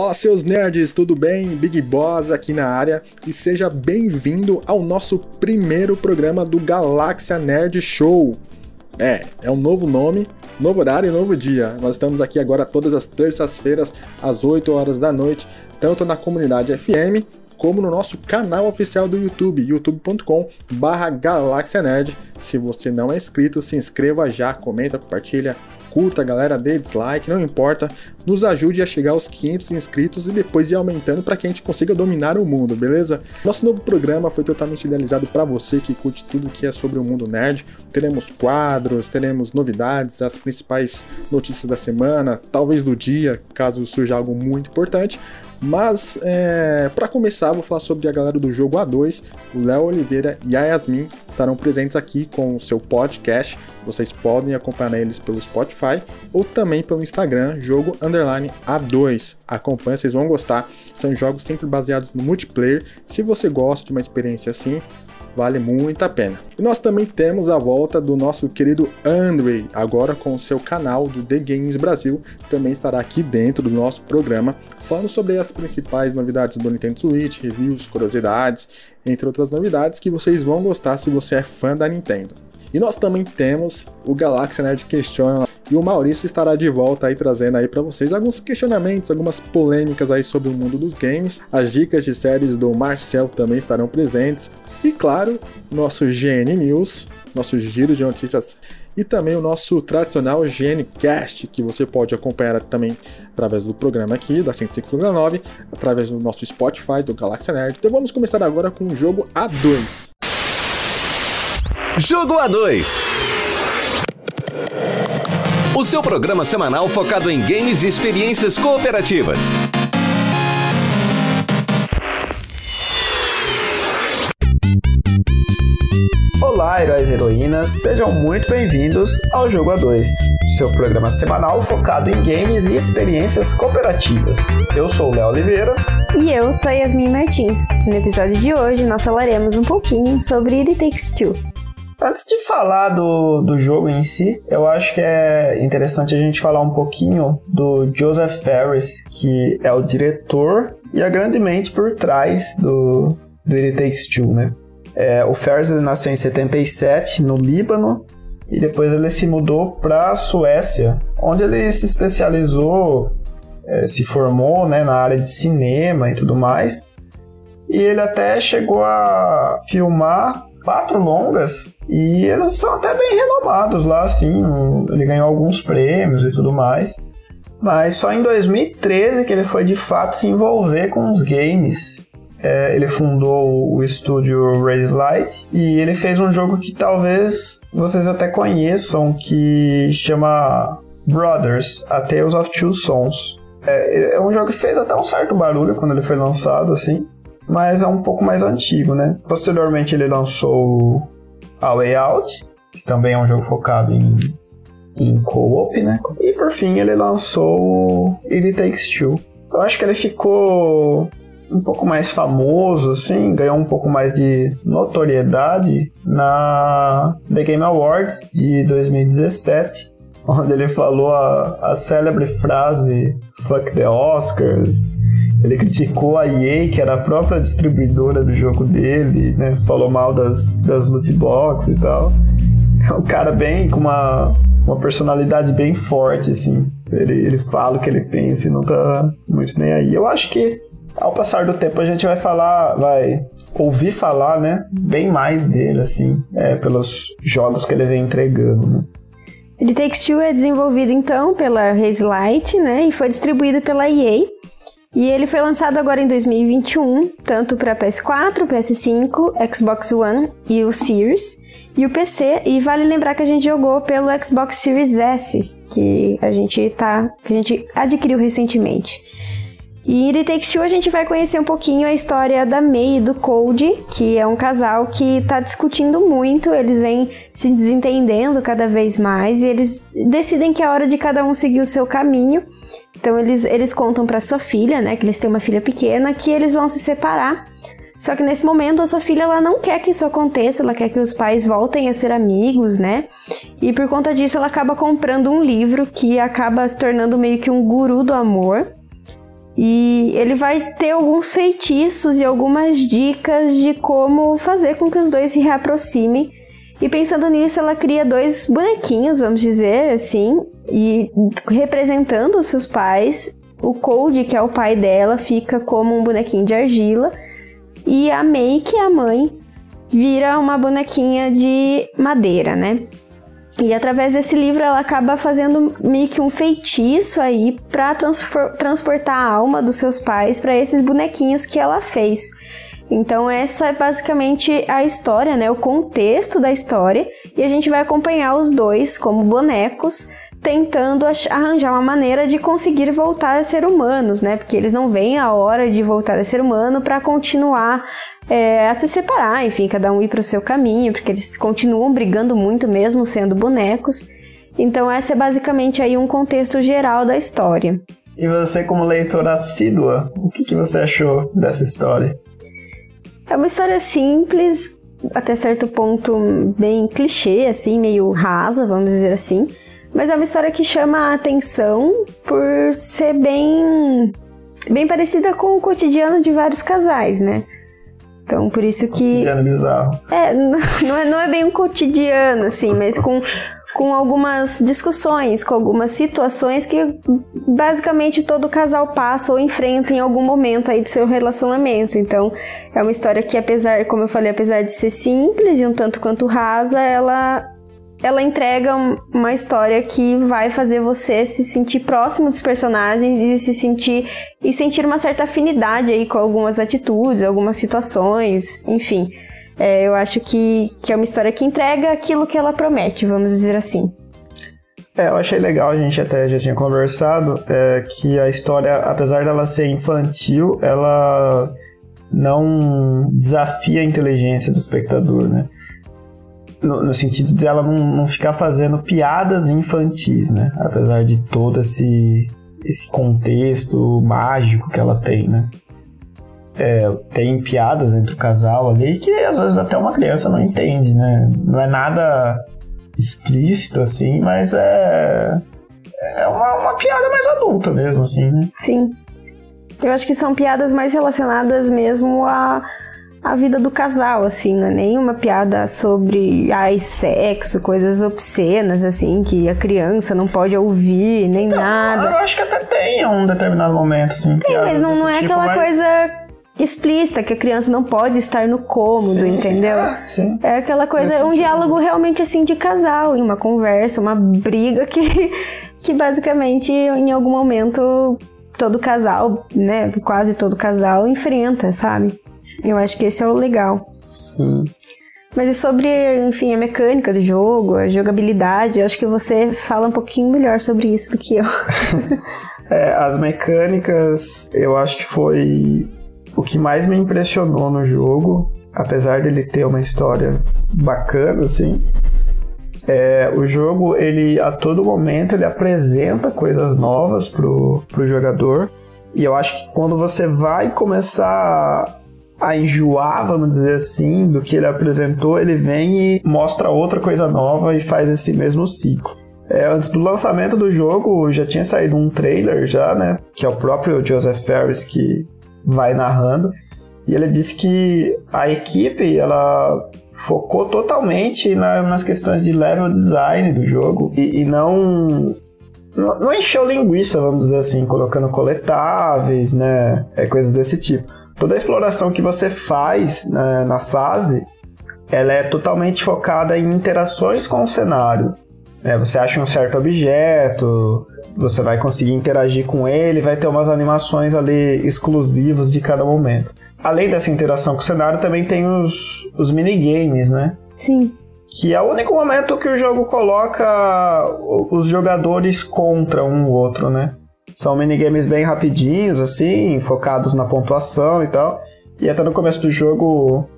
Fala seus nerds, tudo bem? Big Boss aqui na área e seja bem-vindo ao nosso primeiro programa do Galáxia Nerd Show. É, é um novo nome, novo horário e novo dia. Nós estamos aqui agora todas as terças-feiras às 8 horas da noite, tanto na comunidade FM como no nosso canal oficial do YouTube, youtube.com/barra Galáxia Nerd. Se você não é inscrito, se inscreva já, comenta, compartilha, curta, galera, dê dislike, não importa, nos ajude a chegar aos 500 inscritos e depois ir aumentando para que a gente consiga dominar o mundo, beleza? Nosso novo programa foi totalmente idealizado para você que curte tudo que é sobre o mundo nerd. Teremos quadros, teremos novidades, as principais notícias da semana, talvez do dia, caso surja algo muito importante. Mas, é, para começar, vou falar sobre a galera do jogo A2. O Léo Oliveira e a Yasmin estarão presentes aqui com o seu podcast. Vocês podem acompanhar eles pelo Spotify ou também pelo Instagram, jogo underline A2. Acompanhe, vocês vão gostar. São jogos sempre baseados no multiplayer. Se você gosta de uma experiência assim, vale muito a pena. E nós também temos a volta do nosso querido Andre, agora com o seu canal do The Games Brasil, também estará aqui dentro do nosso programa, falando sobre as principais novidades do Nintendo Switch, reviews, curiosidades, entre outras novidades que vocês vão gostar se você é fã da Nintendo. E nós também temos o Galáxia Nerd Questiona e o Maurício estará de volta aí trazendo aí para vocês alguns questionamentos, algumas polêmicas aí sobre o mundo dos games. As dicas de séries do Marcel também estarão presentes. E claro, nosso GN News, nosso giro de notícias e também o nosso tradicional GNcast, que você pode acompanhar também através do programa aqui, da 105.9, através do nosso Spotify, do Galaxy Nerd. Então vamos começar agora com o jogo A2. Jogo A2. O seu programa semanal focado em games e experiências cooperativas. Olá, heróis e heroínas, sejam muito bem-vindos ao Jogo A2, seu programa semanal focado em games e experiências cooperativas. Eu sou o Léo Oliveira. E eu sou a Yasmin Martins. No episódio de hoje, nós falaremos um pouquinho sobre It Takes Two. Antes de falar do, do jogo em si, eu acho que é interessante a gente falar um pouquinho do Joseph Ferris, que é o diretor e a grande mente por trás do, do It Takes Two, né? É, o Ferris ele nasceu em 77 no Líbano e depois ele se mudou para a Suécia, onde ele se especializou, é, se formou né, na área de cinema e tudo mais. E ele até chegou a filmar quatro longas e eles são até bem renomados lá, assim. Ele ganhou alguns prêmios e tudo mais. Mas só em 2013 que ele foi de fato se envolver com os games. É, ele fundou o estúdio Raise Light e ele fez um jogo que talvez vocês até conheçam, que chama Brothers, A Tales of Two Sons. É, é um jogo que fez até um certo barulho quando ele foi lançado, assim, mas é um pouco mais antigo, né? Posteriormente ele lançou A Way Out, que também é um jogo focado em, em co-op, né? E por fim ele lançou It Takes Two. Eu acho que ele ficou um pouco mais famoso, assim, ganhou um pouco mais de notoriedade na The Game Awards de 2017, onde ele falou a, a célebre frase Fuck the Oscars. Ele criticou a EA, que era a própria distribuidora do jogo dele, né? Falou mal das, das boxes e tal. É um cara bem com uma, uma personalidade bem forte, assim. Ele, ele fala o que ele pensa e não tá muito nem aí. Eu acho que ao passar do tempo a gente vai falar, vai ouvir falar, né, bem mais dele, assim, é, pelos jogos que ele vem entregando, né. It Takes Two é desenvolvido então pela Haze né, e foi distribuído pela EA. E ele foi lançado agora em 2021, tanto para PS4, PS5, Xbox One e o Series, e o PC. E vale lembrar que a gente jogou pelo Xbox Series S, que a gente tá, que a gente adquiriu recentemente. E em The Takes Two a gente vai conhecer um pouquinho a história da May e do Cody, que é um casal que está discutindo muito, eles vêm se desentendendo cada vez mais e eles decidem que é hora de cada um seguir o seu caminho. Então eles, eles contam para sua filha, né, que eles têm uma filha pequena, que eles vão se separar. Só que nesse momento a sua filha ela não quer que isso aconteça, ela quer que os pais voltem a ser amigos, né? E por conta disso ela acaba comprando um livro que acaba se tornando meio que um guru do amor E ele vai ter alguns feitiços e algumas dicas de como fazer com que os dois se reaproximem. E pensando nisso, ela cria dois bonequinhos, vamos dizer assim, e representando os seus pais. O Cold, que é o pai dela, fica como um bonequinho de argila. E a May, que é a mãe, vira uma bonequinha de madeira, né? E através desse livro ela acaba fazendo meio que um feitiço aí para transportar a alma dos seus pais para esses bonequinhos que ela fez. Então essa é basicamente a história, né, o contexto da história, e a gente vai acompanhar os dois como bonecos tentando arranjar uma maneira de conseguir voltar a ser humanos, né? Porque eles não veem a hora de voltar a ser humano para continuar é, a se separar, enfim, cada um ir para o seu caminho, porque eles continuam brigando muito mesmo sendo bonecos. Então essa é basicamente aí um contexto geral da história. E você como leitora assídua, o que, que você achou dessa história? É uma história simples, até certo ponto bem clichê, assim, meio rasa, vamos dizer assim. Mas é uma história que chama a atenção por ser bem, bem parecida com o cotidiano de vários casais, né? Então, por isso que. Cotidiano bizarro. É, não é, não é bem um cotidiano, assim, mas com, com algumas discussões, com algumas situações que basicamente todo casal passa ou enfrenta em algum momento aí do seu relacionamento. Então, é uma história que, apesar, como eu falei, apesar de ser simples e um tanto quanto rasa, ela ela entrega uma história que vai fazer você se sentir próximo dos personagens e se sentir e sentir uma certa afinidade aí com algumas atitudes, algumas situações, enfim. É, eu acho que, que é uma história que entrega aquilo que ela promete, vamos dizer assim. É, eu achei legal, a gente até já tinha conversado, é, que a história, apesar dela ser infantil, ela não desafia a inteligência do espectador, né? no, no, sentido de ela não, não ficar fazendo piadas infantis, né? Apesar de todo esse, esse contexto mágico que ela tem, né? É, tem piadas entre o casal ali que às vezes até uma criança não entende, né? Não é nada explícito assim, mas é, é uma, uma piada mais adulta mesmo, assim, né? Sim. Eu acho que são piadas mais relacionadas mesmo a a vida do casal, assim, não é nenhuma piada sobre ai, sexo, coisas obscenas, assim, que a criança não pode ouvir, nem então, nada. Eu acho que até tem um determinado momento, assim. Tem, mas não, não é tipo, aquela mas... coisa explícita que a criança não pode estar no cômodo, sim, entendeu? Sim, é, sim. é aquela coisa, um diálogo realmente assim de casal, uma conversa, uma briga que, que basicamente em algum momento todo casal, né, quase todo casal enfrenta, sabe? Eu acho que esse é o legal. Sim. Mas e sobre, enfim, a mecânica do jogo, a jogabilidade, eu acho que você fala um pouquinho melhor sobre isso do que eu. é, as mecânicas, eu acho que foi o que mais me impressionou no jogo, apesar dele ter uma história bacana, assim. É, o jogo, ele a todo momento, ele apresenta coisas novas pro, pro jogador. E eu acho que quando você vai começar a enjoar, vamos dizer assim, do que ele apresentou, ele vem e mostra outra coisa nova e faz esse mesmo ciclo. É, antes do lançamento do jogo, já tinha saído um trailer já, né? Que é o próprio Joseph Ferris que vai narrando. E ele disse que a equipe, ela focou totalmente na, nas questões de level design do jogo e, e não não encheu linguiça, vamos dizer assim, colocando coletáveis, né? É, coisas desse tipo toda a exploração que você faz né, na fase, ela é totalmente focada em interações com o cenário. É, você acha um certo objeto, você vai conseguir interagir com ele, vai ter umas animações ali exclusivas de cada momento. Além dessa interação com o cenário, também tem os, os minigames, né? Sim. Que é o único momento que o jogo coloca os jogadores contra um outro, né? São minigames bem rapidinhos, assim, focados na pontuação e tal. E até no começo do jogo,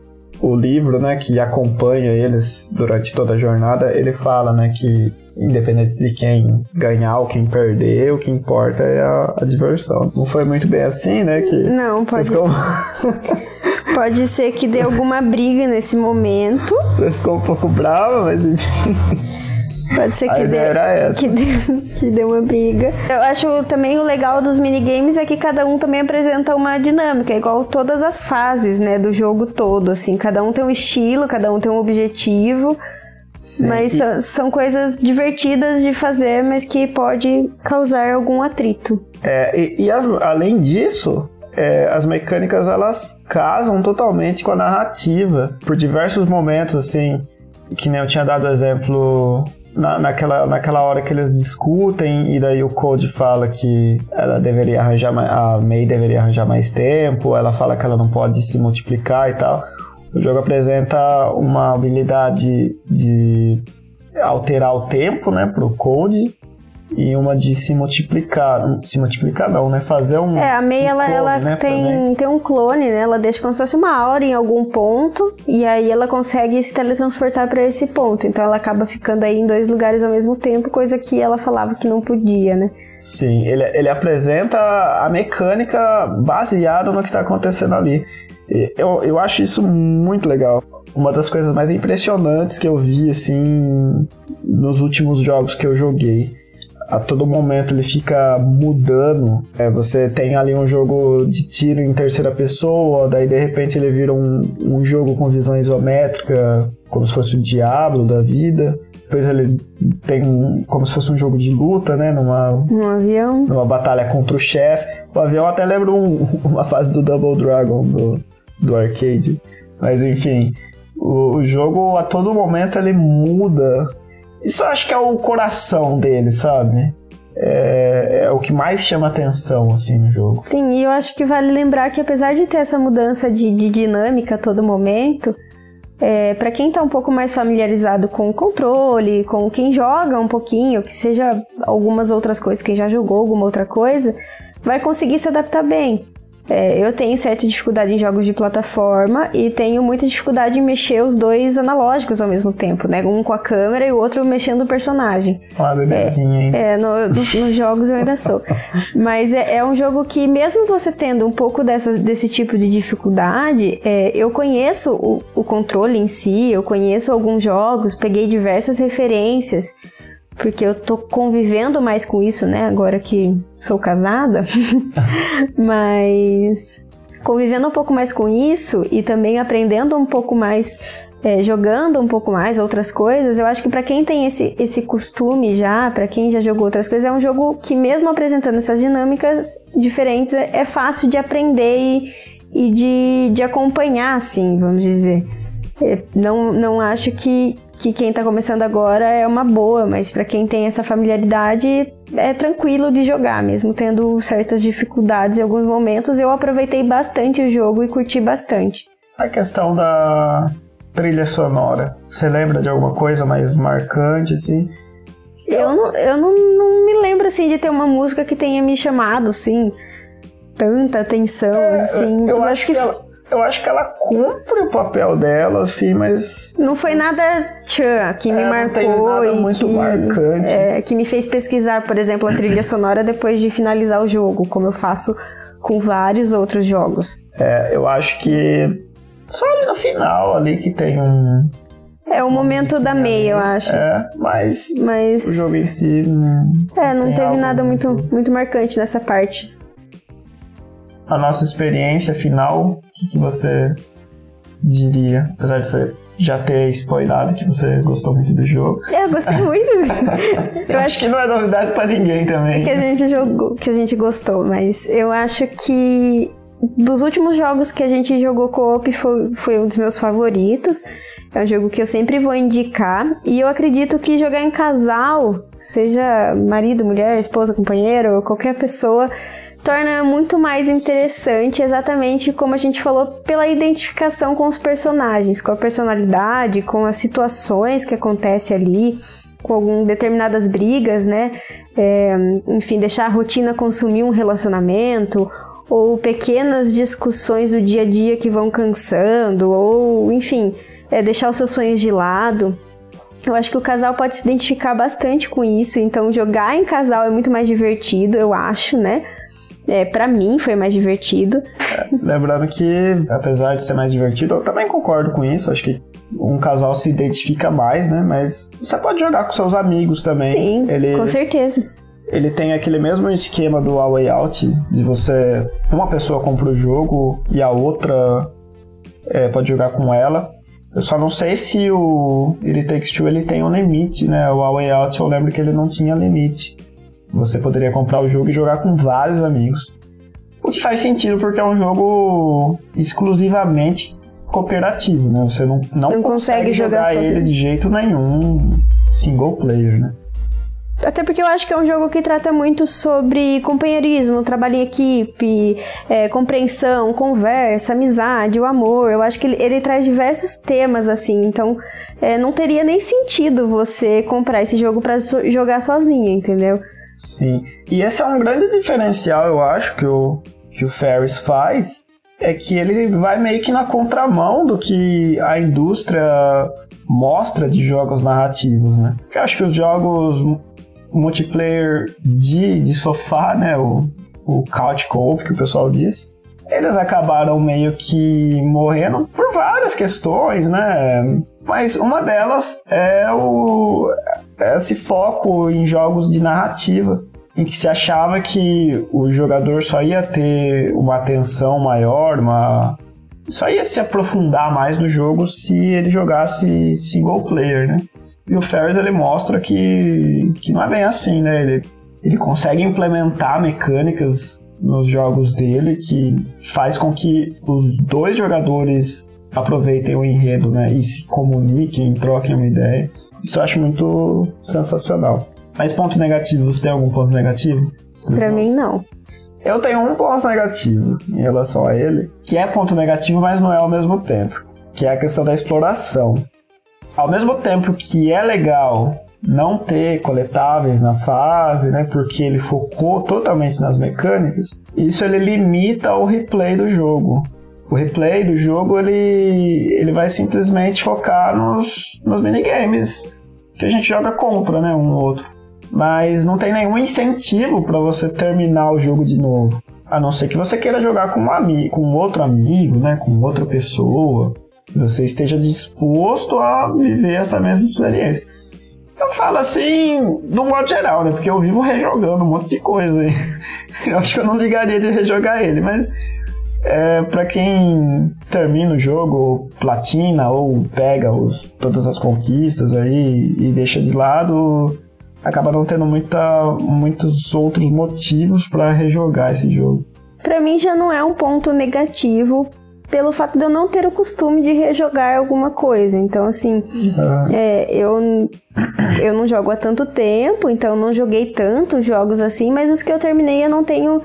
o livro, né, que acompanha eles durante toda a jornada, ele fala, né, que independente de quem ganhar ou quem perder, o que importa é a, a diversão. Não foi muito bem assim, né? Que Não, pode. Ficou... pode ser que dê alguma briga nesse momento. Você ficou um pouco brava, mas enfim. Pode ser que dê, que, dê, que dê uma briga. Eu acho também o legal dos minigames é que cada um também apresenta uma dinâmica, igual todas as fases, né, do jogo todo, assim. Cada um tem um estilo, cada um tem um objetivo. Mas são, são coisas divertidas de fazer, mas que pode causar algum atrito. É, e, e as- além disso, é, as mecânicas elas casam totalmente com a narrativa por diversos momentos, assim, que nem eu tinha dado exemplo na, naquela, naquela hora que eles discutem e daí o Code fala que ela deveria arranjar mais, a May deveria arranjar mais tempo, ela fala que ela não pode se multiplicar e tal. O jogo apresenta uma habilidade de alterar o tempo, né, pro Code e uma de se multiplicar. Se multiplicar não, né? Fazer um. É, a May, um ela, clone, ela né, tem, também. tem um clone, né? Ela deixa como se fosse uma aura em algum ponto e aí ela consegue se teletransportar para esse ponto. Então ela acaba ficando aí em dois lugares ao mesmo tempo, coisa que ela falava que não podia, né? Sim, ele, ele apresenta a mecânica baseada no que está acontecendo ali. Eu, eu acho isso muito legal. Uma das coisas mais impressionantes que eu vi, assim, nos últimos jogos que eu joguei. A todo momento ele fica mudando. É, você tem ali um jogo de tiro em terceira pessoa, daí de repente ele vira um, um jogo com visão isométrica, como se fosse o Diablo da vida. Depois ele tem um, como se fosse um jogo de luta, né? Numa, Um avião. numa batalha contra o chefe. O avião até lembra um- uma fase do Double Dragon do, do arcade. Mas enfim, o, o jogo a todo momento ele muda. Isso eu acho que é o coração dele, sabe? É, é o que mais chama atenção assim no jogo. Sim, e eu acho que vale lembrar que apesar de ter essa mudança de, de dinâmica a todo momento, é, para quem tá um pouco mais familiarizado com o controle, com quem joga um pouquinho, que seja algumas outras coisas, quem já jogou alguma outra coisa, vai conseguir se adaptar bem. É, eu tenho certa dificuldade em jogos de plataforma e tenho muita dificuldade em mexer os dois analógicos ao mesmo tempo, né? Um com a câmera e o outro mexendo o personagem. Uma bebezinha, hein? É, no- no- nos jogos eu ainda sou. Mas é, é um jogo que, mesmo você tendo um pouco dessa, desse tipo de dificuldade, é, eu conheço o, o controle em si, eu conheço alguns jogos, peguei diversas referências, porque eu tô convivendo mais com isso, né? Agora que sou casada. Mas convivendo um pouco mais com isso e também aprendendo um pouco mais é, jogando um pouco mais outras coisas, eu acho que pra quem tem esse, esse costume já, pra quem já jogou outras coisas, é um jogo que mesmo apresentando essas dinâmicas diferentes, é, é fácil de aprender e, e de, de acompanhar, assim, vamos dizer. É, não, não acho que, que quem tá começando agora é uma boa, mas pra quem tem essa familiaridade é tranquilo de jogar, mesmo tendo certas dificuldades em alguns momentos. Eu aproveitei bastante o jogo e curti bastante. A questão da trilha sonora. Você lembra de alguma coisa mais marcante, assim? Eu, não, eu não, não me lembro assim de ter uma música que tenha me chamado assim, tanta atenção, assim. eu, acho que, ela, eu acho que ela cumpre o papel dela, assim, mas. Não foi nada tchan que me É, marcou e muito que, marcante. é, que me fez pesquisar, por exemplo, a trilha sonora depois de finalizar o jogo, como eu faço com vários outros jogos. É, eu acho que só ali no final ali que tem um. É o momento da May, eu acho. É, mas Mas o jogo em si. hum, é, não teve algo nada muito- muito marcante nessa parte. A nossa experiência final, o que, que você diria? Apesar de você já ter spoilado que você gostou muito do jogo. É, Eu gostei muito. eu acho que não é novidade pra ninguém também. que a gente jogou, que a gente gostou, mas eu acho que dos últimos jogos que a gente jogou co-op foi, foi um dos meus favoritos. É um jogo que eu sempre vou indicar. E eu acredito que jogar em casal, seja marido, mulher, esposa, companheiro, qualquer pessoa, torna muito mais interessante, exatamente como a gente falou, pela identificação com os personagens, com a personalidade, com as situações que acontecem ali, com algumas determinadas brigas, né? É, enfim, deixar a rotina consumir um relacionamento, ou pequenas discussões do dia a dia que vão cansando, ou enfim, é, deixar os seus sonhos de lado. Eu acho que o casal pode se identificar bastante com isso, então jogar em casal é muito mais divertido, eu acho, né? É, para mim foi mais divertido. É, lembrando que, apesar de ser mais divertido, eu também concordo com isso. Acho que um casal se identifica mais, né? Mas você pode jogar com seus amigos também. Sim, Ele... com certeza ele tem aquele mesmo esquema do A Way Out, de você. Uma pessoa compra o jogo e a outra é, pode jogar com ela. Eu só não sei se o It Takes Two ele tem um limite, né? O A Way Out eu lembro que ele não tinha limite. Você poderia comprar o jogo e jogar com vários amigos. O que faz sentido porque é um jogo exclusivamente cooperativo, né? Você não, não, não consegue, consegue, jogar, jogar ele de jeito nenhum single player, né? Até porque eu acho que é um jogo que trata muito sobre companheirismo, trabalho em equipe, é, compreensão, conversa, amizade, o amor. Eu acho que ele, ele traz diversos temas assim. Então, é, não teria nem sentido você comprar esse jogo para so jogar sozinho, entendeu? Sim. E esse é um grande diferencial, eu acho, que o, que o Ferris faz. É que ele vai meio que na contramão do que a indústria mostra de jogos narrativos, né? Eu acho que os jogos multiplayer de, de sofá, né? O, o couch co-op que o pessoal diz. Eles acabaram meio que morrendo por várias questões, né? Mas uma delas é o esse foco em jogos de narrativa, em que se achava que o jogador só ia ter uma atenção maior, uma só ia se aprofundar mais no jogo se ele jogasse single player, né? E o Ferris ele mostra que, que não é bem assim, né? Ele, ele consegue implementar mecânicas nos jogos dele que faz com que os dois jogadores aproveitem o enredo, né? E se comuniquem, troquem uma ideia. Isso eu acho muito sensacional. Mas ponto negativo, você tem algum ponto negativo? Pra mim, não. Eu tenho um ponto negativo em relação a ele, que é ponto negativo, mas não é ao mesmo tempo, que é a questão da exploração ao mesmo tempo que é legal não ter coletáveis na fase, né, porque ele focou totalmente nas mecânicas, isso ele limita o replay do jogo. O replay do jogo ele, ele vai simplesmente focar nos, nos minigames que a gente joga contra, né, um outro. Mas não tem nenhum incentivo para você terminar o jogo de novo. A não ser que você queira jogar com um amigo, com outro amigo, né, com outra pessoa você esteja disposto a viver essa mesma experiência. Eu falo assim, no modo geral, né? Porque eu vivo rejogando um monte de coisa. Aí. Eu acho que eu não ligaria de rejogar ele, mas é, para quem termina o jogo, platina ou pega os, todas as conquistas aí e deixa de lado, acaba não tendo muita, muitos outros motivos para rejogar esse jogo. Para mim já não é um ponto negativo, pelo fato de eu não ter o costume de rejogar alguma coisa. Então, assim, uhum. é, eu, eu não jogo há tanto tempo, então não joguei tantos jogos assim, mas os que eu terminei eu não tenho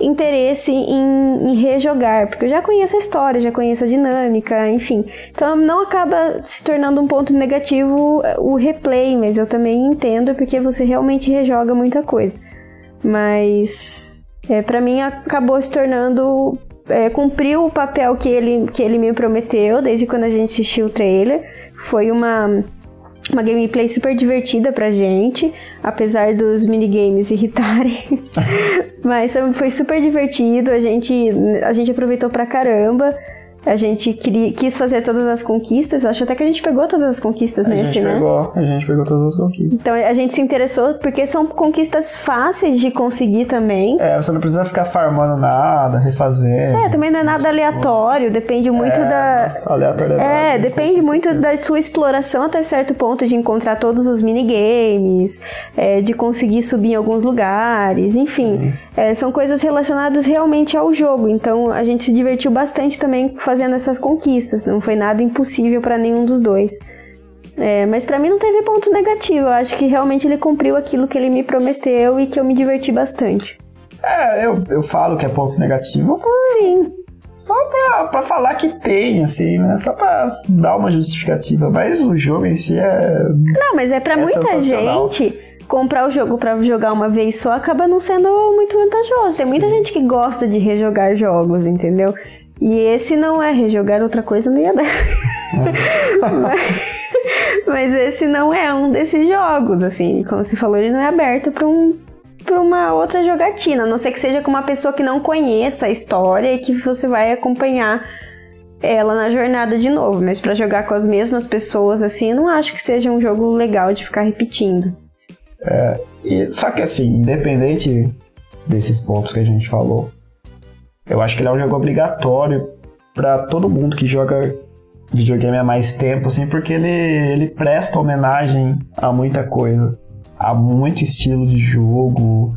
interesse em, em, rejogar, porque eu já conheço a história, já conheço a dinâmica, enfim. Então não acaba se tornando um ponto negativo é, o replay, mas eu também entendo porque você realmente rejoga muita coisa. Mas é, para mim acabou se tornando é, cumpriu o papel que ele, que ele me prometeu desde quando a gente assistiu o trailer. Foi uma, uma gameplay super divertida pra gente, apesar dos minigames irritarem. Mas foi super divertido, a gente, a gente aproveitou pra caramba. A gente queria, quis fazer todas as conquistas. Eu acho até que a gente pegou todas as conquistas a nesse, gente né? Pegou, a gente pegou todas as conquistas. Então a gente se interessou porque são conquistas fáceis de conseguir também. É, você não precisa ficar farmando nada, refazer. É, também não é nada aleatório, depende muito é, da. Aleatório é, é depende muito da sua exploração até certo ponto de encontrar todos os minigames, é, de conseguir subir em alguns lugares, enfim. É, são coisas relacionadas realmente ao jogo. Então a gente se divertiu bastante também fazendo essas conquistas. Não foi nada impossível para nenhum dos dois. É, mas para mim não teve ponto negativo. Eu acho que realmente ele cumpriu aquilo que ele me prometeu e que eu me diverti bastante. É, eu, eu falo que é ponto negativo. Sim. Só pra, pra falar que tem, assim, né? Só pra dar uma justificativa. Mas o jogo em si é. Não, mas é pra é muita gente comprar o jogo para jogar uma vez só acaba não sendo muito vantajoso. Tem muita gente que gosta de rejogar jogos, entendeu? E esse não é rejogar outra coisa, não ia dar. mas, mas, esse não é um desses jogos, assim, como você falou, ele não é aberto para um para uma outra jogatina, a não ser que seja com uma pessoa que não conheça a história e que você vai acompanhar ela na jornada de novo, mas para jogar com as mesmas pessoas assim, eu não acho que seja um jogo legal de ficar repetindo. É, e, só que assim, independente desses pontos que a gente falou, eu acho que ele é um jogo obrigatório para todo mundo que joga videogame há mais tempo, assim, porque ele, ele presta homenagem a muita coisa, a muito estilo de jogo.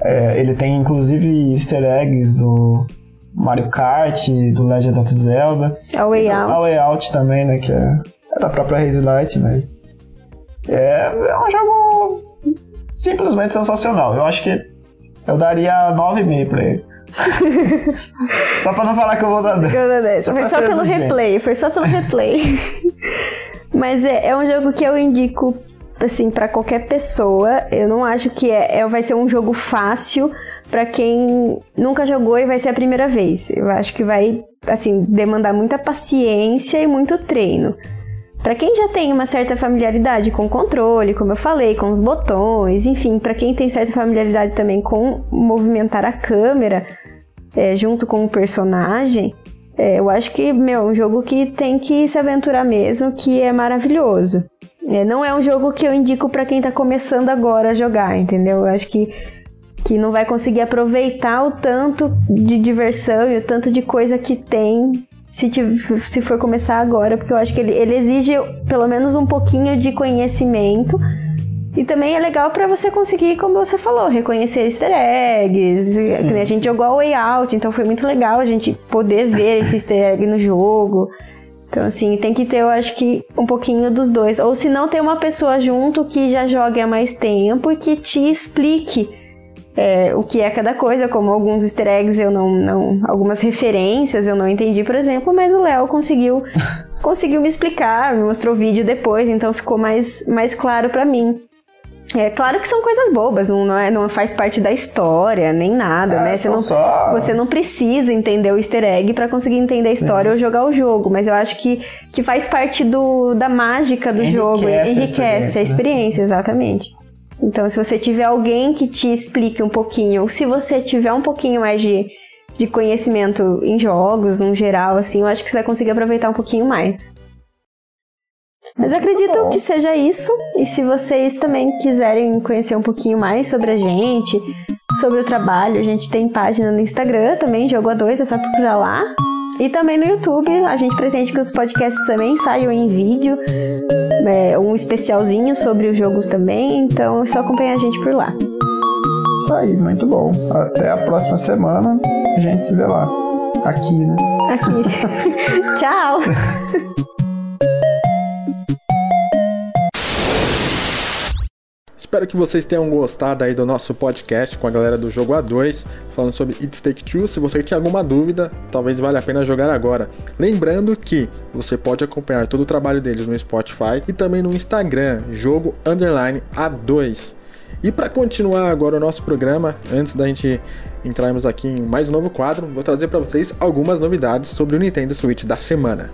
É, ele tem inclusive easter eggs do Mario Kart, do Legend of Zelda. A Way Out. A Way Out também, né, que é, é da própria Haze Light, mas é, é um jogo simplesmente sensacional. Eu acho que eu daria 9,5 pra ele. Só pra não falar que eu vou dar 10. Eu dou 10. Foi só pelo replay, foi só pelo replay. Mas é, é um jogo que eu indico, assim, para qualquer pessoa. Eu não acho que é, é vai ser um jogo fácil para quem nunca jogou e vai ser a primeira vez. Eu acho que vai, assim, demandar muita paciência e muito treino. Para quem já tem uma certa familiaridade com o controle, como eu falei, com os botões, enfim, para quem tem certa familiaridade também com movimentar a câmera é, junto com o personagem, é, eu acho que, meu, é um jogo que tem que se aventurar mesmo, que é maravilhoso. É, não é um jogo que eu indico para quem tá começando agora a jogar, entendeu? Eu acho que, que não vai conseguir aproveitar o tanto de diversão e o tanto de coisa que tem se, se for começar agora, porque eu acho que ele, ele exige pelo menos um pouquinho de conhecimento. E também é legal para você conseguir, como você falou, reconhecer easter eggs. Sim. A gente jogou a Way Out, então foi muito legal a gente poder ver esse easter egg no jogo. Então, assim, tem que ter, eu acho que, um pouquinho dos dois. Ou se não, ter uma pessoa junto que já jogue há mais tempo e que te explique é, o que é cada coisa, como alguns easter eggs eu não, não. Algumas referências eu não entendi, por exemplo, mas o Léo conseguiu. conseguiu me explicar, me mostrou vídeo depois, então ficou mais, mais claro para mim. É claro que são coisas bobas, não, não, é, não faz parte da história, nem nada, é, né? Você não, só... você não precisa entender o easter egg para conseguir entender a história Sim. ou jogar o jogo, mas eu acho que, que faz parte do, da mágica do enriquece jogo, enriquece a experiência, a experiência né? exatamente. Então, se você tiver alguém que te explique um pouquinho, ou se você tiver um pouquinho mais de, de conhecimento em jogos, no geral, assim, eu acho que você vai conseguir aproveitar um pouquinho mais. Mas acredito que seja isso. E se vocês também quiserem conhecer um pouquinho mais sobre a gente, sobre o trabalho, a gente tem página no Instagram também, Jogo A2, é só procurar lá. E também no YouTube, a gente pretende que os podcasts também saiam em vídeo, é, um especialzinho sobre os jogos também, então é só acompanhar a gente por lá. Isso aí, muito bom. Até a próxima semana, a gente se vê lá. Aqui, né? Aqui. Tchau! Espero que vocês tenham gostado aí do nosso podcast com a galera do Jogo A2, falando sobre It's Take Two. Se você tinha alguma dúvida, talvez valha a pena jogar agora. Lembrando que você pode acompanhar todo o trabalho deles no Spotify e também no Instagram, Jogo Underline A2. E para continuar agora o nosso programa, antes da gente entrarmos aqui em mais um novo quadro, vou trazer para vocês algumas novidades sobre o Nintendo Switch da semana.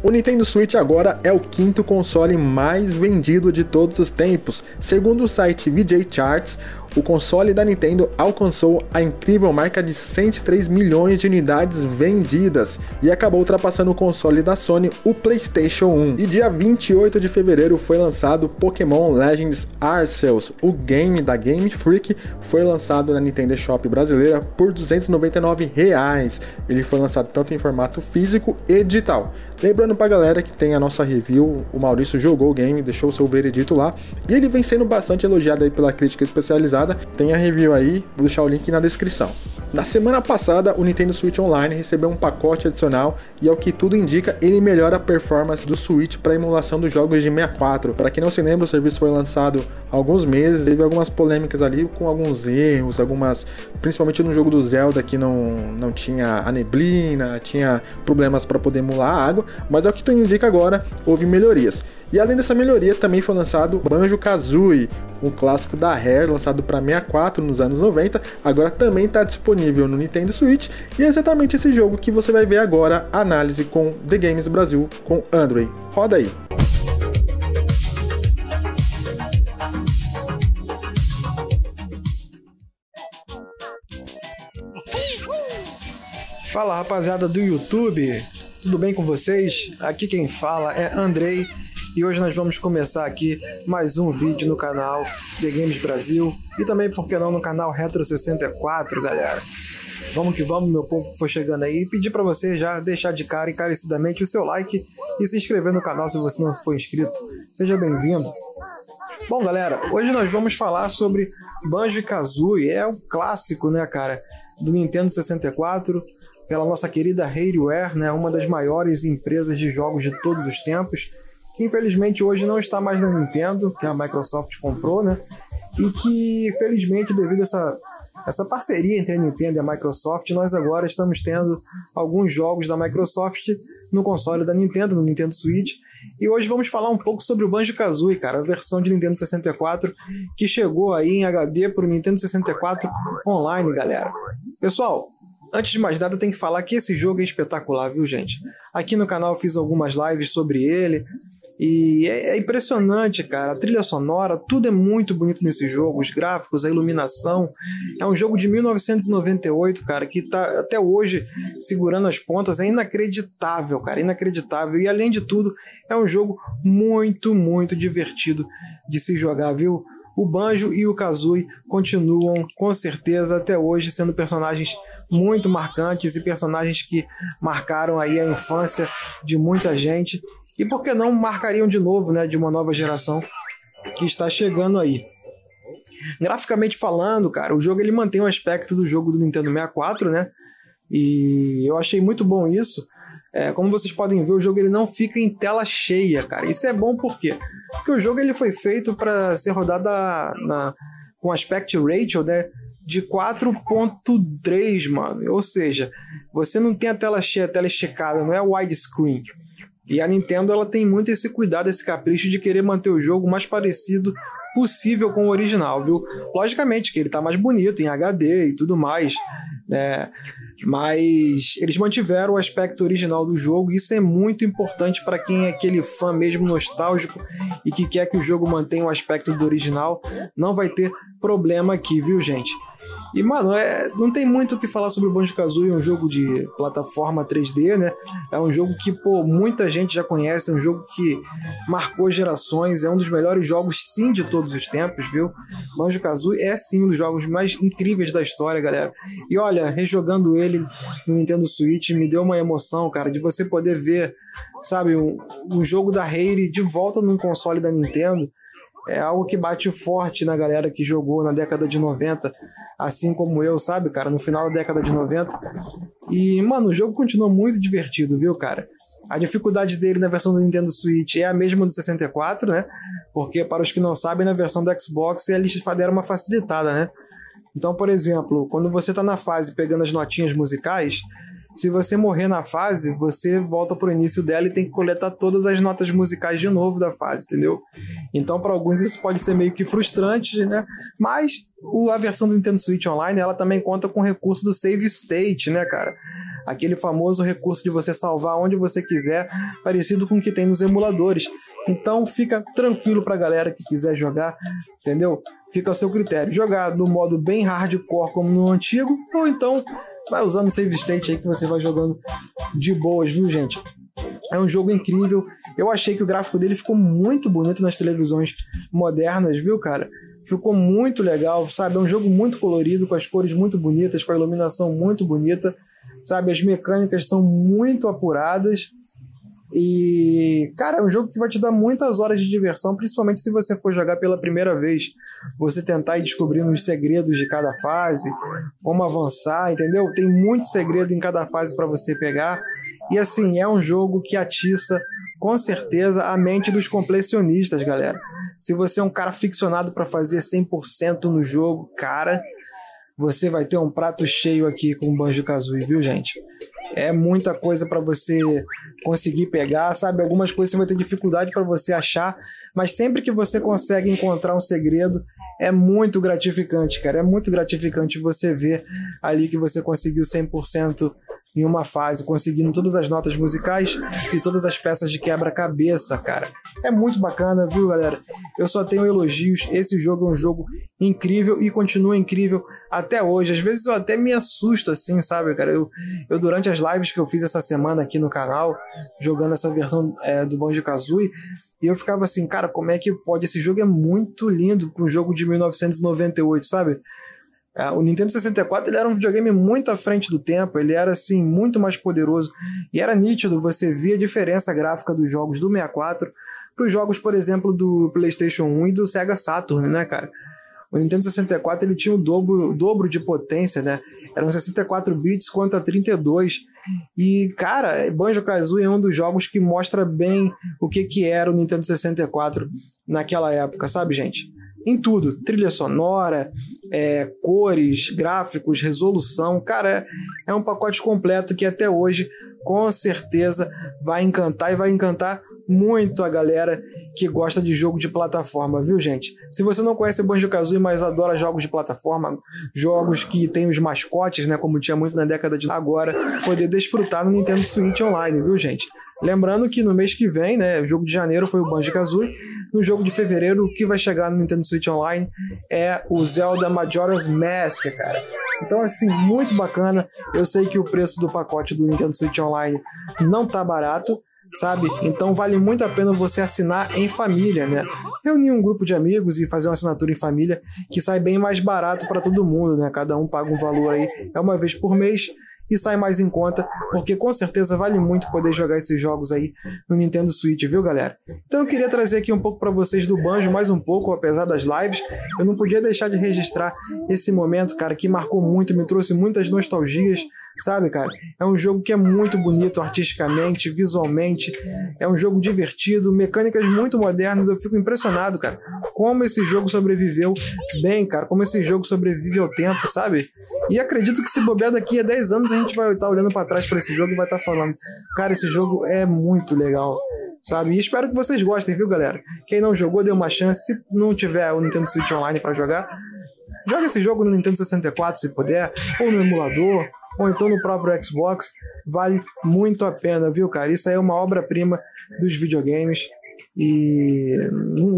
O Nintendo Switch agora é o quinto console mais vendido de todos os tempos. Segundo o site VJ Charts, o console da Nintendo alcançou a incrível marca de 103 milhões de unidades vendidas e acabou ultrapassando o console da Sony, o PlayStation 1. E dia 28 de fevereiro foi lançado Pokémon Legends Arceus. O game da Game Freak foi lançado na Nintendo Shop brasileira por 299 reais. Ele foi lançado tanto em formato físico e digital. Lembrando pra galera que tem a nossa review, o Maurício jogou o game, deixou seu veredito lá, e ele vem sendo bastante elogiado aí pela crítica especializada. Tem a review aí, vou deixar o link na descrição. Na semana passada, o Nintendo Switch Online recebeu um pacote adicional e ao que tudo indica, ele melhora a performance do Switch para emulação dos jogos de 64. Para quem não se lembra, o serviço foi lançado há alguns meses, teve algumas polêmicas ali com alguns erros, algumas, principalmente no jogo do Zelda que não, não tinha a neblina, tinha problemas para poder emular a água, mas ao que tudo indica agora, houve melhorias. E além dessa melhoria, também foi lançado Banjo-Kazooie, um clássico da Rare lançado para 64 nos anos 90, agora também está disponível no Nintendo Switch, e é exatamente esse jogo que você vai ver agora a análise com The Games Brasil com Android. Roda aí. Fala rapaziada do YouTube, tudo bem com vocês? Aqui quem fala é Andrei e hoje nós vamos começar aqui mais um vídeo no canal The Games Brasil e também, por que não, no canal Retro 64, galera. Vamos que vamos, meu povo que for chegando aí, pedir para você já deixar de cara encarecidamente o seu like e se inscrever no canal se você não for inscrito. Seja bem-vindo. Bom, galera, hoje nós vamos falar sobre Banjo-Kazooie, é um clássico, né, cara, do Nintendo 64 pela nossa querida Rareware, né, uma das maiores empresas de jogos de todos os tempos, que infelizmente hoje não está mais na Nintendo, que a Microsoft comprou, né, e que felizmente devido a essa essa parceria entre a Nintendo e a Microsoft, nós agora estamos tendo alguns jogos da Microsoft no console da Nintendo, no Nintendo Switch. E hoje vamos falar um pouco sobre o Banjo-Kazooie, cara, a versão de Nintendo 64 que chegou aí em HD para o Nintendo 64 online, galera. Pessoal, Antes de mais nada, tem que falar que esse jogo é espetacular, viu, gente? Aqui no canal eu fiz algumas lives sobre ele. E é, é, impressionante, cara. A trilha sonora, tudo é muito bonito nesse jogo. Os gráficos, a iluminação. É um jogo de 1998, cara, que tá até hoje segurando as pontas. É inacreditável, cara. Inacreditável. E além de tudo, é um jogo muito, muito divertido de se jogar, viu? O Banjo e o Kazooie continuam, com certeza, até hoje, sendo personagens muito marcantes e personagens que marcaram aí a infância de muita gente e por que não marcariam de novo, né, de uma nova geração que está chegando aí. Graficamente falando, cara, o jogo ele mantém o aspecto do jogo do Nintendo 64, né? E eu achei muito bom isso. É, como vocês podem ver, o jogo ele não fica em tela cheia, cara. Isso é bom por quê? Porque o jogo ele foi feito para ser rodado na, com aspect ratio, né? de 4.3, mano. Ou seja, você não tem a tela cheia, a tela esticada, não é widescreen. E a Nintendo ela tem muito esse cuidado, esse capricho de querer manter o jogo mais parecido possível com o original, viu? Logicamente que ele tá mais bonito em HD e tudo mais, né? Mas eles mantiveram o aspecto original do jogo, e isso é muito importante para quem é aquele fã mesmo nostálgico e que quer que o jogo mantenha o aspecto do original, não vai ter problema aqui, viu, gente? E, mano, é, não tem muito o que falar sobre o Banjo-Kazooie, é um jogo de plataforma 3D, né? É um jogo que, pô, muita gente já conhece, é um jogo que marcou gerações, é um dos melhores jogos, sim, de todos os tempos, viu? Banjo-Kazooie é, sim, um dos jogos mais incríveis da história, galera. E olha, rejogando ele no Nintendo Switch, me deu uma emoção, cara, de você poder ver, sabe, um, um jogo da Rare de volta num console da Nintendo. É algo que bate forte na galera que jogou na década de 90 assim como eu, sabe, cara, no final da década de 90. E, mano, o jogo continua muito divertido, viu, cara? A dificuldade dele na versão do Nintendo Switch é a mesma do 64, né? Porque, para os que não sabem, na versão do Xbox eles deram uma facilitada, né? Então, por exemplo, quando você está na fase pegando as notinhas musicais, se você morrer na fase, você volta pro início dela e tem que coletar todas as notas musicais de novo da fase, entendeu? Então, para alguns isso pode ser meio que frustrante, né? Mas a versão do Nintendo Switch Online, ela também conta com o recurso do Save State, né, cara? Aquele famoso recurso de você salvar onde você quiser, parecido com o que tem nos emuladores. Então, fica tranquilo pra galera que quiser jogar, entendeu? Fica ao seu critério. Jogar no modo bem hardcore como no antigo, ou então vai usando save state aí que você vai jogando de boas, viu, gente? É um jogo incrível. Eu achei que o gráfico dele ficou muito bonito nas televisões modernas, viu, cara? Ficou muito legal, sabe? É um jogo muito colorido, com as cores muito bonitas, com a iluminação muito bonita, sabe? As mecânicas são muito apuradas. E, cara, é um jogo que vai te dar muitas horas de diversão, principalmente se você for jogar pela primeira vez. Você tentar ir descobrindo os segredos de cada fase, como avançar, entendeu? Tem muito segredo em cada fase para você pegar. E assim, é um jogo que atiça com certeza a mente dos completionistas, galera. Se você é um cara ficcionado para fazer 100% no jogo, cara, você vai ter um prato cheio aqui com o Banjo Kazooie, viu, gente? É muita coisa para você conseguir pegar, sabe? Algumas coisas você vai ter dificuldade para você achar, mas sempre que você consegue encontrar um segredo, é muito gratificante, cara. É muito gratificante você ver ali que você conseguiu 100% em uma fase, conseguindo todas as notas musicais e todas as peças de quebra-cabeça, cara. É muito bacana, viu, galera? Eu só tenho elogios. Esse jogo é um jogo incrível e continua incrível até hoje. Às vezes eu até me assusto assim, sabe, cara? Eu, eu durante as lives que eu fiz essa semana aqui no canal, jogando essa versão é, do Banjo-Kazooie, e eu ficava assim, cara, como é que pode? Esse jogo é muito lindo, com um jogo de 1998, sabe? É, o Nintendo 64 ele era um videogame muito à frente do tempo, ele era assim muito mais poderoso e era nítido, você via a diferença gráfica dos jogos do 64 para os jogos, por exemplo, do PlayStation 1 e do Sega Saturn, né, cara? O Nintendo 64 ele tinha o dobro, o dobro de potência, né? Eram 64 bits contra 32. E, cara, Banjo-Kazooie é um dos jogos que mostra bem o que, que era o Nintendo 64 naquela época, sabe, gente? em tudo, trilha sonora, é, cores, gráficos, resolução, cara, é, é um pacote completo que até hoje com certeza vai encantar e vai encantar muito a galera que gosta de jogo de plataforma, viu, gente? Se você não conhece Banjo-Kazooie, mas adora jogos de plataforma, jogos que tem os mascotes, né, como tinha muito na década de agora, poder desfrutar no Nintendo Switch Online, viu, gente? Lembrando que no mês que vem, né, o jogo de janeiro foi o Banjo-Kazooie, no jogo de fevereiro, o que vai chegar no Nintendo Switch Online é o Zelda Majora's Mask, cara. Então, assim, muito bacana. Eu sei que o preço do pacote do Nintendo Switch Online não tá barato, sabe? Então vale muito a pena você assinar em família, né? Reunir um grupo de amigos e fazer uma assinatura em família que sai bem mais barato para todo mundo, né? Cada um paga um valor aí, é uma vez por mês e sai mais em conta, porque com certeza vale muito poder jogar esses jogos aí no Nintendo Switch, viu, galera? Então eu queria trazer aqui um pouco para vocês do Banjo, mais um pouco, apesar das lives. Eu não podia deixar de registrar esse momento, cara, que marcou muito, me trouxe muitas nostalgias sabe, cara? É um jogo que é muito bonito artisticamente, visualmente, é um jogo divertido, mecânicas muito modernas. Eu fico impressionado, cara, como esse jogo sobreviveu bem, cara, como esse jogo sobrevive ao tempo, sabe? E acredito que se bobear daqui a 10 anos a gente vai estar olhando para trás para esse jogo e vai estar falando, cara, esse jogo é muito legal. Sabe? E espero que vocês gostem, viu, galera? Quem não jogou, dê uma chance. Se não tiver o Nintendo Switch Online para jogar, joga esse jogo no Nintendo 64 se puder, ou no emulador, ou então no próprio Xbox, vale muito a pena, viu, cara? Isso aí é uma obra-prima dos videogames e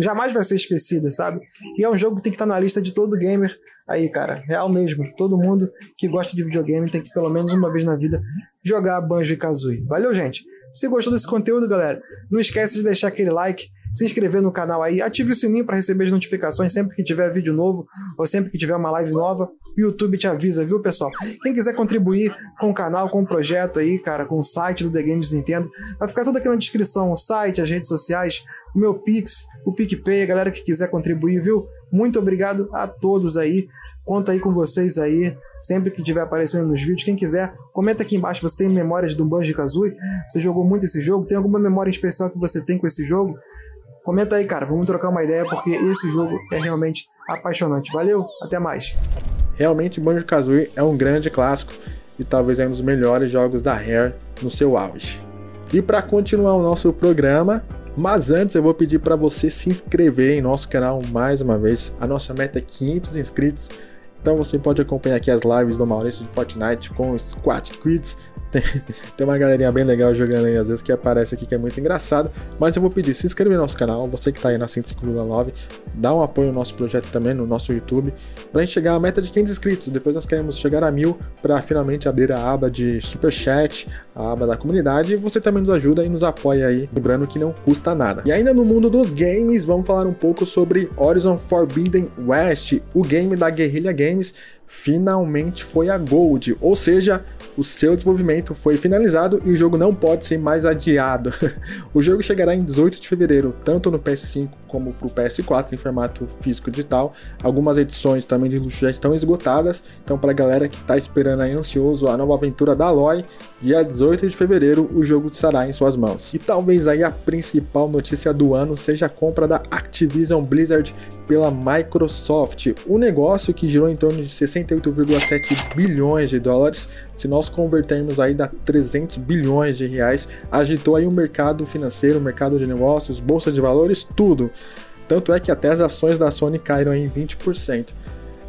jamais vai ser esquecida, sabe? E é um jogo que tem que estar na lista de todo gamer aí, cara. Real mesmo. Todo mundo que gosta de videogame tem que, pelo menos uma vez na vida, jogar Banjo e Kazooie. Valeu, gente? Se gostou desse conteúdo, galera, não esquece de deixar aquele like se inscrever no canal aí, ative o sininho para receber as notificações sempre que tiver vídeo novo ou sempre que tiver uma live nova. O YouTube te avisa, viu, pessoal? Quem quiser contribuir com o canal, com o projeto aí, cara, com o site do The Games Nintendo, vai ficar tudo aqui na descrição: o site, as redes sociais, o meu Pix, o PicPay, a galera que quiser contribuir, viu? Muito obrigado a todos aí. Conta aí com vocês aí, sempre que estiver aparecendo nos vídeos. Quem quiser, comenta aqui embaixo. Você tem memórias do Banjo Kazooie? Você jogou muito esse jogo? Tem alguma memória especial que você tem com esse jogo? Comenta aí, cara. Vamos trocar uma ideia porque esse jogo é realmente apaixonante. Valeu, até mais. Realmente, Banjo-Kazooie é um grande clássico e talvez é um dos melhores jogos da Rare no seu auge. E para continuar o nosso programa, mas antes eu vou pedir para você se inscrever em nosso canal mais uma vez. A nossa meta é 500 inscritos. Então você pode acompanhar aqui as lives do Maurício de Fortnite com Squat Quids tem, tem uma galerinha bem legal jogando aí, às vezes, que aparece aqui que é muito engraçado. Mas eu vou pedir, se inscreve no nosso canal, você que tá aí na 105,9, dá um apoio ao nosso projeto também no nosso YouTube, pra gente chegar à meta de 500 inscritos. Depois nós queremos chegar a mil para finalmente abrir a aba de Super Chat, a aba da comunidade. Você também nos ajuda e nos apoia aí, lembrando que não custa nada. E ainda no mundo dos games, vamos falar um pouco sobre Horizon Forbidden West, o game da Guerrilla Games finalmente foi a Gold, ou seja, o seu desenvolvimento foi finalizado e o jogo não pode ser mais adiado. o jogo chegará em 18 de fevereiro, tanto no PS5 como para o PS4 em formato físico digital. Algumas edições também de luxo já estão esgotadas, então para a galera que está esperando aí ansioso a nova aventura da Aloy, dia 18 de fevereiro o jogo estará em suas mãos. E talvez aí a principal notícia do ano seja a compra da Activision Blizzard pela Microsoft, um negócio que girou em torno de 68,7 bilhões de dólares, se nós convertermos aí da 300 bilhões de reais, agitou aí o mercado financeiro, o mercado de negócios, bolsa de valores, tudo. Tanto é que até as ações da Sony caíram em 20%.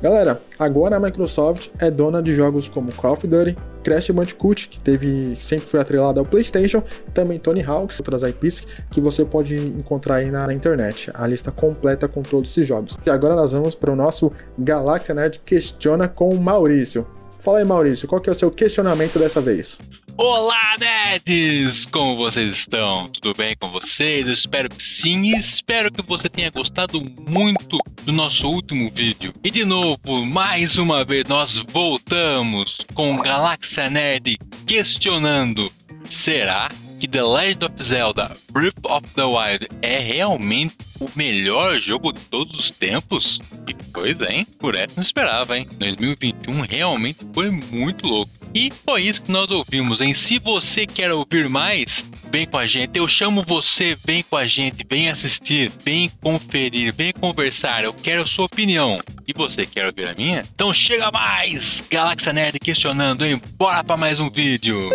Galera, agora a Microsoft é dona de jogos como Call of Duty, Crash Bandicoot, que teve sempre foi atrelado ao PlayStation, também Tony Hawks, outras IPs que você pode encontrar aí na, na internet. A lista completa com todos esses jogos. E agora nós vamos para o nosso Galáxia Nerd Questiona com o Maurício. Fala aí, Maurício, qual que é o seu questionamento dessa vez? Olá, nerds! Como vocês estão? Tudo bem com vocês? Eu espero que sim e espero que você tenha gostado muito do nosso último vídeo. E de novo, mais uma vez, nós voltamos com Galáxia Nerd questionando: será que The Legend of Zelda Breath of the Wild é realmente o melhor jogo de todos os tempos? E pois é, hein? Por essa não esperava, hein? 2021 realmente foi muito louco. E foi isso que nós ouvimos, hein? Se você quer ouvir mais, vem com a gente. Eu chamo você, vem com a gente, vem assistir, vem conferir, vem conversar. Eu quero a sua opinião. E você quer ouvir a minha? Então chega mais! Galáxia Nerd questionando, hein? Bora para mais um vídeo!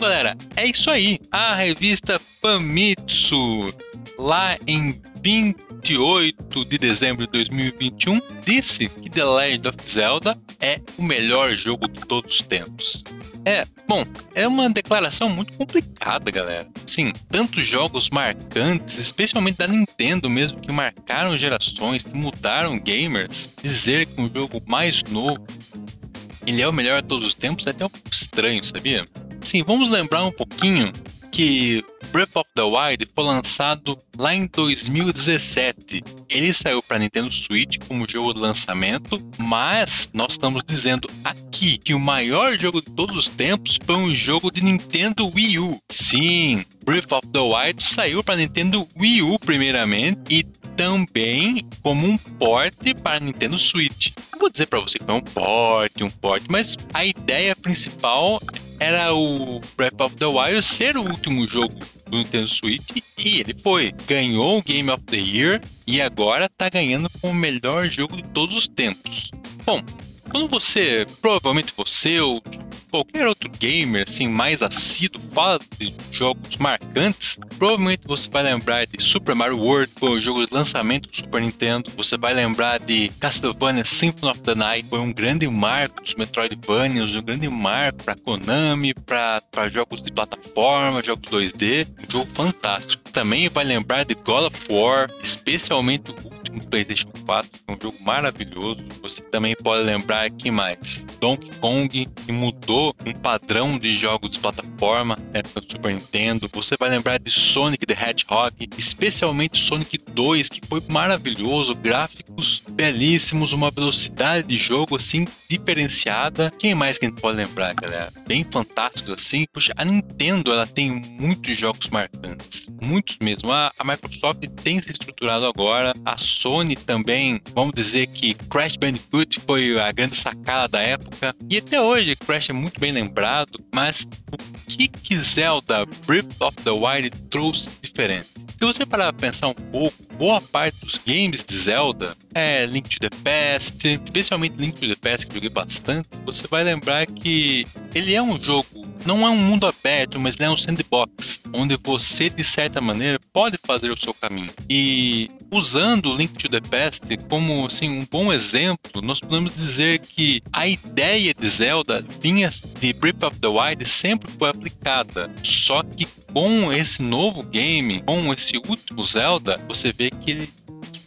Galera, é isso aí. A revista Famitsu, lá em 28 de dezembro de 2021, disse que The Legend of Zelda é o melhor jogo de todos os tempos. É, bom, é uma declaração muito complicada, galera. Sim, tantos jogos marcantes, especialmente da Nintendo mesmo, que marcaram gerações, que mudaram gamers, dizer que um jogo mais novo ele é o melhor de todos os tempos é até um pouco estranho, sabia? Sim, vamos lembrar um pouquinho que Breath of the Wild foi lançado lá em 2017. Ele saiu para Nintendo Switch como jogo de lançamento, mas nós estamos dizendo aqui que o maior jogo de todos os tempos foi um jogo de Nintendo Wii U. Sim, Breath of the Wild saiu para Nintendo Wii U primeiramente e também como um port para Nintendo Switch. Não vou dizer para você que foi um port, um port, mas a ideia principal era o Breath of the Wild ser o último jogo do Nintendo Switch e ele foi. Ganhou o Game of the Year e agora tá ganhando como o melhor jogo de todos os tempos. Bom, quando você, provavelmente você ou qualquer outro gamer assim mais assíduo fala de jogos marcantes, provavelmente você vai lembrar de Super Mario World, foi o jogo de lançamento do Super Nintendo. Você vai lembrar de Castlevania Symphony of the Night, foi um grande marco dos Metroidvanias, um grande marco para Konami, para jogos de plataforma, jogos 2D, um jogo fantástico. Também vai lembrar de God of War, especialmente o último PlayStation 4, que é um jogo maravilhoso. Você também pode lembrar que mais Donkey Kong, que mudou um padrão de jogos de plataforma época do Super Nintendo. Você vai lembrar de Sonic the Hedgehog, especialmente Sonic 2, que foi maravilhoso, gráficos belíssimos, uma velocidade de jogo assim diferenciada. Quem mais que a gente pode lembrar, galera? Bem fantásticos assim. Puxa, a Nintendo ela tem muitos jogos marcantes, muitos mesmo. A, a Microsoft tem se estruturado agora, a Sony também. Vamos dizer que Crash Bandicoot foi a grande sacada da época e até hoje Crash é muito bem lembrado. Mas o que que Zelda Breath of the Wild trouxe diferente? Se você parar pra pensar um pouco, boa parte dos games de Zelda é Link to the Past, especialmente Link to the Past, que eu joguei bastante, você vai lembrar que ele é um jogo, não é um mundo aberto, mas é um sandbox, onde você, de certa maneira, pode fazer o seu caminho. E usando Link to the Past como assim, um bom exemplo, nós podemos dizer que a ideia de Zelda vinha de Breath of the Wild sempre foi aplicada, só que com esse novo game, com esse último Zelda, você vê que ele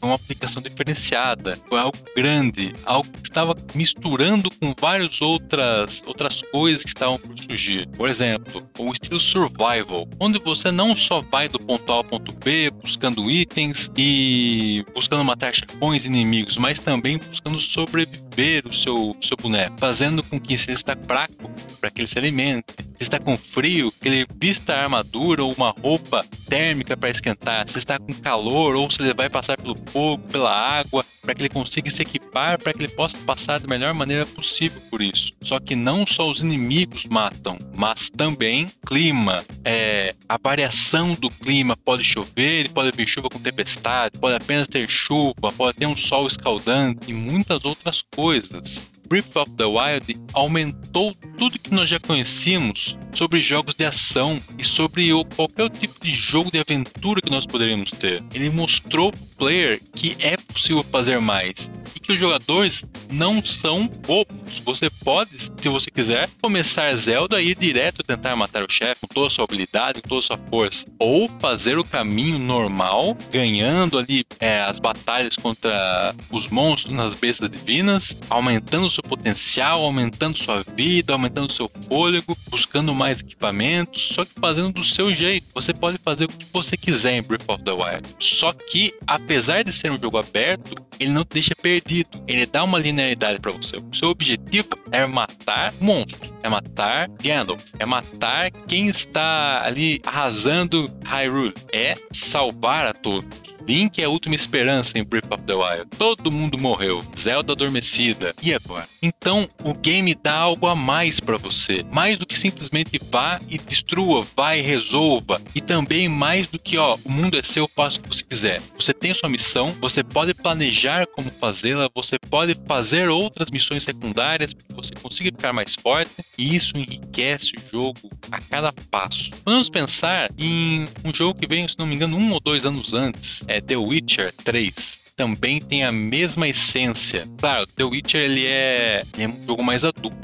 uma aplicação diferenciada, foi algo grande, algo que estava misturando com várias outras, outras coisas que estavam por surgir. Por exemplo, o estilo survival, onde você não só vai do ponto A ao ponto B buscando itens e buscando matar chefões inimigos, mas também buscando sobreviver o seu, seu boneco, fazendo com que se ele está fraco, para que ele se alimente, se está com frio, que ele vista a armadura ou uma roupa térmica para esquentar, se está com calor ou se ele vai passar pelo fogo, pela água, para que ele consiga se equipar, para que ele possa passar da melhor maneira possível por isso. Só que não só os inimigos matam, mas também clima. É, a variação do clima pode chover, pode vir chuva com tempestade, pode apenas ter chuva, pode ter um sol escaldante e muitas outras coisas. Breath of the Wild aumentou tudo que nós já conhecíamos sobre jogos de ação e sobre o, qualquer tipo de jogo de aventura que nós poderíamos ter. Ele mostrou pro player que é possível fazer mais e que os jogadores não são bobos. Você pode, se você quiser, começar Zelda e ir direto tentar matar o chefe com toda a sua habilidade, com toda a sua força, ou fazer o caminho normal, ganhando ali é, as batalhas contra os monstros nas bestas divinas, aumentando seu potencial, aumentando sua vida, aumentando seu fôlego, buscando mais equipamentos, só que fazendo do seu jeito. Você pode fazer o que você quiser em Breath of the Wild. Só que, apesar de ser um jogo aberto, ele não te deixa perdido. Ele dá uma linearidade para você. O seu objetivo é matar monstros, é matar Gandalf, é matar quem está ali arrasando Hyrule, é salvar a todos. Link é a última esperança em Breath of the Wild. Todo mundo morreu. Zelda adormecida. E agora? Então, o game dá algo a mais para você. Mais do que simplesmente vá e destrua, vá e resolva. E também mais do que, ó, o mundo é seu, faça o que você quiser. Você tem sua missão, você pode planejar como fazê-la, você pode fazer outras missões secundárias para que você consiga ficar mais forte. E isso enriquece o jogo a cada passo. Vamos pensar em um jogo que veio, se não me engano, um ou dois anos antes é The Witcher 3 também tem a mesma essência. Claro, The Witcher ele é, ele é um jogo mais adulto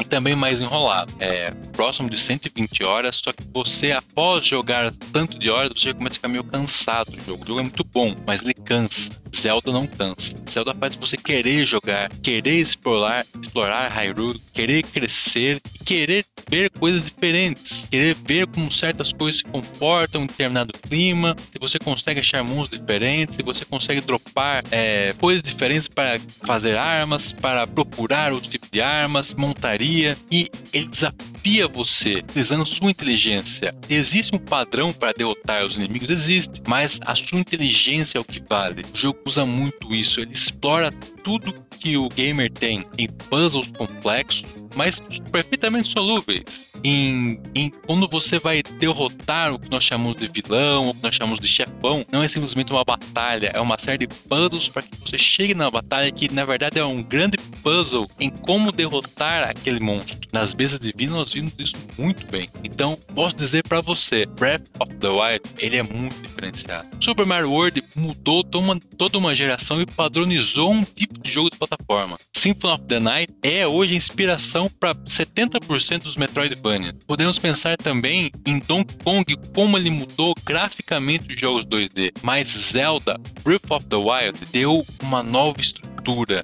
e também mais enrolado. É próximo de 120 horas, só que você, após jogar tanto de horas, você começa a ficar meio cansado do jogo. O jogo é muito bom, mas ele cansa. Zelda não cansa. Zelda faz você querer jogar, querer explorar, explorar Hyrule, querer crescer e querer ver coisas diferentes, querer ver como certas coisas se comportam em determinado clima, se você consegue achar monstros diferentes, se você consegue dropar é, coisas diferentes para fazer armas, para procurar outro tipo de armas, montaria e ele desafia você utilizando sua inteligência. Existe um padrão para derrotar os inimigos? Existe, mas a sua inteligência é o que vale. O jogo usa muito isso, ele explora tudo que o gamer tem em puzzles complexos, mas perfeitamente solúveis. Em, em, quando você vai derrotar o que nós chamamos de vilão, o que nós chamamos de chefão, não é simplesmente uma batalha, é uma série de puzzles para que você chegue na batalha que na verdade é um grande puzzle em como derrotar aquele monstro. Nas bestas divinas nós vimos isso muito bem. Então, posso dizer para você, Breath of the Wild, ele é muito diferenciado. Super Mario World mudou toda uma geração e padronizou um tipo de jogo de plataforma. Symphony of the Night é hoje a inspiração para 70% dos Metroidvania. Podemos pensar também em Donkey Kong como ele mudou graficamente os jogos 2D, mas Zelda Breath of the Wild deu uma nova estrutura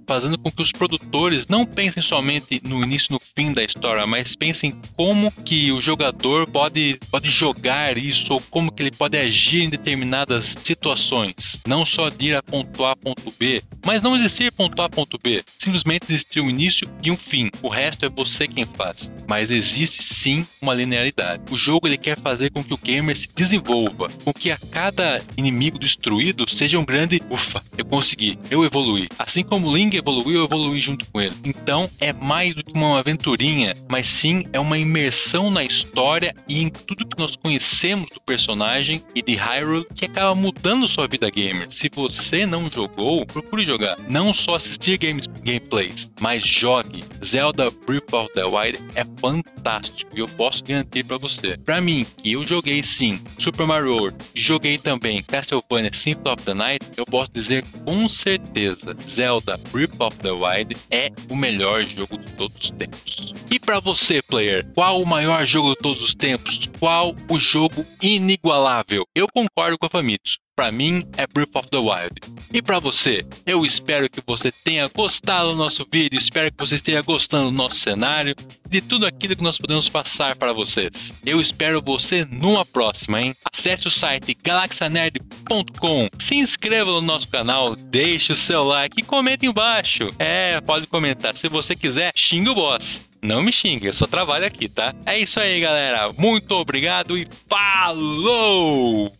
fazendo com que os produtores não pensem somente no início no fim da história, mas pensem como que o jogador pode, pode jogar isso ou como que ele pode agir em determinadas situações. Não só de ir a ponto A, ponto B, mas não existir ponto A, ponto B. Simplesmente existir um início e um fim. O resto é você quem faz. Mas existe sim uma linearidade. O jogo ele quer fazer com que o gamer se desenvolva, com que a cada inimigo destruído seja um grande ufa, eu consegui, eu evolui. Assim como o Link evoluiu, eu evolui junto com ele. Então é mais do que uma aventurinha, mas sim é uma imersão na história e em tudo que nós conhecemos do personagem e de Hyrule que acaba mudando sua vida gamer. Se você não jogou, procure jogar. Não só assistir games, gameplays, mas jogue. Zelda Breath of the Wild é fantástico e eu posso garantir para você. Para mim, que eu joguei sim Super Mario World e joguei também Castlevania Symphony of the Night, eu posso dizer com certeza Zelda Breath of the Wild é o melhor jogo de todos os tempos. E para você, player, qual o maior jogo de todos os tempos? Qual o jogo inigualável? Eu concordo com a Famitsu para mim é Breath of the Wild. E para você, eu espero que você tenha gostado do nosso vídeo, espero que você esteja gostando do nosso cenário, de tudo aquilo que nós podemos passar para vocês. Eu espero você numa próxima, hein? Acesse o site galaxianerd.com, se inscreva no nosso canal, deixe o seu like e comente embaixo. É, pode comentar. Se você quiser, xinga o boss. Não me xingue, eu só trabalho aqui, tá? É isso aí, galera. Muito obrigado e falou!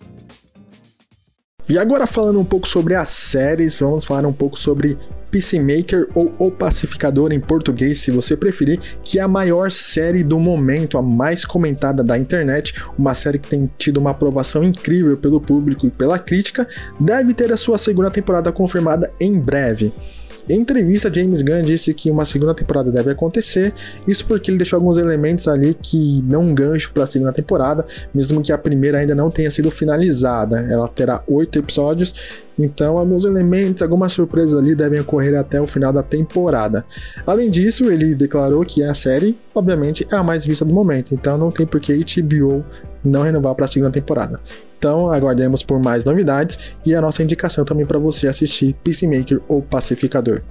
E agora falando um pouco sobre as séries, vamos falar um pouco sobre Peacemaker ou O Pacificador em português, se você preferir, que é a maior série do momento, a mais comentada da internet, uma série que tem tido uma aprovação incrível pelo público e pela crítica, deve ter a sua segunda temporada confirmada em breve. Em entrevista, James Gunn disse que uma segunda temporada deve acontecer, isso porque ele deixou alguns elementos ali que dão um gancho para a segunda temporada, mesmo que a primeira ainda não tenha sido finalizada. Ela terá oito episódios então, alguns elementos, algumas surpresas ali devem ocorrer até o final da temporada. Além disso, ele declarou que a série, obviamente, é a mais vista do momento, então não tem por que HBO não renovar para a segunda temporada. Então, aguardemos por mais novidades e a nossa indicação também para você assistir Peacemaker ou Pacificador.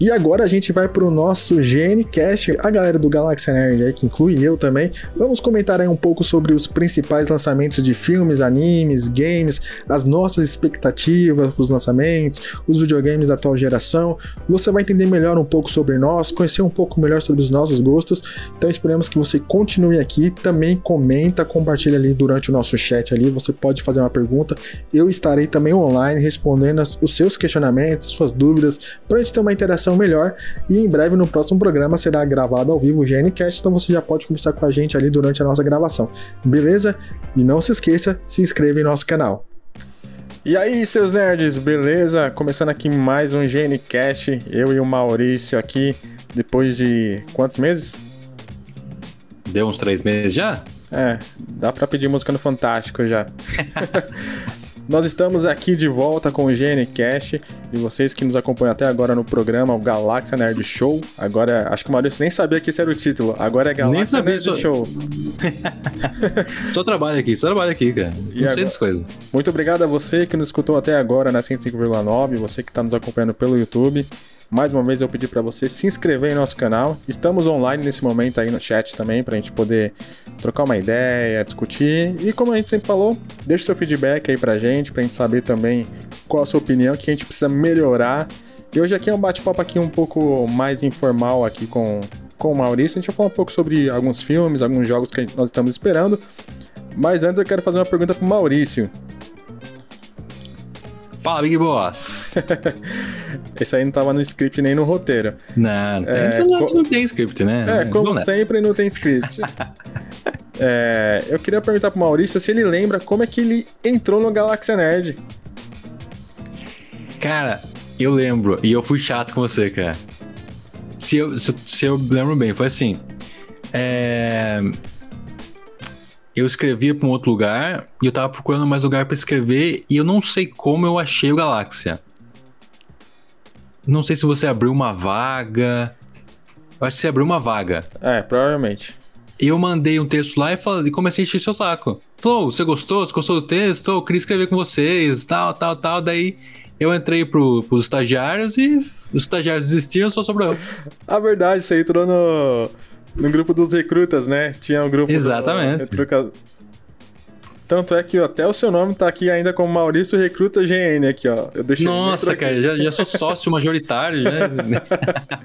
E agora a gente vai para o nosso GNCast, a galera do Galaxy Nerd aí, que inclui eu também. Vamos comentar aí um pouco sobre os principais lançamentos de filmes, animes, games, as nossas expectativas, os lançamentos, os videogames da atual geração. Você vai entender melhor um pouco sobre nós, conhecer um pouco melhor sobre os nossos gostos. Então esperamos que você continue aqui, também comenta, compartilha ali durante o nosso chat ali. Você pode fazer uma pergunta, eu estarei também online respondendo os seus questionamentos, suas dúvidas, para a gente ter uma interação melhor. E em breve no próximo programa será gravado ao vivo o GNCast, então você já pode conversar com a gente ali durante a nossa gravação. Beleza? E não se esqueça, se inscreva em nosso canal. E aí, seus nerds, beleza? Começando aqui mais um GNCast, eu e o Maurício aqui, depois de quantos meses? Deu uns três meses já? É, dá pra pedir música no Fantástico já. Nós estamos aqui de volta com o GNCast e vocês que nos acompanham até agora no programa, o Galáxia Nerd Show. Agora, acho que o Maurício nem sabia que esse era o título. Agora é Galáxia Nerd só... Show. só trabalho aqui, só trabalho aqui, cara. E Não agora... sei das coisas. Muito obrigado a você que nos escutou até agora na 105,9, você que está nos acompanhando pelo YouTube. Mais uma vez eu pedi para você se inscrever em nosso canal. Estamos online nesse momento aí no chat também para a gente poder trocar uma ideia, discutir e como a gente sempre falou, deixe seu feedback aí pra gente, pra gente saber também qual a sua opinião que a gente precisa melhorar. E hoje aqui é um bate-papo aqui um pouco mais informal aqui com com o Maurício. A gente vai falar um pouco sobre alguns filmes, alguns jogos que nós estamos esperando. Mas antes eu quero fazer uma pergunta pro Maurício. Fala, Big Boss! Esse aí não tava no script nem no roteiro. Não, é, não, não tem script, né? É, como não sempre, não tem script. é, eu queria perguntar pro Maurício se ele lembra como é que ele entrou no Galaxy Nerd. Cara, eu lembro, e eu fui chato com você, cara. Se eu, se, se eu lembro bem, foi assim. É eu escrevia para um outro lugar e eu tava procurando mais lugar para escrever e eu não sei como eu achei o Galáxia. Não sei se você abriu uma vaga. Eu acho que você abriu uma vaga. É, provavelmente. E eu mandei um texto lá e, falei, e comecei a encher seu saco. Falou, você gostou? Você gostou do texto? Eu queria escrever com vocês, tal, tal, tal. Daí eu entrei pro, pros estagiários e os estagiários desistiram, só sobrou. A verdade, você entrou no no grupo dos recrutas, né? Tinha um grupo. Exatamente. Do, Tanto é que até o seu nome tá aqui ainda como Maurício Recruta GN aqui, ó. Eu deixei Nossa, cara, já, já, sou sócio majoritário, né?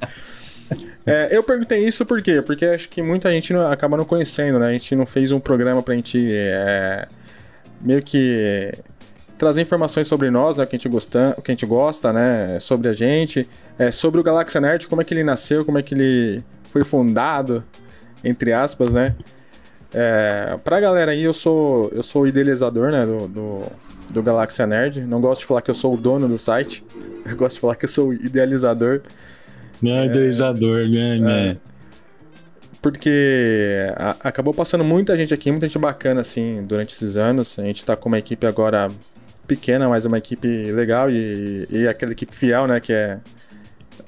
é, eu perguntei isso por quê? Porque acho que muita gente não, acaba não conhecendo, né? A gente não fez um programa pra gente é, meio que trazer informações sobre nós, né, o que a gente gosta, o que a gente gosta, né, sobre a gente, é, sobre o Galaxy Nerd, como é que ele nasceu, como é que ele foi fundado, entre aspas, né? É, pra galera aí, eu sou eu sou o idealizador, né, do, do, do Galaxia Nerd. Não gosto de falar que eu sou o dono do site. Eu gosto de falar que eu sou o idealizador. Não, é, idealizador, né, né? É, porque a, acabou passando muita gente aqui, muita gente bacana, assim, durante esses anos. A gente tá com uma equipe agora pequena, mas é uma equipe legal e, e aquela equipe fiel, né, que é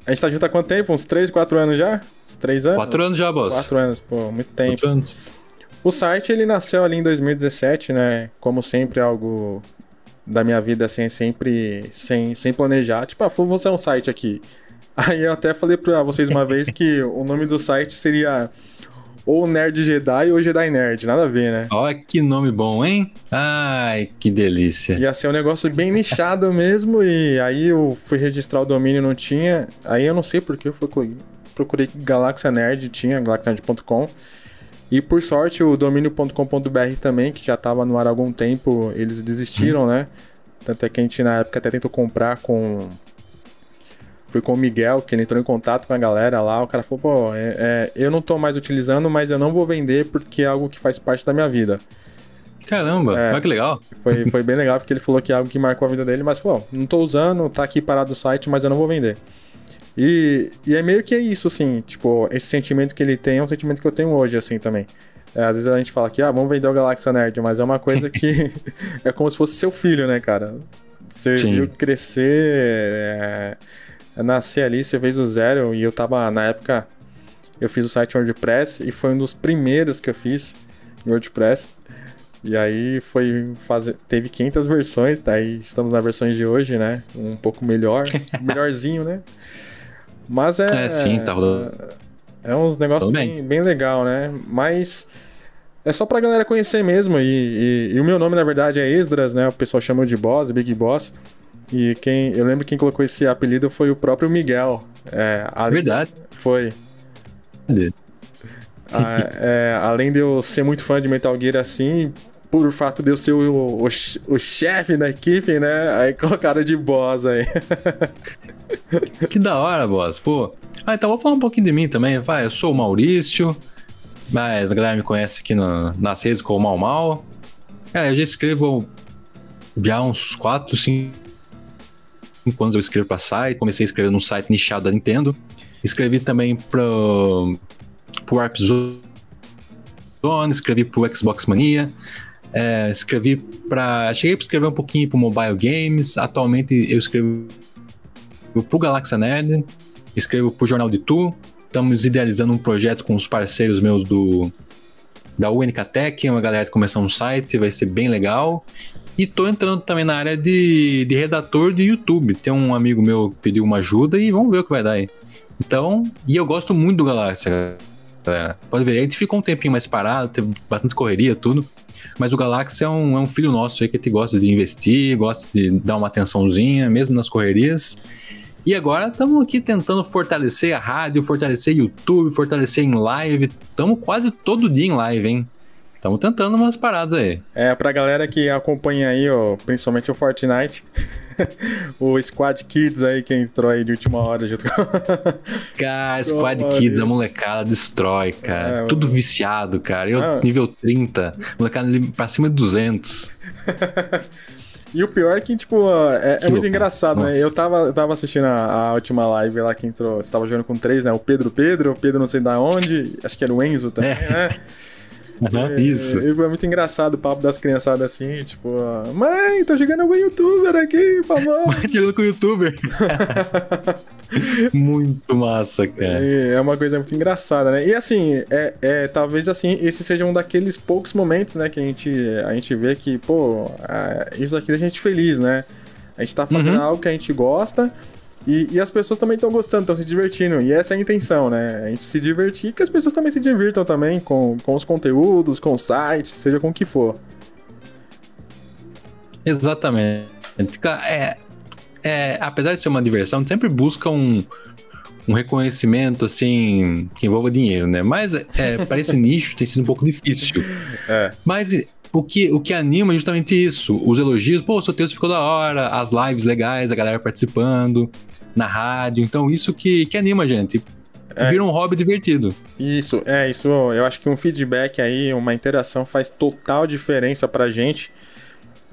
a gente tá junto há quanto tempo? Uns 3, 4 anos já? Uns 3 anos? 4 anos já, boss. 4 anos, pô, muito tempo. 4 anos. O site, ele nasceu ali em 2017, né? Como sempre, algo da minha vida, assim, sempre sem, sem planejar. Tipo, ah, vou fazer um site aqui. Aí eu até falei pra vocês uma vez que o nome do site seria ou Nerd Jedi ou Jedi Nerd, nada a ver, né? Olha que nome bom, hein? Ai, que delícia. Ia ser um negócio bem nichado mesmo, e aí eu fui registrar o domínio não tinha. Aí eu não sei porque eu fui, procurei Galaxia Nerd, tinha galaxianerd.com. E por sorte o domínio.com.br também, que já estava no ar há algum tempo, eles desistiram, hum. né? Tanto é que a gente na época até tentou comprar com Fui com o Miguel, que ele entrou em contato com a galera lá. O cara falou: pô, é, é, eu não tô mais utilizando, mas eu não vou vender porque é algo que faz parte da minha vida. Caramba, é, olha que legal. Foi, foi bem legal, porque ele falou que é algo que marcou a vida dele, mas falou: não tô usando, tá aqui parado o site, mas eu não vou vender. E, e é meio que é isso, assim, tipo, esse sentimento que ele tem é um sentimento que eu tenho hoje, assim, também. É, às vezes a gente fala que, ah, vamos vender o Galáxia Nerd, mas é uma coisa que é como se fosse seu filho, né, cara? Você Sim. viu crescer, é, nascer ali, você fez o zero, e eu tava, na época, eu fiz o site WordPress, e foi um dos primeiros que eu fiz em WordPress. E aí foi fazer. Teve 500 versões, tá? Aí estamos na versão de hoje, né? Um pouco melhor. melhorzinho, né? Mas é. É, sim, tá rodando. É uns negócios bem, bem. bem legal, né? Mas. É só pra galera conhecer mesmo. E, e- e o meu nome, na verdade, é Esdras, né? O pessoal chama de Boss, Big Boss. E quem. Eu lembro quem colocou esse apelido foi o próprio Miguel. É, a- Verdade. Foi. Ah, é, além de eu ser muito fã de Metal Gear assim, por fato de eu ser o, o, o chefe da equipe, né? Aí colocaram de boss aí. Que da hora, boss. Pô. Ah, então vou falar um pouquinho de mim também. Vai, eu sou o Maurício, mas a galera me conhece aqui no, nas redes como Mal Mal. Cara, eu já escrevo já uns 4, 5 anos eu escrevo pra site. Comecei a escrever num site nichado da Nintendo. Escrevi também pro, pro Warp Zone, escrevi pro Xbox Mania. É, escrevi pra. Cheguei pra escrever um pouquinho pro Mobile Games. Atualmente eu escrevo pro Galáxia Nerd, escrevo pro Jornal de Tu. Estamos idealizando um projeto com os parceiros meus do da UNK Tech, uma galera que começar um site, vai ser bem legal. E tô entrando também na área de, de redator de YouTube. Tem um amigo meu que pediu uma ajuda e vamos ver o que vai dar aí. Então, e eu gosto muito do Galáxia. galera. Pode ver, a gente ficou um tempinho mais parado, teve bastante correria, tudo. Mas o Galáxia é um, é um filho nosso aí que a gente gosta de investir, gosta de dar uma atençãozinha, mesmo nas correrias. E agora estamos aqui tentando fortalecer a rádio, fortalecer YouTube, fortalecer em live. Estamos quase todo dia em live, hein? Estamos tentando umas paradas aí. É, pra galera que acompanha aí, ó, principalmente o Fortnite, o Squad Kids aí que entrou aí de última hora junto com... Cara, Squad Kids, a molecada destrói, cara. É, Tudo viciado, cara. Eu, Ah. nível 30, molecada pra cima de 200. E o pior é que, tipo, é, é Que muito engraçado, né? Nossa. Eu tava, eu tava assistindo a, a última live lá que entrou. Você tava jogando com três, né? O Pedro Pedro, o Pedro não sei da onde, acho que era o Enzo também, É. né? É, Isso. E foi muito engraçado o papo das criançadas assim, tipo, mãe, tô jogando com o youtuber aqui, famoso. Tirando com o youtuber. Muito massa, cara. E é uma coisa muito engraçada, né? E assim, é, é, talvez assim, esse seja um daqueles poucos momentos, né, que a gente, a gente vê que, pô, ah, isso aqui deixa a gente feliz, né? A gente tá fazendo Uhum. algo que a gente gosta e, e as pessoas também estão gostando, estão se divertindo. E essa é a intenção, né? A gente se divertir e que as pessoas também se divirtam também com, com os conteúdos, com o site, seja com o que for. Exatamente. É, é, apesar de ser uma diversão, a gente sempre busca um, um reconhecimento assim que envolva dinheiro, né? Mas é, para esse nicho tem sido um pouco difícil. É. Mas o que, o que anima é justamente isso: os elogios, pô, seu texto ficou da hora, as lives legais, a galera participando na rádio. Então, isso que, que anima a gente. É. Vira um hobby divertido. Isso, é, isso eu acho que um feedback aí, uma interação faz total diferença pra gente.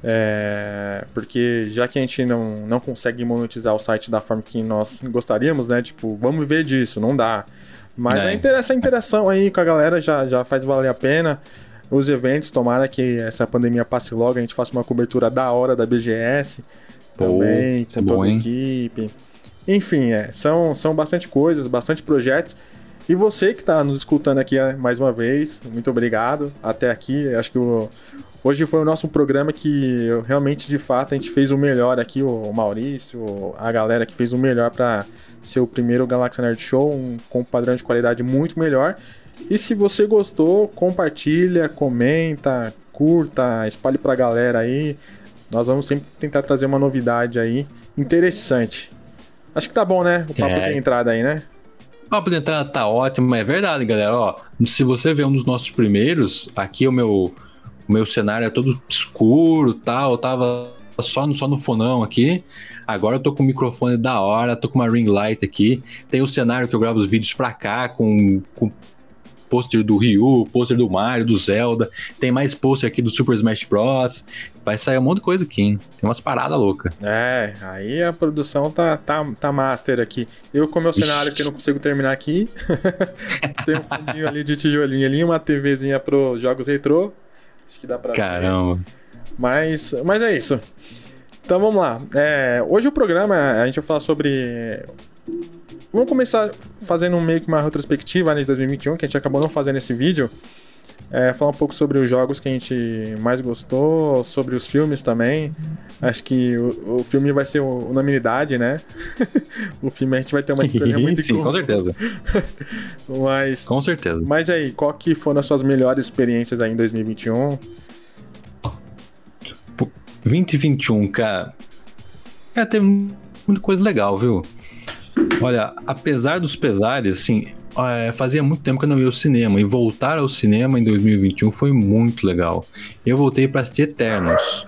É, porque já que a gente não, não consegue monetizar o site da forma que nós gostaríamos, né? Tipo, vamos viver disso, não dá. Mas É. a inter- essa interação aí com a galera já, já faz valer a pena. Os eventos, tomara que essa pandemia passe logo, a gente faça uma cobertura da hora da BGS Pô, também, é com bom, toda a equipe. Enfim, é, são, são bastante coisas, bastante projetos. E você que está nos escutando aqui é, mais uma vez, muito obrigado até aqui. Acho que o- hoje foi o nosso programa que realmente, de fato, a gente fez o melhor aqui, o Maurício, a galera que fez o melhor para ser o primeiro Galaxy Nerd Show, um- com um padrão de qualidade muito melhor. E se você gostou, compartilha, comenta, curta, espalhe pra galera aí. Nós vamos sempre tentar trazer uma novidade aí interessante. Acho que tá bom, né? O papo É. tem entrada aí, né? O papo de entrada tá ótimo, é verdade, galera. Ó, se você ver um dos nossos primeiros, aqui o meu, o meu cenário é todo escuro tal, eu tava só no, só no fonão aqui. Agora eu tô com o microfone da hora, tô com uma ring light aqui. Tem o cenário que eu gravo os vídeos pra cá, com, com pôster do Ryu, pôster do Mario, do Zelda. Tem mais pôster aqui do Super Smash Bros. Vai sair um monte de coisa aqui, hein? Tem umas paradas loucas. É, aí a produção tá, tá, tá master aqui. Eu, com meu cenário que eu não consigo terminar aqui, tem um fundinho ali de tijolinho ali, uma TVzinha pro jogos retrô. Acho que dá pra Caramba. ver. Mas, mas é isso. Então vamos lá. É, hoje o programa a gente vai falar sobre. Vamos começar fazendo meio que uma retrospectiva né, de 2021, que a gente acabou não fazendo esse vídeo. É, falar um pouco sobre os jogos que a gente mais gostou, sobre os filmes também. Acho que o, o filme vai ser unanimidade, né? o filme a gente vai ter uma escolha muito Sim, com certeza. mas, Com certeza. mas aí, qual que foram as suas melhores experiências aí em 2021? 2021, cara. É, teve muita coisa legal, viu? Olha, apesar dos pesares, assim, é, fazia muito tempo que eu não ia ao cinema e voltar ao cinema em 2021 foi muito legal. Eu voltei para assistir Eternos.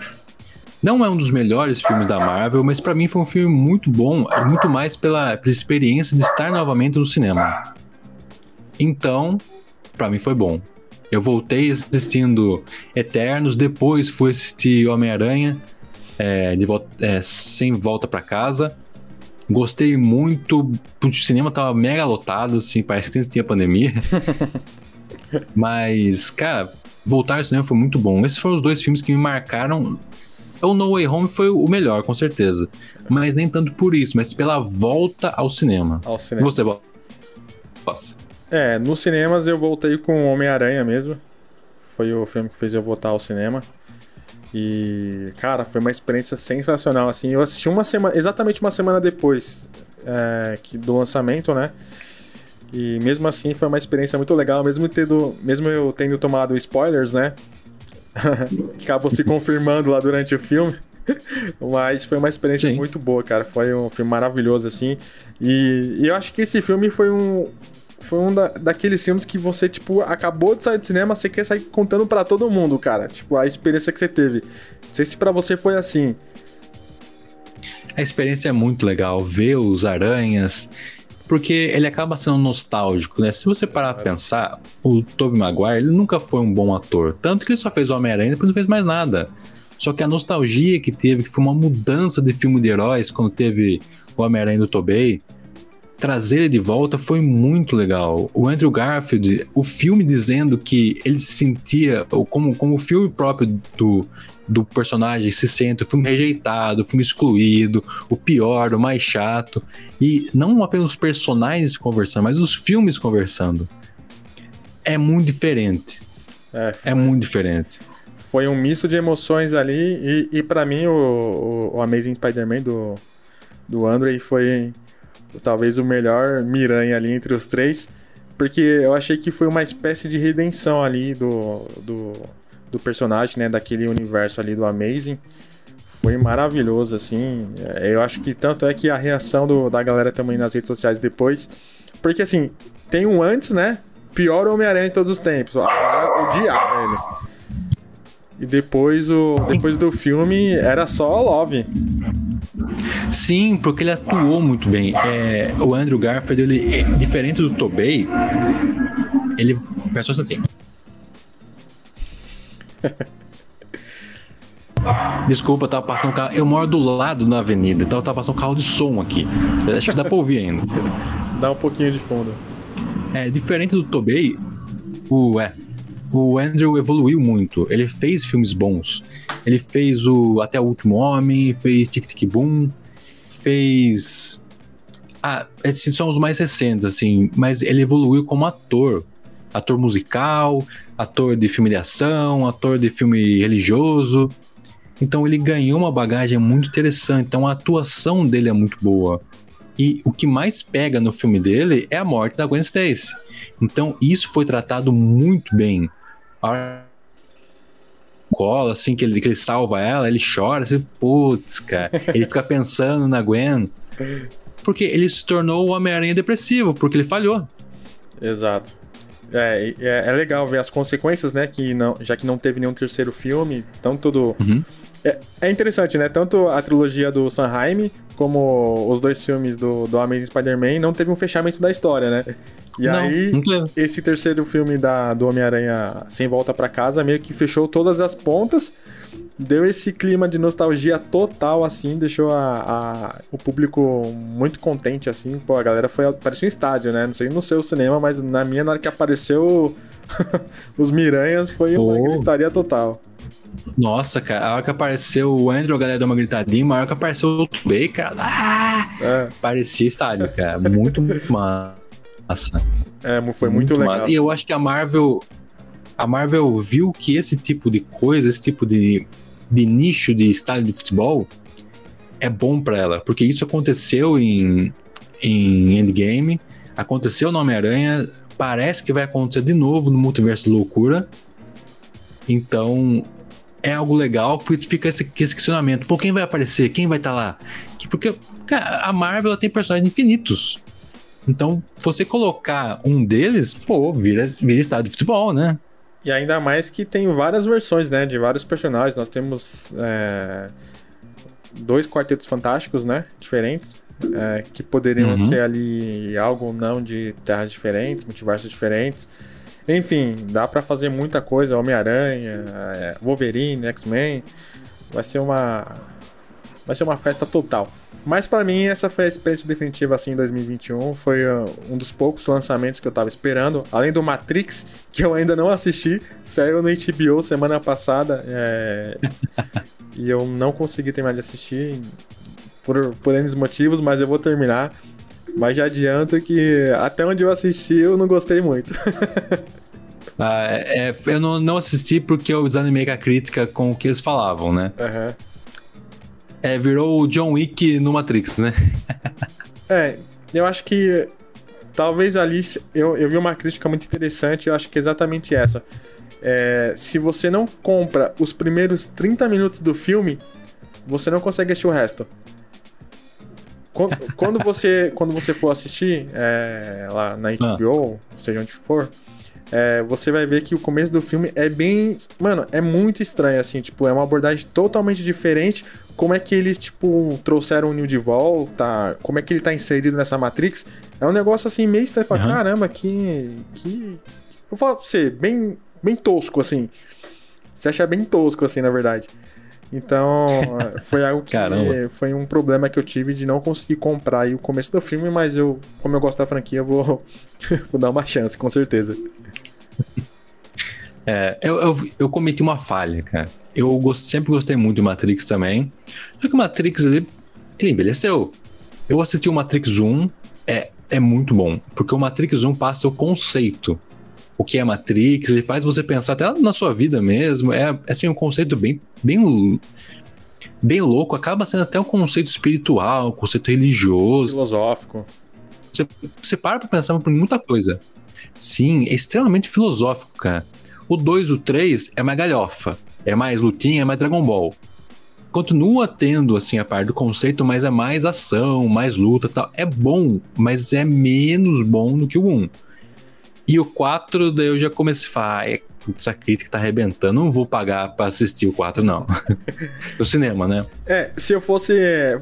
Não é um dos melhores filmes da Marvel, mas para mim foi um filme muito bom, muito mais pela, pela experiência de estar novamente no cinema. Então, para mim foi bom. Eu voltei assistindo Eternos, depois fui assistir Homem-Aranha, é, é, sem volta para casa. Gostei muito. O cinema tava mega lotado, assim, parece que tinha pandemia. Mas, cara, voltar ao cinema foi muito bom. Esses foram os dois filmes que me marcaram. O No Way Home foi o melhor, com certeza. Mas nem tanto por isso, mas pela volta ao cinema. Ao cinema. você, Boss? É, nos cinemas eu voltei com Homem-Aranha mesmo. Foi o filme que fez eu voltar ao cinema. E, cara, foi uma experiência sensacional, assim. Eu assisti uma semana, exatamente uma semana depois é, que, do lançamento, né? E mesmo assim foi uma experiência muito legal, mesmo, tendo, mesmo eu tendo tomado spoilers, né? que acabou se confirmando lá durante o filme. Mas foi uma experiência Sim. muito boa, cara. Foi um filme maravilhoso, assim. E, e eu acho que esse filme foi um. Foi um da- daqueles filmes que você, tipo, acabou de sair do cinema, você quer sair contando pra todo mundo, cara. Tipo, a experiência que você teve. Não sei se pra você foi assim. A experiência é muito legal, ver os aranhas, porque ele acaba sendo nostálgico, né? Se você parar pra pensar, o Tobey Maguire, ele nunca foi um bom ator. Tanto que ele só fez Homem-Aranha e depois não fez mais nada. Só que a nostalgia que teve, que foi uma mudança de filme de heróis, quando teve o Homem-Aranha do Tobey, trazer ele de volta foi muito legal. O Andrew Garfield, o filme dizendo que ele se sentia, ou como, como o filme próprio do, do personagem se sente, o filme rejeitado, o filme excluído, o pior, o mais chato. E não apenas os personagens conversando, mas os filmes conversando. É muito diferente. É, É muito diferente. foi um misto de emoções ali. E, e para mim, o, o, o Amazing Spider-Man do, do Andrew foi talvez o melhor Miranha ali entre os três. Porque eu achei que foi uma espécie de redenção ali do, do, do personagem, né? Daquele universo ali do Amazing. Foi maravilhoso, assim. É, Eu acho que tanto é que a reação do- da galera também nas redes sociais depois. Porque assim, tem um antes, né? Pior Homem-Aranha de todos os tempos. O diabo, ele. E depois, o, depois do filme era só Love. Sim, porque ele atuou muito bem. É, o Andrew Garfield, ele, é diferente do Tobey, ele pensou assim. Desculpa, eu tava passando carro. Eu moro do lado da avenida, então eu tava passando um carro de som aqui. Acho que dá pra ouvir ainda. Dá um pouquinho de fundo. É, diferente do Tobey, o, é, o Andrew evoluiu muito. Ele fez filmes bons. Ele fez o Até o Último Homem, fez Tic Tic Boom, fez. Ah, esses são os mais recentes, assim, mas ele evoluiu como ator. Ator musical, ator de filme de ação, ator de filme religioso. Então ele ganhou uma bagagem muito interessante. Então a atuação dele é muito boa. E o que mais pega no filme dele é a morte da Gwen Stacy. Então isso foi tratado muito bem. Hora cola, assim, que ele, que ele salva ela, ele chora, assim, putz, cara. Ele fica pensando na Gwen. Porque ele se tornou o Homem-Aranha depressivo, porque ele falhou. Exato. É, é, é legal ver as consequências, né? Que não, já que não teve nenhum terceiro filme, tanto do. Uhum. É, é interessante, né? Tanto a trilogia do Sanheim, como os dois filmes do, do Amazing Spider-Man, não teve um fechamento da história, né? E Não, aí, não esse terceiro filme da, do Homem-Aranha Sem Volta pra Casa meio que fechou todas as pontas. deu esse clima de nostalgia total, assim, deixou a, a- o público muito contente, assim. Pô, a galera foi. Parecia um estádio, né? Não sei no seu cinema, mas na minha, na hora que apareceu os Miranhas, foi uma Oh. gritaria total. Nossa, cara, a hora que apareceu o Andrew, a galera deu uma gritadinha, mas a hora que apareceu o Tubei, cara, ah, É, parecia estádio, cara. Muito, muito massa. é, foi muito, legal. massa. E eu acho que a Marvel. A Marvel viu que esse tipo de coisa, esse tipo de, de nicho de estádio de futebol é bom pra ela. Porque isso aconteceu em, em Endgame, aconteceu no Homem-Aranha, parece que vai acontecer de novo no Multiverso Loucura. Então, é algo legal, porque fica esse, esse questionamento. Pô, quem vai aparecer? Quem vai estar lá? Que- Porque cara, a Marvel tem personagens infinitos. Então, você colocar um deles, pô, vira, vira estádio de futebol, né? E ainda mais que tem várias versões, né? De vários personagens. Nós temos é, dois quartetos fantásticos, né? Diferentes. É, que poderiam Uhum. ser ali algo ou não de terras diferentes, multiversos diferentes. Enfim, dá pra fazer muita coisa. Homem-Aranha, é, Wolverine, X-Men. Vai ser uma. Vai ser uma festa total. Mas pra mim, essa foi a experiência definitiva assim em 2021. Foi uh, um dos poucos lançamentos que eu tava esperando. Além do Matrix, que eu ainda não assisti. Saiu no HBO semana passada. é, e eu não consegui terminar de assistir por, por N motivos, mas eu vou terminar. Mas já adianto que até onde eu assisti eu não gostei muito. Ah, é, eu não, não assisti porque eu desanimei com a crítica com o que eles falavam, né? Aham. É, virou o John Wick no Matrix, né? É, eu acho que talvez ali eu, eu vi uma crítica muito interessante, eu acho que é exatamente essa. É, se você não compra os primeiros 30 minutos do filme, você não consegue assistir o resto. Quando, quando você, quando você for assistir é, lá na HBO, seja onde for, é, você vai ver que o começo do filme é bem. Mano, é muito estranho, assim, tipo, é uma abordagem totalmente diferente. Como é que eles, tipo, trouxeram o Neo de volta? Como é que ele tá inserido nessa Matrix? É um negócio assim meio estranho. Fala, Uhum. Caramba, que. que. Eu vou falar pra você, bem, bem tosco, assim. Você acha bem tosco, assim, na verdade. Então, foi algo que Caramba. foi um problema que eu tive de não conseguir comprar aí o começo do filme, mas eu, como eu gosto da franquia, eu vou, vou dar uma chance, com certeza. É, eu, eu, eu cometi uma falha, cara. Eu gos- sempre gostei muito de Matrix também. Só que o Matrix, ele, ele envelheceu. Eu assisti o Matrix 1, é, é muito bom. Porque o Matrix 1 passa o conceito. O que é Matrix, ele faz você pensar até na sua vida mesmo. É assim, um conceito bem, bem, bem louco. Acaba sendo até um conceito espiritual, um conceito religioso. Filosófico. Você, você para pra pensar por muita coisa. Sim, é extremamente filosófico, cara. O 2 e o 3 é mais galhofa. É mais lutinha, é mais Dragon Ball. Continua tendo, assim, a parte do conceito, mas é mais ação, mais luta tal. É bom, mas é menos bom do que o 1. E o 4, daí eu já comecei a falar, "Ai, essa crítica tá arrebentando, não vou pagar pra assistir o 4, não. no cinema, né? É, se eu fosse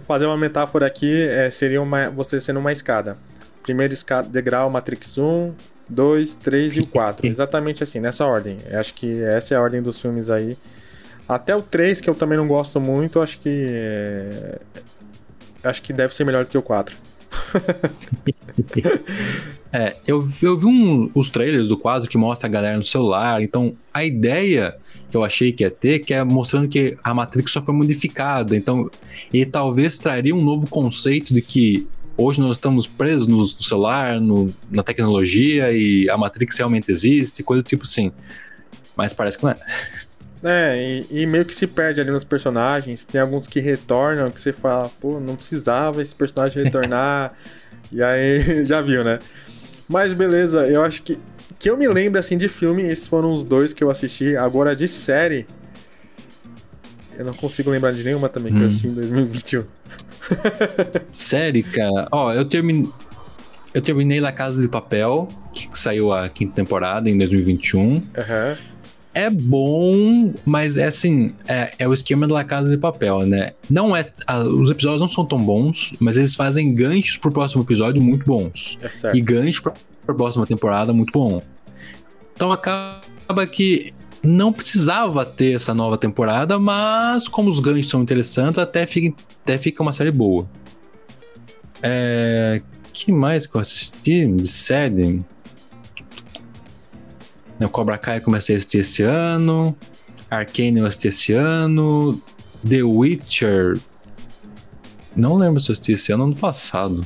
fazer uma metáfora aqui, é, seria uma, você sendo uma escada. Primeiro escada, degrau, Matrix 1, 2, 3 e o 4. Exatamente assim, nessa ordem. Eu acho que essa é a ordem dos filmes aí. Até o 3, que eu também não gosto muito, acho que. é, Acho que deve ser melhor do que o 4. É, eu, eu vi um- os trailers do quadro que mostra a galera no celular, então a ideia que eu achei que ia ter, que é mostrando que a Matrix só foi modificada, então ele talvez traria um novo conceito de que hoje nós estamos presos no, no celular, no- na tecnologia e a Matrix realmente existe, coisa do tipo assim. Mas parece que não é. É, e, e meio que se perde ali nos personagens. Tem alguns que retornam, que você fala, pô, não precisava esse personagem retornar. e aí, já viu, né? Mas beleza, eu acho que. Que eu me lembro assim de filme, esses foram os dois que eu assisti. Agora de série. Eu não consigo lembrar de nenhuma também que eu Hum. assisti em 2021. Série, cara. Ó, eu terminei. Eu terminei La Casa de Papel, que saiu a quinta temporada em 2021. Aham. É bom, mas é assim, é, é o esquema da Casa de Papel, né? Não é. a- os episódios não são tão bons, mas eles fazem ganchos pro próximo episódio muito bons. É certo. E ganchos pra, pra próxima temporada muito bom. Então acaba que não precisava ter essa nova temporada, mas como os ganchos são interessantes, até fica, até fica uma série boa. É, que mais que eu assisti série? O Cobra Kai eu comecei a assistir esse ano. Arcane eu assisti esse ano. The Witcher. Não lembro se eu assisti esse ano ou ano passado.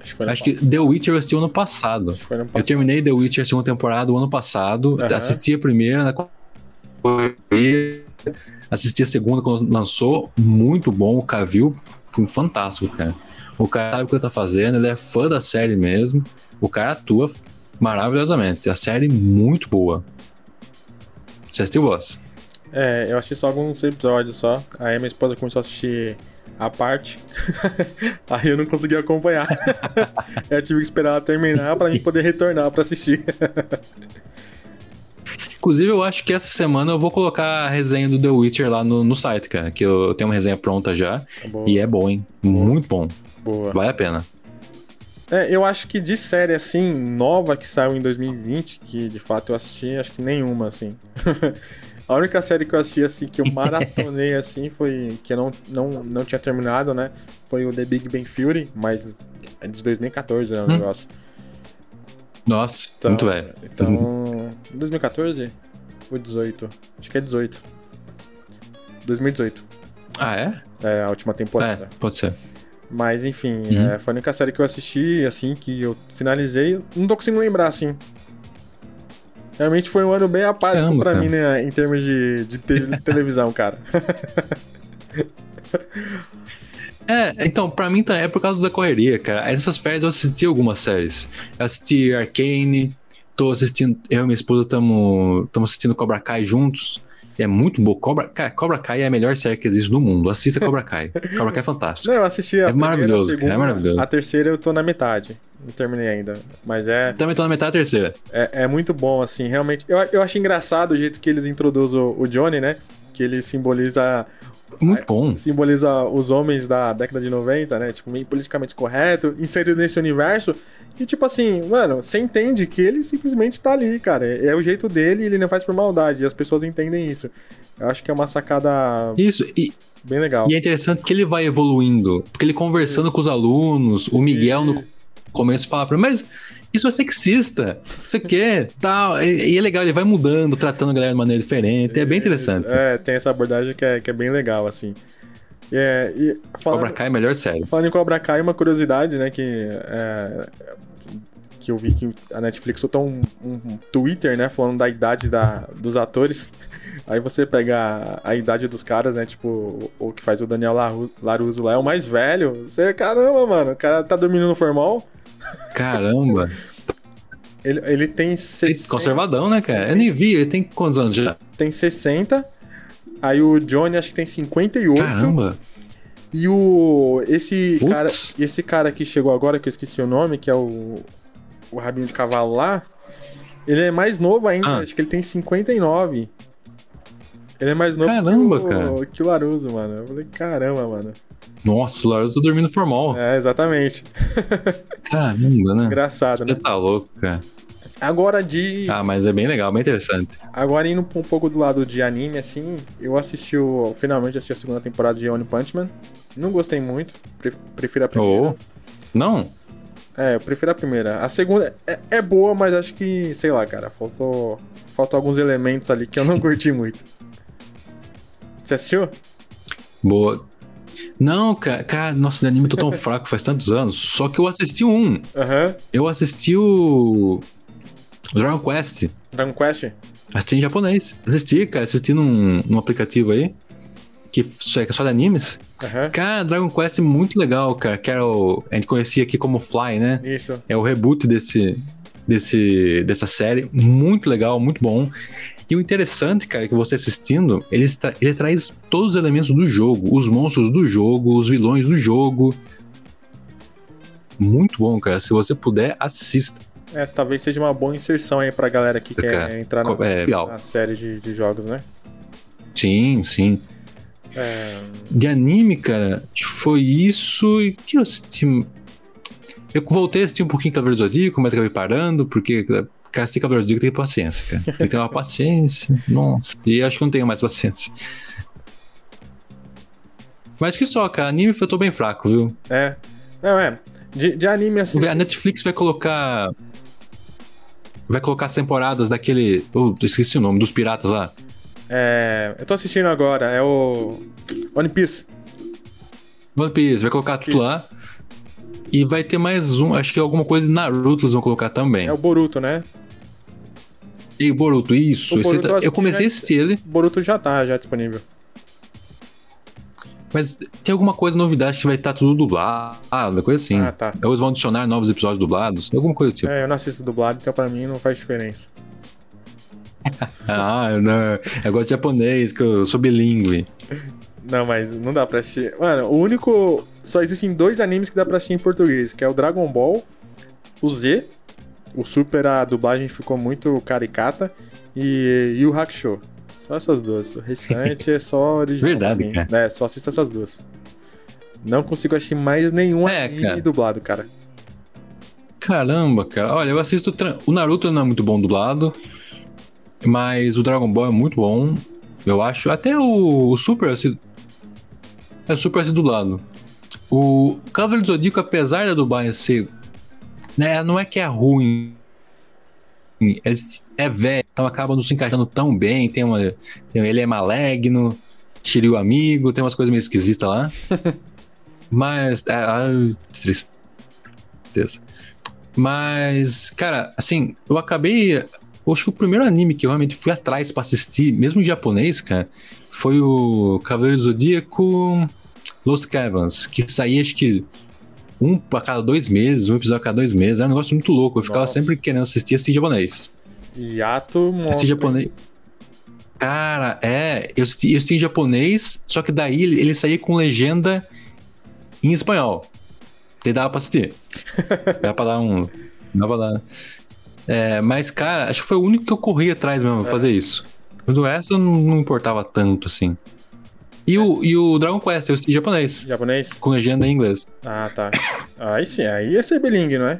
Acho que Acho que. The Witcher eu assisti ano passado. Ano Eu passado. terminei The Witcher segunda temporada o ano passado. Aham. Assisti a primeira na correria, Assisti a segunda quando lançou. Muito bom. O Cavill, um fantástico, cara. O cara sabe o que ele tá fazendo, ele é fã da série mesmo. O cara atua maravilhosamente. A série muito boa. Você assistiu, Boss? É, eu assisti só alguns episódios só. Aí minha esposa começou a assistir a parte. Aí eu não consegui acompanhar. eu tive que esperar ela terminar pra mim poder retornar pra assistir. Inclusive, eu acho que essa semana eu vou colocar a resenha do The Witcher lá no, no site, cara. Que eu tenho uma resenha pronta já. Boa, E é bom, hein? Muito bom. boa. Vale a pena. É, eu acho que de série assim, nova que saiu em 2020, que de fato eu assisti, acho que nenhuma, assim. A única série que eu assisti, assim, que eu maratonei, assim, foi. que eu não, não, não tinha terminado, né? Foi o The Big Bang Theory, mas é de 2014, né? O Hum. negócio. Nossa, Então, muito velho. Então. 2014 ou 18? Acho que é 18. 2018. Ah, é? É a última É, temporada. pode ser. Mas enfim, Uhum. é, foi a única série que eu assisti, assim, que eu finalizei. Não tô conseguindo lembrar, assim. Realmente foi um ano bem apático Caramba, pra cara. mim, né, em termos de, de te- televisão, cara. É, então, pra mim é por causa da correria, cara. Essas férias eu assisti algumas séries. Eu assisti Arcane, tô assistindo, eu e minha esposa estamos assistindo Cobra Kai juntos. É muito bom. Cobra, cara, Cobra Kai é a melhor série que existe no mundo. Assista Cobra Kai. Cobra Kai é fantástico. Não, eu assisti a É maravilhoso, a cara, segunda, é maravilhoso. A terceira eu tô na metade. Não terminei ainda. Mas é, Também tô na metade da terceira. é, é muito bom, assim, realmente. Eu, eu acho engraçado o jeito que eles introduzem o, o Johnny, né? Que ele simboliza Muito bom. simboliza os homens da década de 90, né? Tipo, meio politicamente correto, inserido nesse universo. E tipo assim, mano, você entende que ele simplesmente tá ali, cara. É, é o jeito dele e ele não faz por maldade. E as pessoas entendem isso. Eu acho que é uma sacada Isso, e, bem legal. e é interessante que ele vai evoluindo. Porque ele conversando com os alunos, o Miguel no começo fala pra mim, mas isso é sexista, isso aqui, tal. E, e é legal, ele vai mudando, tratando a galera de maneira diferente. É bem interessante. É, tem essa abordagem que é, que é bem legal, assim. É, e falando, Cobra Kai é melhor série. Falando em Cobra Kai, uma curiosidade, né, que, é, que eu vi que a Netflix soltou um, um Twitter, né, falando da idade da, dos atores. Aí você pega a, a idade dos caras, né, tipo, o, o que faz o Daniel Laru- Laruso lá é o mais velho. Você, caramba, mano, o cara tá dormindo no formal. Caramba. Ele, ele tem 60, Conservadão, né, cara? Nem vi, ele tem quantos anos já? tem 60. Aí o Johnny acho que tem 58. Caramba. E o. Esse cara. Esse cara que chegou agora, que eu esqueci o nome, que é o. O Rabinho de Cavalo lá. Ele é mais novo ainda, Ah. acho que ele tem 59. Ele é mais novo Caramba, que, o, cara. que o Laruso, mano. Eu falei, caramba, mano. Nossa, o Laros tá dormindo formal. É, exatamente. Caramba, né? Engraçado, Você né? tá louco, cara. Agora de. Ah, mas é bem legal, bem interessante. Agora indo um pouco do lado de anime, assim, eu assisti o. Finalmente assisti a segunda temporada de One Punch Man. Não gostei muito. pre- Prefiro a primeira. Oh. Não? É, eu prefiro a primeira. A segunda é, é boa, mas acho que, sei lá, cara, faltou, faltou alguns elementos ali que eu não curti muito. Você assistiu? Boa. Não, cara, cara, nossa, o anime tô tão fraco faz tantos anos. Só que eu assisti um. Aham. Eu assisti o. Dragon Quest. Dragon Quest? Assisti em japonês. Assisti, cara, assisti num, num aplicativo aí. Que só, que é só de animes. Aham. Cara, Dragon Quest é muito legal, cara. Que era o. A gente conhecia aqui como Fly, né? Isso. É o reboot desse, desse, dessa série. Muito legal, muito bom. E o interessante, cara, é que você assistindo, ele, está, ele traz todos os elementos do jogo. Os monstros do jogo, os vilões do jogo. Muito bom, cara. Se você puder, assista. É, talvez seja uma boa inserção aí pra galera que quer entrar na, é, na série de, de jogos, né? Sim, sim. É, De anime, cara, foi isso e que eu assisti. Eu voltei a assistir um pouquinho Cavaleiro Zodíaco, mas acabei parando, porque Tem Zodíaco, tem que ter paciência, cara. Tem que ter uma paciência. Nossa. E acho que não tenho mais paciência. Mas que só, cara. Anime eu tô bem fraco, viu? É. Não, é. De, de anime assim. A Netflix vai colocar. Vai colocar as temporadas daquele. Oh, esqueci o nome, dos piratas lá. É. Eu tô assistindo agora, é o. One Piece. One Piece, vai colocar tudo lá. E vai ter mais um, acho que alguma coisa de Naruto eles vão colocar também. É o Boruto, né? E o Boruto, isso. O Boruto tá- eu que comecei a assistir ele, Boruto já tá já disponível. mas tem alguma coisa novidade que vai estar tudo dublado, coisa assim. Ah, tá. Ou eles vão adicionar novos episódios dublados, alguma coisa do tipo. É, eu não assisto dublado, então pra mim não faz diferença. Ah, não, eu gosto de japonês, que eu sou bilíngue. Não, mas não dá pra assistir. Mano, o único. Só existem dois animes que dá pra assistir em português, que é o Dragon Ball, o Z. O Super, a dublagem ficou muito caricata. E Yu Hakusho. Só essas duas. O restante é só original. Verdade, cara. É, só assisto essas duas. Não consigo assistir mais nenhum É, anime cara. dublado, cara. Caramba, cara. Olha, eu assisto. O Naruto não é muito bom dublado. Mas o Dragon Ball é muito bom. Eu acho. Até o, o Super assim, É o Super assim dublado. O Cavaleiro do Zodíaco, apesar da dublagem ser. Né, não é que é ruim. Ele é velho, então acaba não se encaixando tão bem. Tem uma, tem- ele é maligno, Shiryu amigo, tem umas coisas meio esquisitas lá. Mas. É, ai, tristeza. Mas, cara, assim, eu acabei. eu Acho que o primeiro anime que eu realmente fui atrás pra assistir, mesmo em japonês, cara, foi o Cavaleiro do Zodíaco Los Caverns, que saía acho que um a cada dois meses, um episódio a cada dois meses. Era um negócio muito louco. Eu ficava Nossa. sempre querendo assistir assistir em japonês. Yato Assistir mostra. japonês. Cara, é. Eu assisti, eu assisti em japonês, só que daí ele, ele saía com legenda em espanhol. Daí dava pra assistir. dava pra dar um. Dava pra dar. É, mas, cara, acho que foi o único que eu corri atrás mesmo, pra fazer isso. Mas o resto não, não importava tanto, assim. E o, e o Dragon Quest, eu assisti japonês, Japonês? com legenda em inglês. Ah, tá. Aí sim, aí ia ser bilingue, não é?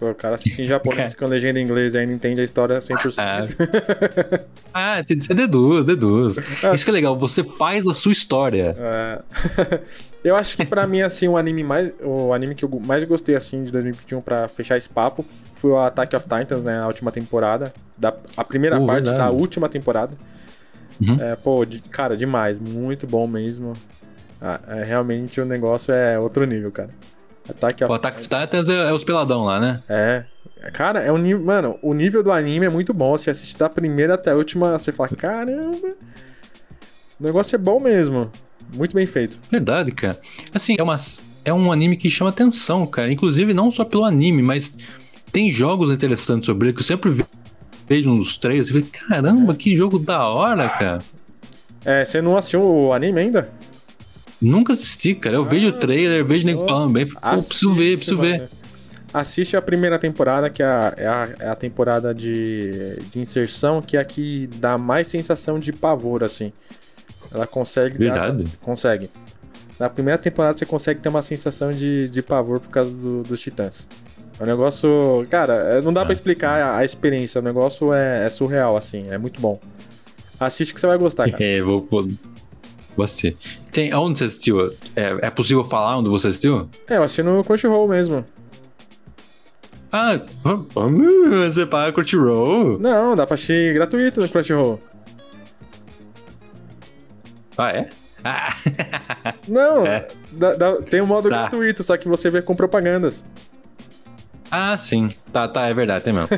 O cara assiste em japonês com legenda em inglês e ainda entende a história 100%. Ah, tem- você deduz, deduz. Isso que é legal, você faz a sua história. É. eu acho que pra mim, assim, o anime mais. O anime que eu mais gostei, assim, de 2021 pra fechar esse papo foi o Attack of Titans, né? A última temporada. Da, a primeira Oh, parte verdade. da última temporada. Uhum. É, pô, de- cara, demais. Muito bom mesmo. Ah, é, realmente o negócio é outro nível, cara. Of O Attack of Titans é, é os peladão lá, né? É. Cara, é um nível. Mano, o nível do anime é muito bom. Você assiste da primeira até a última, você fala, caramba. O negócio é bom mesmo. Muito bem feito. Verdade, cara. Assim, é, uma, é um anime que chama atenção, cara. Inclusive, não só pelo anime, mas tem jogos interessantes sobre ele que eu sempre vejo nos trailers e falei, caramba, que jogo da hora, cara. É, você não assistiu o anime ainda? Nunca assisti, cara. Eu vejo o trailer, vejo nego falando bem. Pô, preciso ver, preciso ver. mano. Assiste a primeira temporada, que é a, é a, é a temporada de, de inserção, que é a que dá mais sensação de pavor, assim. Ela consegue. dar Verdade? essa- consegue. Na primeira temporada você consegue ter uma sensação de, de pavor por causa do- dos titãs. É um negócio. Cara, é, não dá pra explicar a, a experiência. O negócio é, é surreal, assim. É muito bom. Assiste que você vai gostar, cara. É, vou, vou, assistir. Tem, aonde você assistiu? É, é possível falar onde você assistiu? É, eu assisti no Crunchyroll mesmo. Ah, você paga Crunchyroll? Não, dá pra assistir gratuito no Crunchyroll. Ah, é? Ah, Não, É. dá- dá- tem um modo Tá. gratuito, só que você vê com propagandas. ah, sim. Tá, tá, é verdade, tem mesmo.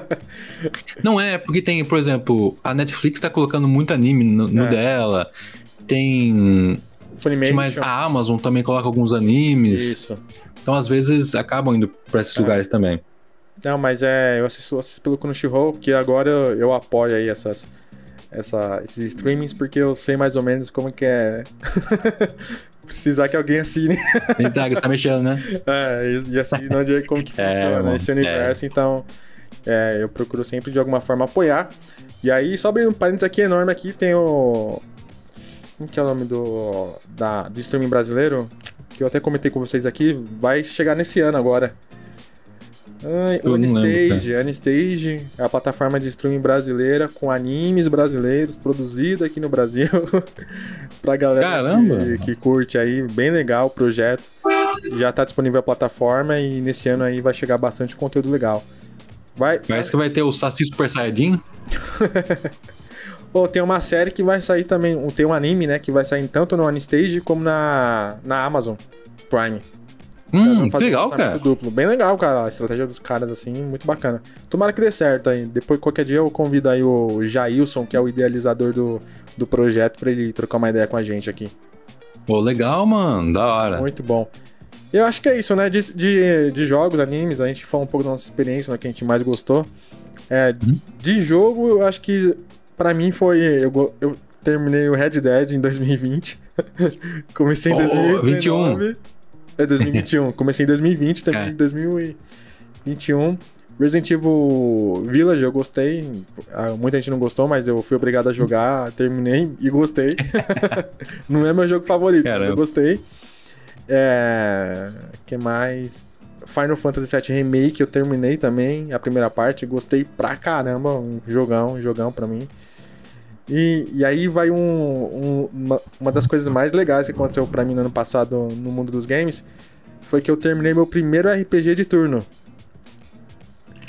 Não é, porque tem, por exemplo, a Netflix tá colocando muito anime no, no É. dela. Tem. Funimation. Mas a Amazon também coloca alguns animes. Isso. Então, às vezes, acabam indo pra esses É. lugares também. Não, mas é, eu assisto, assisto pelo Crunchyroll, porque agora eu, eu apoio aí essas, essa, esses streamings, porque eu sei mais ou menos como que é precisar que alguém assine. Tá, você tá mexendo, né? É, e e assim, onde é como que É, funciona irmão, esse universo, então é, eu procuro sempre de alguma forma apoiar. E aí, só abrindo um parênteses aqui enorme aqui, tem o. Como que é o nome do. Da, do streaming brasileiro? Que eu até comentei com vocês aqui, vai chegar nesse ano agora. Unistage, Unistage é a plataforma de streaming brasileira com animes brasileiros produzido aqui no Brasil pra galera Caramba! Que, que curte aí, bem legal o projeto. Já tá disponível a plataforma e nesse ano aí vai chegar bastante conteúdo legal. Vai, Parece que vai ter o Saci Super Saiyajin. Pô, tem uma série que vai sair também, tem um anime, né, que vai sair tanto no Unistage como na, na Amazon Prime. Hum, que legal, cara. Duplo. Bem legal, cara. A estratégia dos caras, assim, muito bacana. Tomara que dê certo aí. Depois, qualquer dia, eu convido aí o Jailson, que é o idealizador do, do projeto, pra ele trocar uma ideia com a gente aqui. Pô, legal, mano. Da hora. Muito bom. Eu acho que é isso, né? De, de, de jogos, animes, a gente falou um pouco da nossa experiência, né, que a gente mais gostou. É, Uhum. De jogo, eu acho que pra mim foi. Eu, eu terminei o Red Dead em 2020. Comecei em Oh, 2019. É 2021. Comecei em 2020, terminei É. em 2021. Resident Evil Village eu gostei. Ah, Muita gente não gostou, mas eu fui obrigado a jogar, terminei e gostei. não é meu jogo favorito, mas eu Caramba. gostei. É. que mais? Final Fantasy VII Remake eu terminei também, a primeira parte, gostei pra caramba, um jogão, um jogão pra mim. E, e aí vai um, um- uma, uma das coisas mais legais que aconteceu pra mim no ano passado no mundo dos games, foi que eu terminei meu primeiro RPG de turno.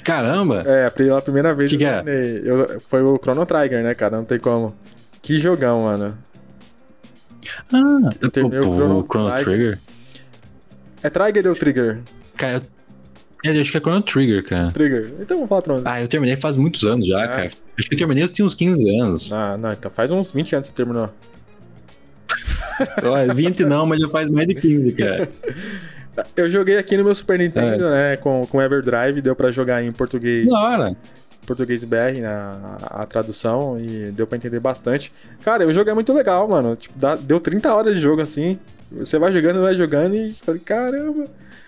Caramba! É, pela primeira vez Que eu é? terminei. Eu- foi o Chrono Trigger, né, cara? Não tem como. Que jogão, mano. Ah, Eu terminei o o, Chrono o Chrono Trigger. Trigger. É Trigger ou Trigger? Cara, eu, eu acho que é Chrono Trigger, cara. Trigger. Então vamos falar Chrono. Ah, eu terminei faz muitos anos já, É. cara. Acho que eu terminei, eu tinha uns 15 anos. Ah, não, então faz uns 20 anos que você terminou. Olha, 20 não, mas já faz mais de 15, cara. Eu joguei aqui no meu Super Nintendo, né, com, com Everdrive, deu pra jogar em português, Da hora. português BR, na a, tradução, e deu pra entender bastante. Cara, o jogo é muito legal, mano. Tipo, dá- deu 30 horas de jogo assim. Você vai jogando, vai jogando e falei, caramba.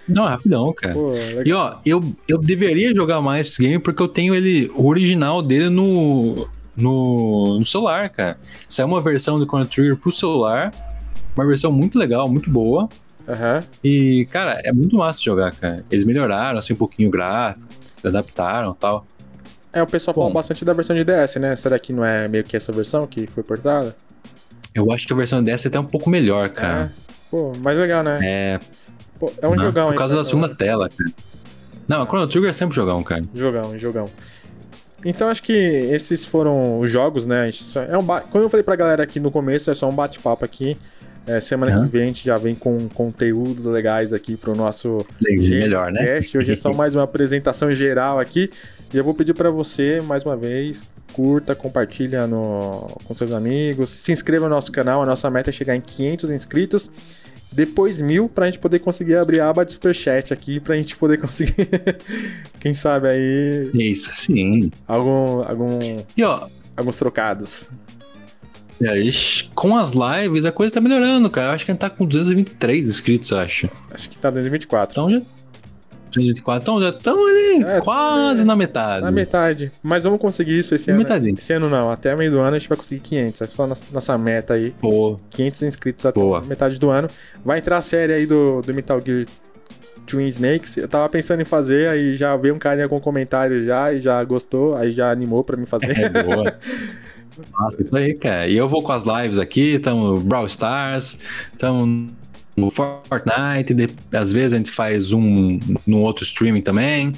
Não, rapidão, cara. Pô. E ó, eu, eu deveria jogar mais esse game porque eu tenho ele, o original dele no, no, no celular, cara. Saiu uma versão do Chrono Trigger pro celular, uma versão muito legal, muito boa. Aham. E, cara, é muito massa de jogar, cara. Eles melhoraram, assim, um pouquinho o gráfico, adaptaram e tal. É, o pessoal fala Bom. bastante da versão de DS, né? Será que não é meio que essa versão que foi portada? Eu acho que a versão dessa é até um pouco melhor, cara. É. Pô, mais legal, né? É, Pô, é um né, jogão, por hein, causa cara? da segunda tela, cara. Não, a Chrono Trigger é sempre jogão, cara. Jogão, jogão. Então acho que esses foram os jogos, né? É um ba- Como eu falei pra galera aqui no começo, é só um bate-papo aqui. É, semana Aham. que vem a gente já vem com conteúdos legais aqui pro nosso Melhor, né? Hoje é só mais uma apresentação geral aqui. E eu vou pedir pra você, mais uma vez, curta, compartilha no, com seus amigos, se inscreva no nosso canal. A nossa meta é chegar em 500 inscritos. Depois mil, pra gente poder conseguir abrir a aba de superchat aqui, pra gente poder conseguir, quem sabe aí, Isso sim. algum, algum, E ó, alguns trocados. aí, com as lives a coisa tá melhorando, cara. Eu acho que a gente tá com 223 inscritos, acho. Acho que tá 2024. Então já. 224, então já estamos ali, É, quase na metade. Na metade. Mas vamos conseguir isso esse Na ano. metade. Esse ano não, até meio do ano a gente vai conseguir 500. Essa foi a nossa, meta aí. Pô, 500 inscritos até Boa. metade do ano. Vai entrar a série aí do, do Metal Gear Twin Snakes. Eu tava pensando em fazer, aí já veio um carinha com comentário já e já gostou, aí já animou pra mim fazer. é boa. Nossa, isso aí, cara. E eu vou com as lives aqui, tamo Brawl Stars, tamo no Fortnite, de- às vezes a gente faz um no outro streaming também.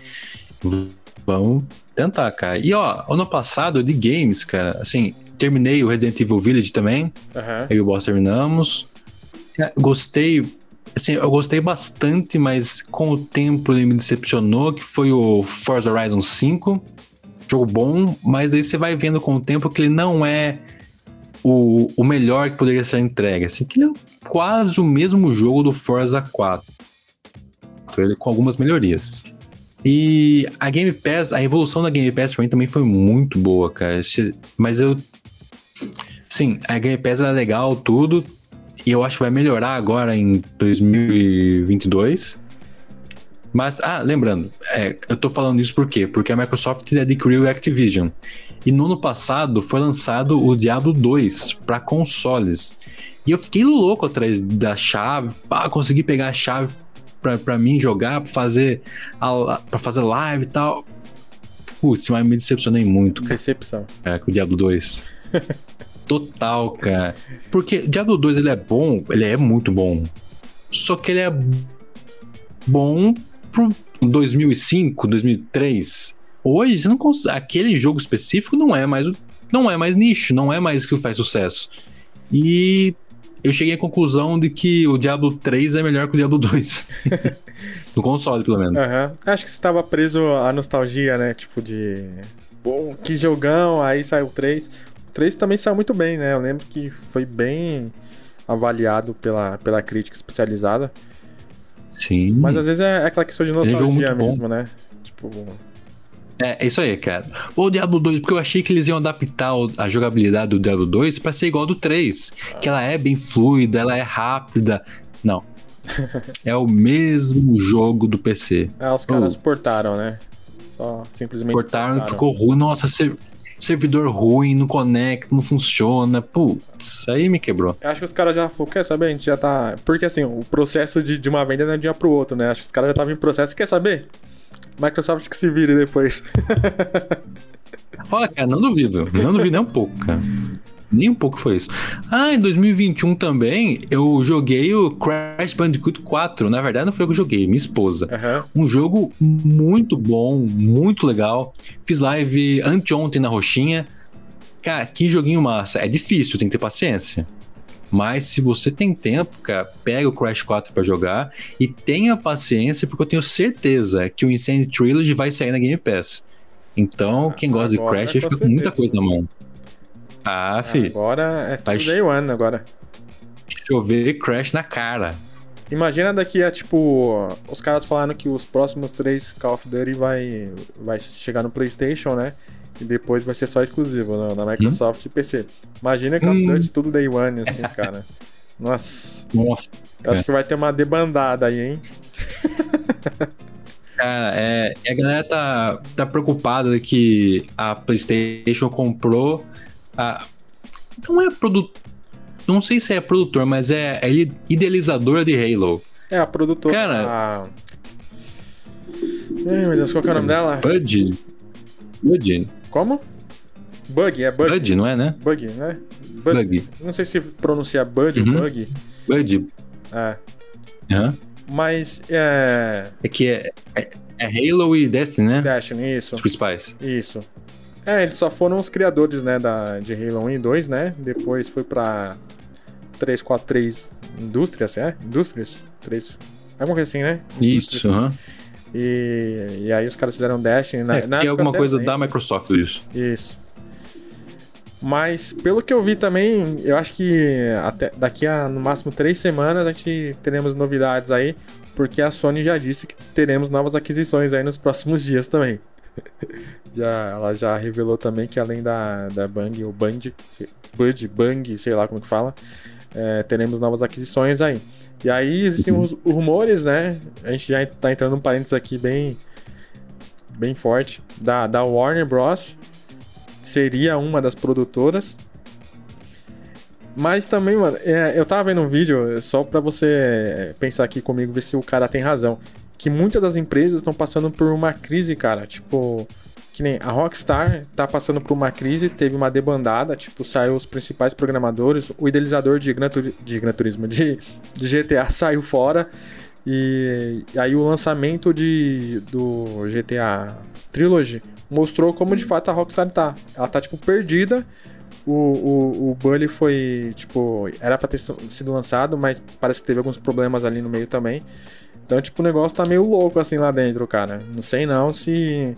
Vamos tentar, cara. E ó, ano passado de games, cara, assim, terminei o Resident Evil Village também. Aham. Eu e o boss terminamos. Gostei. Assim, eu gostei bastante, mas com o tempo ele me decepcionou, que foi o Forza Horizon 5. Jogo bom, mas daí você vai vendo com o tempo que ele não é o, o melhor que poderia ser entregue. Assim, que ele é quase o mesmo jogo do Forza 4. Ele com algumas melhorias. E a Game Pass, a evolução da Game Pass pra mim também foi muito boa, cara. Mas eu Sim, a Game Pass é legal, tudo. E eu acho que vai melhorar agora em 2022. Mas, ah, lembrando, é, eu tô falando isso por quê? Porque a Microsoft adquiriu a Activision. E no ano passado foi lançado o Diablo 2 para consoles. E eu fiquei louco atrás da chave, pá, consegui pegar a chave pra, pra mim jogar, pra fazer, a, pra fazer live e tal. Putz, mas me decepcionei muito, cara, Recepção. com o Diablo 2. Total, cara. Porque Diablo 2 ele é bom, ele é muito bom. Só que ele é bom pro 2005, 2003. Hoje, você não cons- aquele jogo específico não é mais o- não é mais nicho, não é mais que faz sucesso. E eu cheguei à conclusão de que o Diablo 3 é melhor que o Diablo 2. no console, pelo menos. Aham. Acho que você tava preso à nostalgia, né? Tipo de. Bom, que jogão, aí saiu o 3. O 3 também saiu muito bem, né? Eu lembro que foi bem avaliado pela, pela crítica especializada. Sim. Mas às vezes é, é aquela questão de é nostalgia bom. mesmo, né? Tipo. É, é isso aí, cara. O Diablo 2, porque eu achei que eles iam adaptar a jogabilidade do Diablo 2 pra ser igual do 3. Que ela é bem fluida, ela é rápida. Não. é o mesmo jogo do PC. Ah, os caras portaram, né? Só simplesmente. Cortaram e ficou ruim. Nossa, ser- servidor ruim, não conecta, não funciona. Putz, aí me quebrou. Eu acho que os caras já falaram, quer saber? A gente já tá. Porque assim, o processo de, de uma venda não é de um dia pro outro, né? Acho que os caras já estavam em processo. Quer saber? Microsoft que se vire depois. Olha, cara, não duvido. Não duvido nem um pouco, cara. Nem um pouco foi isso. Ah, em 2021 também, eu joguei o Crash Bandicoot 4. Na verdade, não foi eu que eu joguei, minha esposa. Aham. Um jogo muito bom, muito legal. Fiz live anteontem na Roxinha. Cara, que joguinho massa. É difícil, tem que ter paciência. Mas se você tem tempo, cara, pega o Crash 4 pra jogar e tenha paciência, porque eu tenho certeza que o Insane Trilogy vai sair na Game Pass. Então, quem gosta de Crash, fica com muita coisa na mão. Ah, fi, Agora é tudo Vai- day one agora. chover Crash na cara. Imagina daqui a, tipo, os caras falando que os próximos três Call of Duty vai, vai chegar no PlayStation, né? E depois vai ser só exclusivo na, na Microsoft e PC. Imagina Call of Hum. Duty tudo Day One, assim, cara. Nossa, Nossa. eu acho que vai ter uma debandada aí, hein? Cara, é, a galera tá, tá preocupada que a PlayStation comprou a. Não é produtor. Não sei se é produtor, mas é, é idealizadora de Halo. É, a produtora. Cara- A... Ai, meu Deus, qual que é o nome dela? Bud. Bud. Como? Bug, é Bug. Bud, não é, né? Bug, né? Bug. Bug. Não sei se pronuncia Bud ou Uhum. Bug. Bud. É. Aham. Mas é. É que é, é, é Halo e Destiny, né? Destiny, isso. Os principais. Isso. É, eles só foram os criadores, né, da, de Halo 1 e 2, né? Depois foi pra 343 Indústrias, é? Indústrias? 3... Alguma coisa assim, né? Isso, aham. E, e aí os caras fizeram Destiny. Na, É, na é alguma coisa da Microsoft, isso. Isso. Mas pelo que eu vi também, eu acho que até daqui a no máximo três semanas a gente teremos novidades aí, porque a Sony já disse que teremos novas aquisições aí nos próximos dias também. já, ela já revelou também que além da, da Bang, ou Band, Bud, Bang, sei lá como que fala, é, teremos novas aquisições aí. E aí existem os rumores, né? A gente já tá entrando num parênteses aqui bem, bem forte, da, da Warner Bros seria uma das produtoras. Mas também, mano, é, eu tava vendo um vídeo, só pra você pensar aqui comigo, ver se o cara tem razão. Que muitas das empresas estão passando por uma crise, cara. Tipo, que nem a Rockstar tá passando por uma crise, teve uma debandada, tipo, saiu os principais programadores, o idealizador de Gran, Turi- de Gran Turismo, de, de GTA saiu fora. E, e aí o lançamento de, do GTA Trilogy mostrou como de fato a Rockstar tá. Ela tá, tipo, perdida. O, o, o Bully foi, tipo, era pra ter sido lançado, mas parece que teve alguns problemas ali no meio também. Então, tipo, o negócio tá meio louco assim lá dentro, cara. Não sei não se.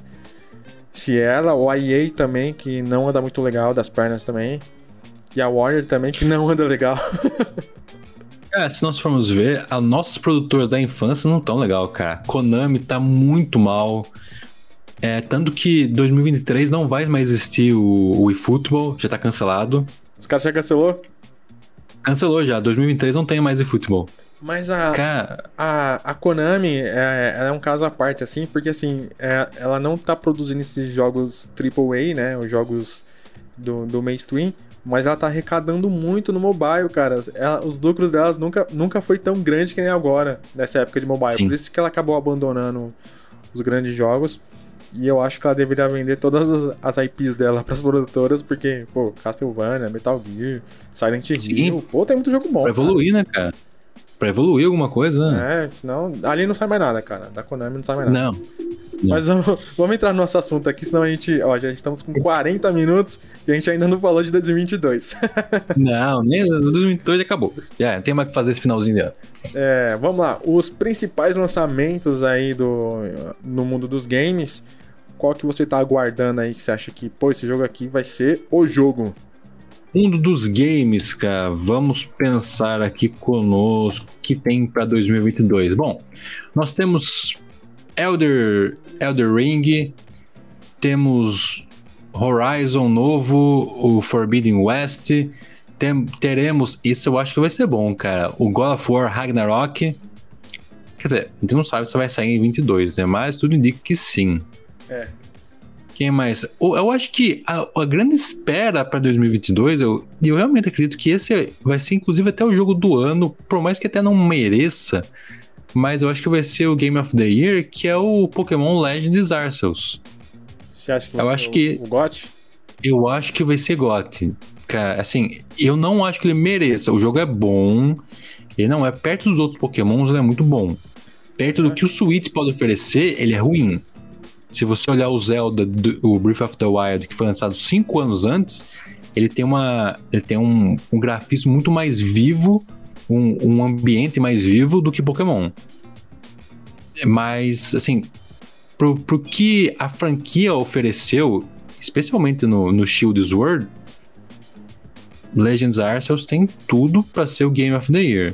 Se ela, ou a EA também, que não anda muito legal das pernas também. E a Warner também, que não anda legal. É, se nós formos ver, as nossas produtoras da infância não tão legal, cara. Konami tá muito mal. É, tanto que 2023 não vai mais existir o, o eFootball, já tá cancelado. Os caras já cancelou? Cancelou já, 2023 não tem mais eFootball. Mas a, Cara, a, a Konami é, é um caso à parte, assim, porque assim, é- ela não tá produzindo esses jogos AAA, né? Os jogos do, do mainstream, mas ela tá arrecadando muito no mobile, cara. Ela- os lucros delas nunca, nunca foi tão grande que nem agora, nessa época de mobile. Sim. Por isso que ela acabou abandonando os grandes jogos. E eu acho que ela deveria vender todas as, as IPs dela pras produtoras, porque, pô, Castlevania, Metal Gear, Silent Hill, pô, tem muito jogo bom. Pra evoluir, né, cara? Pra evoluir alguma coisa, né? É, senão. Ali não sai mais nada, cara. Da Konami não sai mais nada. Não. Mas vamos, vamos entrar no nosso assunto aqui, senão a gente. Ó, já estamos com 40 minutos e a gente ainda não falou de 2022. Não, nem 2022 acabou. Já, não tem mais o que fazer esse finalzinho dela. É, vamos lá. Os principais lançamentos aí do, no mundo dos games. Qual que você tá aguardando aí que você acha que, pô, esse jogo aqui vai ser o jogo? Mundo dos games, cara, vamos pensar aqui conosco que tem pra 2022. Bom, nós temos Elder, Elder Ring, temos Horizon novo, o Forbidden West, tem- teremos, isso eu acho que vai ser bom, cara, o God of War Ragnarok. Quer dizer, a gente não sabe se vai sair em 22, né? Mas tudo indica que sim. É. Quem mais? O- Eu acho que a, a grande espera para 2022, eu, e eu realmente acredito que esse vai ser inclusive até o jogo do ano, por mais que até não mereça, mas eu acho que vai ser o Game of the Year, que é o Pokémon Legends Arceus. Você acha que Eu vai acho ser que- o, o GOT? Eu acho que vai ser GOT. Cara, assim, eu não acho que ele mereça. O jogo é bom, ele não é perto dos outros Pokémons, ele é muito bom. Perto do que o Switch pode oferecer, ele é ruim. Se você olhar o Zelda, do- o Breath of the Wild, que foi lançado cinco anos antes, ele tem, uma, ele tem um, um grafismo muito mais vivo, um, um ambiente mais vivo do que Pokémon. Mas, assim, pro, pro que a franquia ofereceu, especialmente no, no Shield Sword, Legends Arceus tem tudo pra ser o Game of the Year.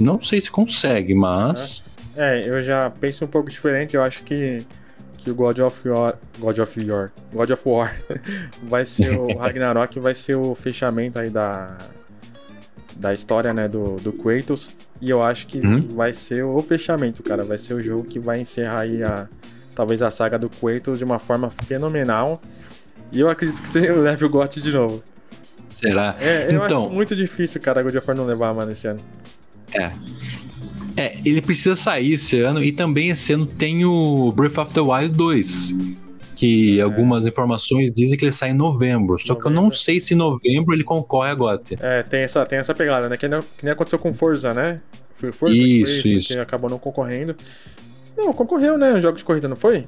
Não sei se consegue, mas. É, eu já penso um pouco diferente. Eu acho que, que o God of War. God of War. God of War vai ser o Ragnarok, vai ser o fechamento aí da. Da história, né, do, do Kratos. E eu acho que Uhum. vai ser o fechamento, cara. Vai ser o jogo que vai encerrar aí a. Talvez a saga do Kratos de uma forma fenomenal. E eu acredito que você leve o GOT de novo. Será? É, então, muito difícil, cara, God of War não levar, mano, esse ano. é. É, ele precisa sair esse ano e também esse ano tem o Breath of the Wild 2. Que algumas informações dizem que ele sai em novembro. Só que eu não Novembro. sei se em novembro ele concorre a GOT. É, tem essa, tem essa pegada, né? Que nem, que nem aconteceu com Forza, né? Foi o Forza Isso, que, foi isso. que acabou não concorrendo. Não, concorreu, né? Jogo de corrida, não foi?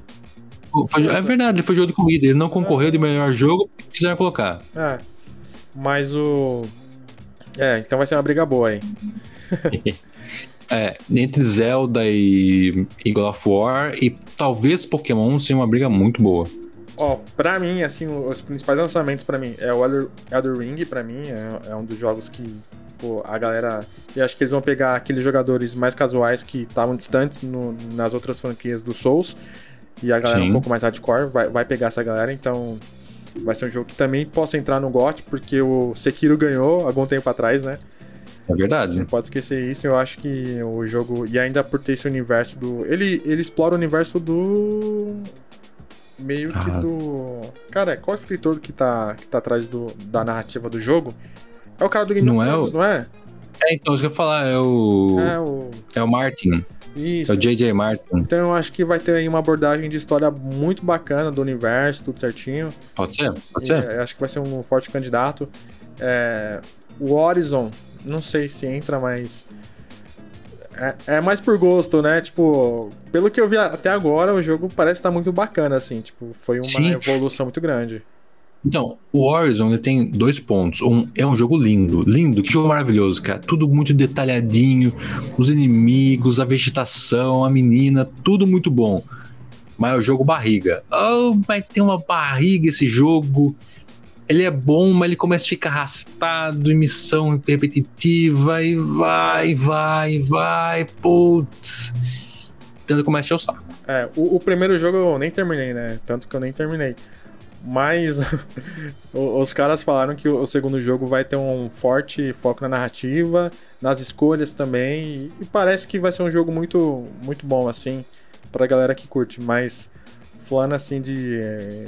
Foi- é verdade, ele foi jogo de corrida. Ele não concorreu de melhor jogo, quiseram colocar. É. Mas o. É, então vai ser uma briga boa aí. É, entre Zelda e, e God of War e talvez Pokémon seja uma briga muito boa. Ó, pra mim, assim, os principais lançamentos pra mim é o Elder, Elder Ring, pra mim, é, é um dos jogos que, pô, a galera. Eu acho que eles vão pegar aqueles jogadores mais casuais que estavam distantes no- nas outras franquias do Souls. E a galera Sim. um pouco mais hardcore vai, vai pegar essa galera, então. Vai ser um jogo que também possa entrar no GOT, porque o Sekiro ganhou algum tempo atrás, né? É verdade. Não pode esquecer isso. Eu acho que o jogo. E ainda por ter esse universo do. Ele, ele explora o universo do. Meio que Ah. do. Cara, qual escritor que tá, que tá atrás do, da narrativa do jogo? É o cara do Game Não of é Thrones, o- não é? É, então, isso que eu ia falar, é o. É o. É o Martin. Isso. É o J.J. Martin. Então eu acho que vai ter aí uma abordagem de história muito bacana do universo, tudo certinho. Pode ser? Pode E, ser? é, acho que vai ser um forte candidato. É, o Horizon, não sei se entra, mas. É, é mais por gosto, né? Tipo, pelo que eu vi até agora, o jogo parece estar muito bacana, assim. Tipo, foi uma Sim. evolução muito grande. Então, o Horizon ele tem dois pontos. Um, é um jogo lindo, lindo, que jogo maravilhoso, cara. Tudo muito detalhadinho, os inimigos, a vegetação, a menina, tudo muito bom. Mas é o jogo barriga. Oh, mas tem uma barriga esse jogo. Ele é bom, mas ele começa a ficar arrastado em missão repetitiva e vai, vai, vai, putz. Então ele começa a encher. É, o, o primeiro jogo eu nem terminei, né? Tanto que eu nem terminei. Mas os caras falaram que o, segundo jogo vai ter um forte foco na narrativa, nas escolhas também. E, e parece que vai ser um jogo muito, muito bom, assim, pra galera que curte. Mas falando assim de,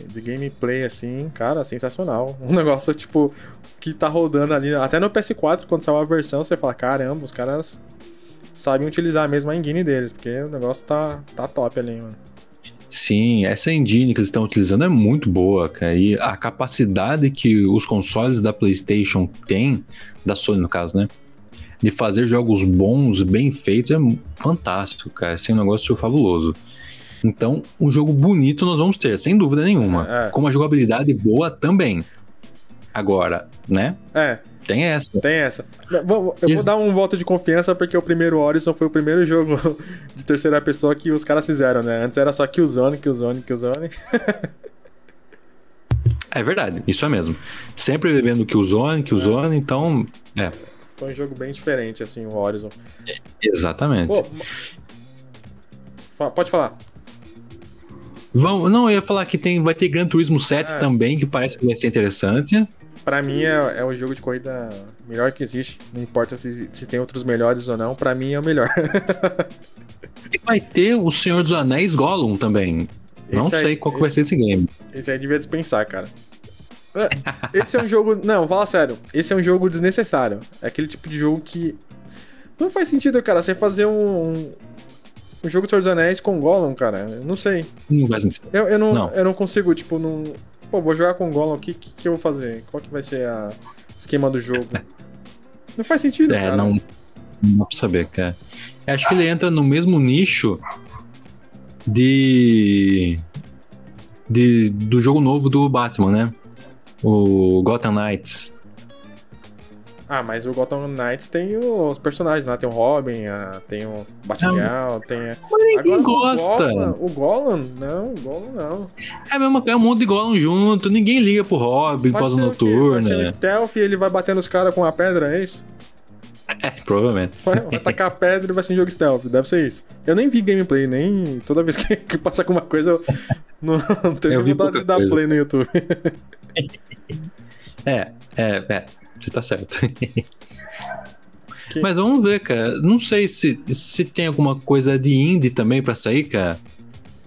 de gameplay, assim, cara, sensacional. Um negócio, tipo, que tá rodando ali. Até no PS4, quando saiu a versão, você fala, caramba, os caras sabem utilizar a mesma engine deles, porque o negócio tá, tá top ali, mano. Sim, essa engine que eles estão utilizando é muito boa, cara. E a capacidade que os consoles da PlayStation têm, da Sony no caso, né? De fazer jogos bons, bem feitos, é fantástico, cara. Esse é um negócio fabuloso. Então, um jogo bonito nós vamos ter, sem dúvida nenhuma. É. Com uma jogabilidade boa também. Agora, né? É, Tem essa. tem essa. Eu vou Isso. dar um voto de confiança porque o primeiro Horizon foi o primeiro jogo de terceira pessoa que os caras fizeram, né? Antes era só Killzone, Killzone, Killzone. É verdade, isso é mesmo. Sempre bebendo Killzone, Killzone, então. É, Foi um jogo bem diferente, assim, o Horizon. exatamente. Pô, pode falar. Vamos, não, eu ia falar que tem, vai ter Gran Turismo 7 Ah. também, que parece que vai ser interessante. Pra mim é, é o jogo de corrida melhor que existe. Não importa se, se tem outros melhores ou não, pra mim é o melhor. E vai ter o Senhor dos Anéis Gollum também. Não Esse aí- sei qual que vai ser esse game. Esse aí devia dispensar, cara. É, Esse é um jogo. Não, fala sério. Esse é um jogo desnecessário. É aquele tipo de jogo que. Não faz sentido, cara, você fazer um. Um jogo de Senhor dos Anéis com Gollum, cara. Eu não sei. Não faz sentido. Eu, eu, não, Não. eu não consigo, tipo, não. Pô, vou jogar com Gollum, o que, que, eu vou fazer? Qual que vai ser a o esquema do jogo? Não faz sentido, É, cara. não, não dá pra saber, cara. Eu acho que ele entra no mesmo nicho de. de do jogo novo do Batman, né? O Gotham Knights. Ah, mas o Gotham Knights tem os personagens lá. Tem o Robin, a- tem o Batgirl, tem. a- Mas ninguém Agora, gosta. O Gollum? Não, o Gollum não. É, mesmo, é um monte de Gollum junto, ninguém liga pro Robin, Pode ser o um noturna. stealth e ele vai batendo os caras com a pedra, é isso? É, provavelmente. Vai, vai tacar a pedra e vai ser um jogo stealth, deve ser isso. Eu nem vi gameplay, nem. Toda vez que, que passa alguma coisa, eu não, não tenho vontade de dar coisa. play no YouTube. É, é, é, você tá certo. Que- Mas vamos ver, cara. Não sei se, se tem alguma coisa de indie também pra sair, cara.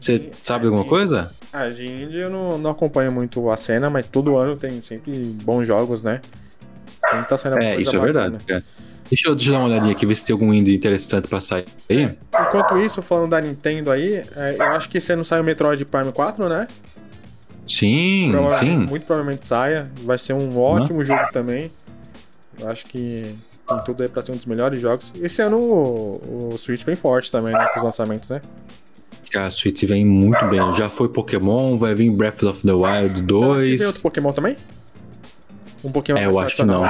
Você sabe alguma coisa? Ah, de indie eu não, não acompanho muito a cena, mas todo ano tem sempre bons jogos, né? Sempre tá saindo É, isso é verdade, cara. Deixa eu, deixa eu dar uma olhadinha aqui, ver se tem algum indie interessante pra sair. aí. Enquanto isso, falando da Nintendo aí, é, eu acho que esse ano sai o Metroid Prime 4, né? Sim, Provavelmente- sim. Muito provavelmente saia. Vai ser um ótimo jogo também. Eu acho que tem tudo aí pra ser um dos melhores jogos. Esse ano o, o Switch vem forte também, né? Com os lançamentos, né? Cara, a Switch vem muito bem. Já foi Pokémon, vai vir Breath of the Wild Será que 2. Tem outro Pokémon também? Um Pokémon É, eu acho que não.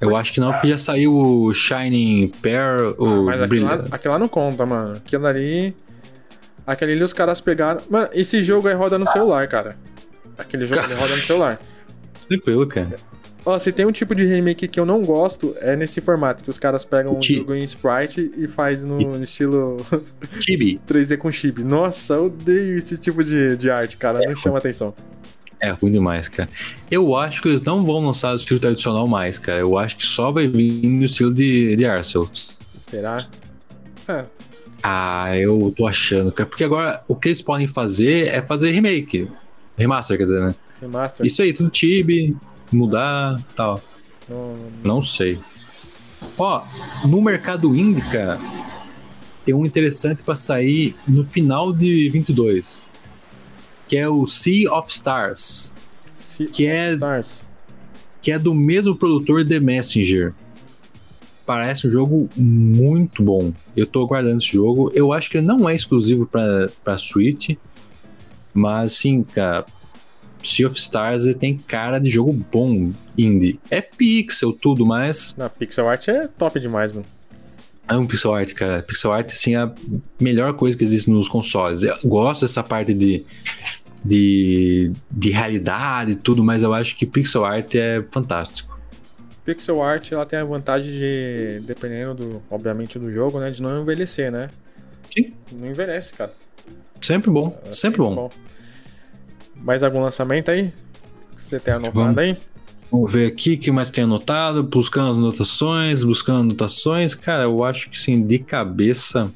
Eu acho que não, porque já saiu o Shining Pear, o Ah, Mas aquele lá, lá não conta, mano. Aquilo ali. Aquele ali os caras pegaram. Mano, esse jogo aí roda no celular, cara. Aquele jogo ele roda no celular. Tranquilo, cara. Ó, se tem um tipo de remake que eu não gosto, é nesse formato, que os caras pegam um jogo em sprite e faz no estilo Chibi 3D com chip. Nossa, eu odeio esse tipo de, de arte, cara. Não chama atenção. é ruim demais, cara. Eu acho que eles não vão lançar o estilo tradicional mais, cara. Eu acho que só vai vir no estilo de, de Arcel. Será? É, Ah, eu tô achando, cara. Porque agora o que eles podem fazer é fazer remake. Remaster, quer dizer, né? remaster. Isso aí, tudo chibi, mudar tal. Não- Não sei. Ó, no mercado indie, cara, tem um interessante pra sair no final de 22. Que é o Sea of Stars. Se- Que é, Stars. que é do mesmo produtor The Messenger. Parece um jogo muito bom. Eu tô aguardando esse jogo. Eu acho que ele não é exclusivo pra, pra Switch. Mas, assim, cara, Sea of Stars ele tem cara de jogo bom indie. É pixel, tudo, mas Na pixel art é top demais, mano. é um pixel art, cara. Pixel art, assim, é a melhor coisa que existe nos consoles. Eu gosto dessa parte de, de, de realidade e tudo, mas eu acho que pixel art é fantástico. Pixel art ela tem a vantagem de, dependendo do, obviamente, do jogo, né, de não envelhecer, né? Sim. Não envelhece, cara. Sempre bom, sempre bom. Mais algum lançamento aí? Que você tem anotado Vamos. aí? Vamos ver aqui o que mais tem anotado, buscando as anotações, buscando anotações. Cara, eu acho que sim, de cabeça.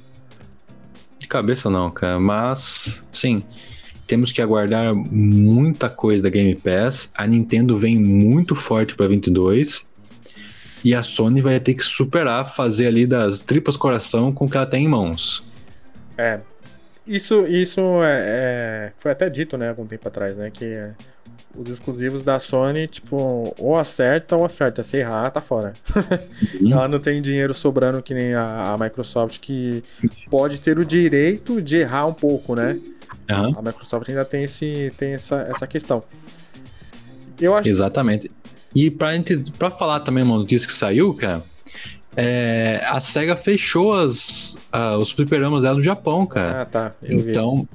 De cabeça não, cara. Mas, sim, temos que aguardar muita coisa da Game Pass. A Nintendo vem muito forte para 22. E a Sony vai ter que superar, fazer ali das tripas coração com o que ela tem em mãos. É. Isso, isso é, é- foi até dito, né, algum tempo atrás, né, que os exclusivos da Sony, tipo, ou acerta ou acerta. Se errar, tá fora. Uhum. Ela não tem dinheiro sobrando que nem a, a Microsoft, que pode ter o direito de errar um pouco, né? Aham, A Microsoft ainda tem, esse, tem essa, essa questão. Eu acho exatamente. E pra, gente, pra falar também uma notícia que saiu, cara, é, a SEGA fechou as, ah, os fliperamas dela no Japão, cara. Ah, tá. Eu vi. Então,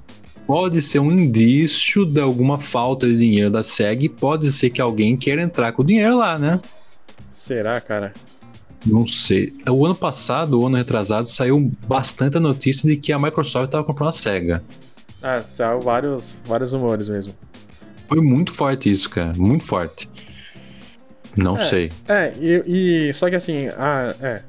pode ser um indício de alguma falta de dinheiro da SEG e pode ser que alguém queira entrar com o dinheiro lá, né? Será, cara? Não sei. O ano passado, o ano retrasado, saiu bastante a notícia de que a Microsoft estava comprando a SEGA. Ah, saiu vários, vários rumores mesmo. Foi muito forte isso, cara. Muito forte. Não É. sei. É, e, e- só que assim, a, é,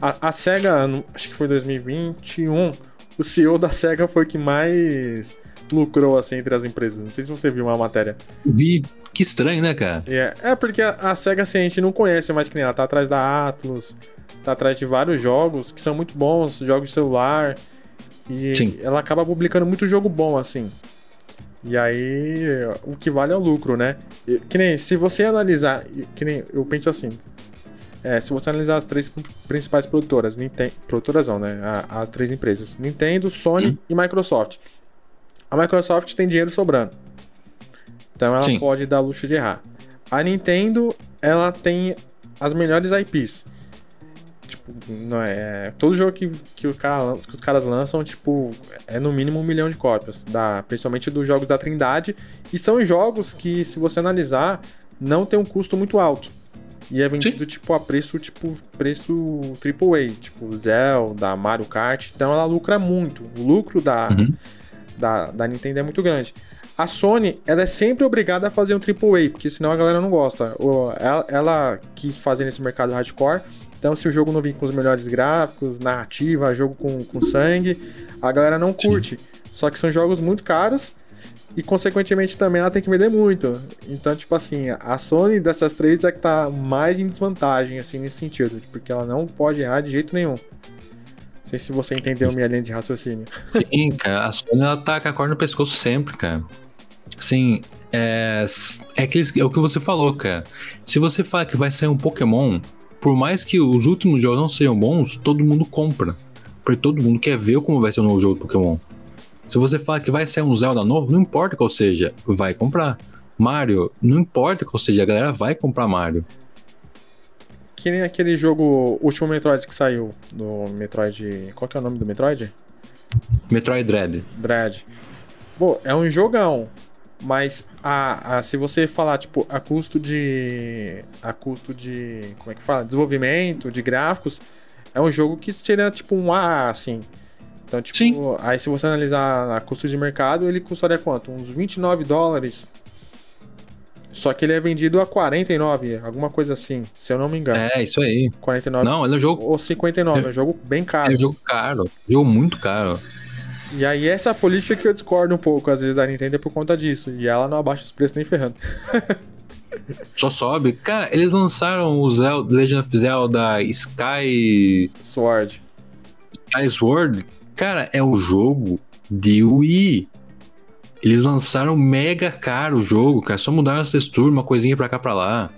a, a SEGA, acho que foi 2021, o CEO da SEGA foi o que mais lucrou assim entre as empresas. Não sei se você viu uma matéria. Vi. Que estranho, né, cara? É, é porque a, a SEGA assim, a gente não conhece mais que nem ela, tá atrás da Atlus, tá atrás de vários jogos que são muito bons, jogos de celular. E Sim. ela acaba publicando muito jogo bom, assim. E aí, o que vale é o lucro, né? Que nem, se você analisar, que nem, eu penso assim, é, se você analisar as três principais produtoras, Nintendo, produtoras não, né? As três empresas, Nintendo, Sony e Microsoft. A Microsoft tem dinheiro sobrando. Então ela Sim. pode dar luxo de errar. A Nintendo, ela tem as melhores IPs. Tipo, não é, é- todo jogo que, que, o cara, que os caras lançam, tipo, é no mínimo um milhão de cópias, da, principalmente dos jogos da Trindade. E são jogos que, se você analisar, não tem um custo muito alto. E é vendido, tipo, a preço, tipo, preço AAA, tipo, Zelda, Mario Kart. Então ela lucra muito. O lucro da, Uhum. da, da Nintendo é muito grande. A Sony, ela é sempre obrigada a fazer um AAA, porque senão a galera não gosta. Ela, ela quis fazer nesse mercado hardcore, então se o jogo não vir com os melhores gráficos, narrativa, jogo com, com sangue, a galera não curte. Só que são jogos muito caros e, consequentemente, também ela tem que vender muito. Então, tipo assim, a Sony dessas três é que tá mais em desvantagem, assim, nesse sentido, porque ela não pode errar de jeito nenhum. Não sei se você entendeu minha linha de raciocínio. Sim, cara. A Sony ela tá com a corda no pescoço sempre, cara. Assim, é, é, aqueles- é o que você falou, cara. Se você fala que vai sair um Pokémon, por mais que os últimos jogos não sejam bons, todo mundo compra. Porque todo mundo quer ver como vai ser o novo jogo do Pokémon. Se você fala que vai sair um Zelda novo, não importa qual seja, vai comprar. Mario, não importa qual seja, a galera vai comprar Mario. Que nem aquele jogo, último Metroid que saiu, do Metroid. Qual que é o nome do Metroid? Metroid Dread. Dread. Pô, é um jogão. Mas a, a- se você falar, tipo, a custo de. A custo de. Como é que fala? Desenvolvimento, de gráficos, é um jogo que seria tipo um A, assim. Então, tipo, Sim. aí se você analisar a custo de mercado, ele custaria quanto? Uns 29 dólares. Só que ele é vendido a 49, alguma coisa assim, se eu não me engano. É, isso aí. 49 Não, ele é um jogo, ou 59, é um jogo bem caro. é um jogo caro. Jogo muito caro. E aí essa política que eu discordo um pouco, às vezes, da Nintendo é por conta disso. E ela não abaixa os preços nem ferrando. Só sobe. Cara, eles lançaram o Zelda, Legend of Zelda Sky, Sword. Sky Sword. Cara, é o jogo de Wii. Eles lançaram mega caro o jogo, cara. Só mudaram as texturas, uma coisinha pra cá pra lá.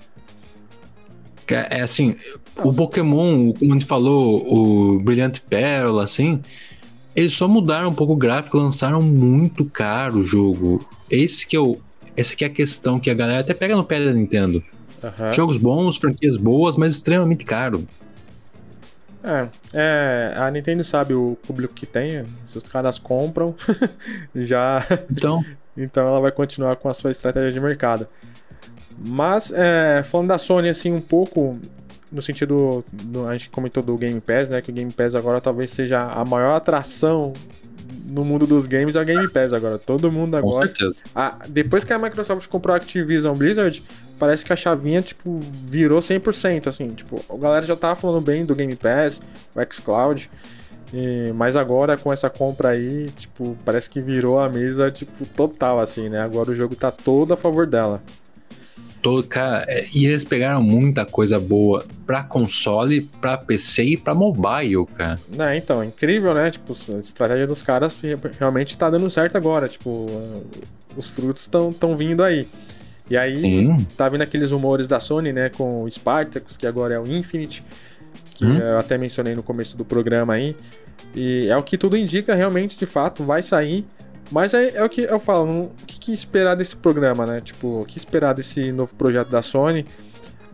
É assim, o Pokémon, como a gente falou, o Brilhante Pérola, assim, eles só mudaram um pouco o gráfico, lançaram muito caro o jogo. Esse que é o, essa que é a questão que a galera até pega no pé da Nintendo. Aham. Jogos bons, franquias boas, mas extremamente caro. É, é, a Nintendo sabe o público que tem. Se os caras compram, já. Então, Então ela vai continuar com a sua estratégia de mercado. Mas, é, falando da Sony, assim, um pouco no sentido. do- a gente comentou do Game Pass, né? Que o Game Pass agora talvez seja a maior atração no mundo dos games é o Game Pass agora. Todo mundo com agora. certeza. Ah, depois que a Microsoft comprou a Activision Blizzard, parece que a chavinha, tipo, virou 100%, assim. Tipo, a galera já tava falando bem do Game Pass, o xCloud. E, mas agora com essa compra aí, tipo, parece que virou a mesa, tipo, total, assim, né? Agora o jogo tá todo a favor dela. Todo, cara, é, e eles pegaram muita coisa boa pra console, pra PC e pra mobile, cara. Né, então, é incrível, né? Tipo, a estratégia dos caras realmente tá dando certo agora. Tipo, os frutos estão tão vindo aí. E aí, Sim. tá vindo aqueles rumores da Sony, né? Com o Spartacus, que agora é o Infinite, que hum. eu até mencionei no começo do programa aí. E é o que tudo indica, realmente, de fato, vai sair. Mas é, é o que eu falo, o que, que, esperar desse programa, né? Tipo, o que esperar desse novo projeto da Sony?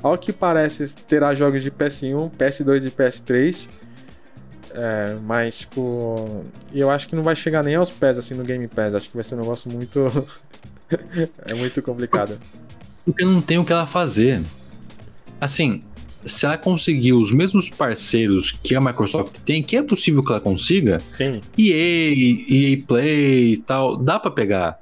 Ao que parece, terá jogos de PS1, PS2 e PS3. É, mas, tipo, eu acho que não vai chegar nem aos pés, assim, no Game Pass. Acho que vai ser um negócio muito. é muito complicado. Porque não tem o que ela fazer. Assim, se ela conseguir os mesmos parceiros que a Microsoft tem, que é possível que ela consiga, Sim. EA, EA Play e tal, dá para pegar.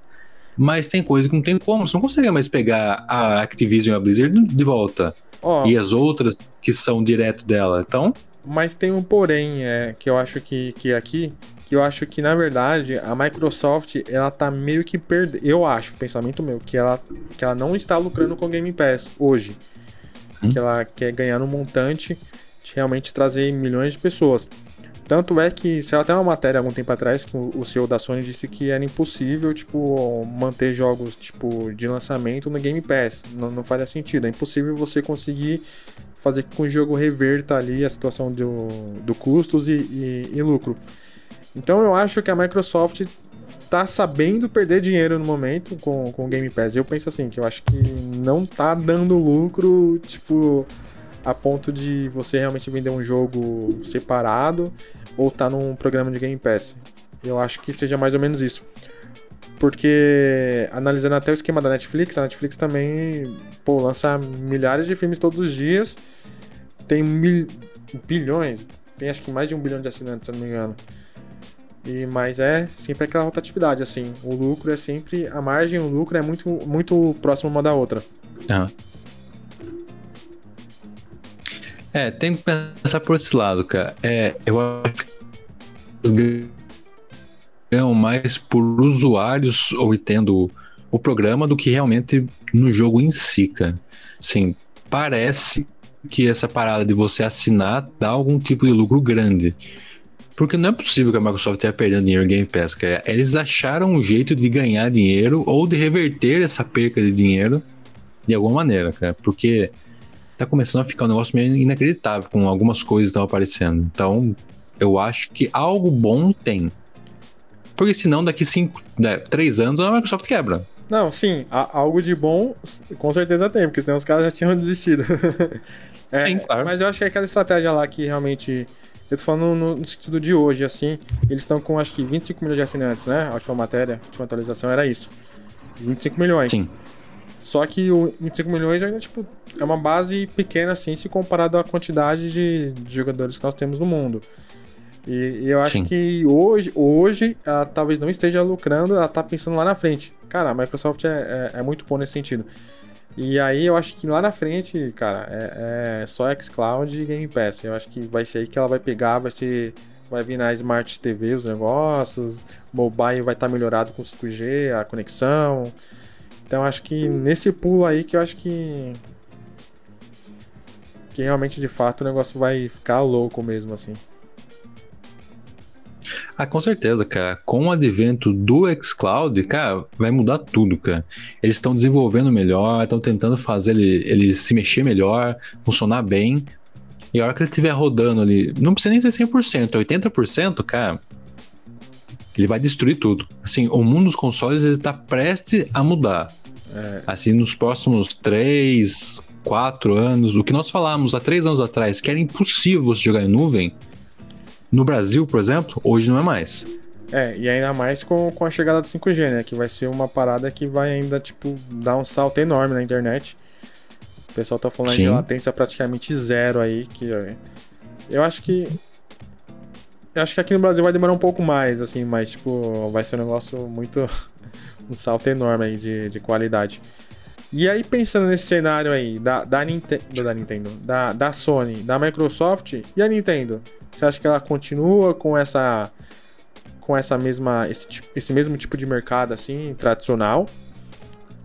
Mas tem coisa que não tem como. Você não consegue mais pegar a Activision e a Blizzard de volta. Oh. E as outras que são direto dela. Então. Mas tem um porém, é, que eu acho que, que aqui. Que eu acho que, na verdade, a Microsoft, ela tá meio que perdendo. Eu acho, pensamento meu, que ela, que ela não está lucrando com o Game Pass hoje. Hum. Que ela quer ganhar no montante de realmente trazer milhões de pessoas. Tanto é que ela tem uma matéria algum tempo atrás que o CEO da Sony disse que era impossível, tipo, manter jogos tipo de lançamento no Game Pass. Não, não faria sentido. É impossível você conseguir fazer com que o jogo reverta ali a situação do, do custos e, e, e lucro. Então eu acho que a Microsoft tá sabendo perder dinheiro no momento com, com o Game Pass. Eu penso assim, que eu acho que não tá dando lucro, tipo, a ponto de você realmente vender um jogo separado ou tá num programa de Game Pass. Eu acho que seja mais ou menos isso. Porque, analisando até o esquema da Netflix, a Netflix também, pô, lança milhares de filmes todos os dias. Tem mil, bilhões, tem acho que mais de um bilhão de assinantes, se não me engano. E, mas é sempre aquela rotatividade, assim. O lucro é sempre. A margem, o lucro é muito, muito próximo uma da outra. É, tem que pensar por esse lado, cara. É, eu acho que ganham mais por usuários ou tendo o programa do que realmente no jogo em si, cara. Sim, parece que essa parada de você assinar dá algum tipo de lucro grande. Porque não é possível que a Microsoft esteja perdendo dinheiro em Game Pass, cara. Eles acharam um jeito de ganhar dinheiro ou de reverter essa perca de dinheiro de alguma maneira, cara. Porque tá começando a ficar um negócio meio inacreditável com algumas coisas que estão aparecendo. Então, eu acho que algo bom tem. Porque senão, daqui cinco, né, três anos, a Microsoft quebra. Não, sim, algo de bom com certeza tem, porque senão os caras já tinham desistido. é, sim, claro. Mas eu acho que é aquela estratégia lá que realmente. Eu tô falando no, no sentido de hoje, assim. Eles estão com acho que 25 milhões de assinantes, né? A última matéria, a última atualização era isso. 25 milhões. Sim. Só que o 25 milhões ainda, tipo, é uma base pequena, assim, se comparado à quantidade de, de jogadores que nós temos no mundo. E, e eu acho Sim. que hoje, hoje ela talvez não esteja lucrando, ela tá pensando lá na frente. Cara, a Microsoft é, é, é muito bom nesse sentido. E aí eu acho que lá na frente, cara, é, é só xCloud e Game Pass. Eu acho que vai ser aí que ela vai pegar, vai ser. Vai vir na Smart TV os negócios, mobile vai estar tá melhorado com 5G, a conexão. Então acho que nesse pulo aí que eu acho que. Que realmente de fato o negócio vai ficar louco mesmo assim. Ah, com certeza, cara. Com o advento do xCloud, cara, vai mudar tudo, cara. Eles estão desenvolvendo melhor, estão tentando fazer ele, ele se mexer melhor, funcionar bem. E a hora que ele estiver rodando ali, não precisa nem ser 100%, 80%, cara, ele vai destruir tudo. Assim, o mundo dos consoles está prestes a mudar. É. Assim, nos próximos 3, 4 anos, o que nós falamos há 3 anos atrás, que era impossível você jogar em nuvem, no Brasil, por exemplo, hoje não é mais. É, e ainda mais com, com a chegada do 5G, né? Que vai ser uma parada que vai ainda, tipo, dar um salto enorme na internet. O pessoal tá falando Sim. de latência praticamente zero aí, que eu acho que eu acho que aqui no Brasil vai demorar um pouco mais, assim, mas, tipo, vai ser um negócio muito. um salto enorme aí de, de qualidade. E aí, pensando nesse cenário aí, da, da, Ninte da Nintendo, da, da Sony, da Microsoft e a Nintendo, você acha que ela continua com essa com essa mesma esse, esse mesmo tipo de mercado assim tradicional,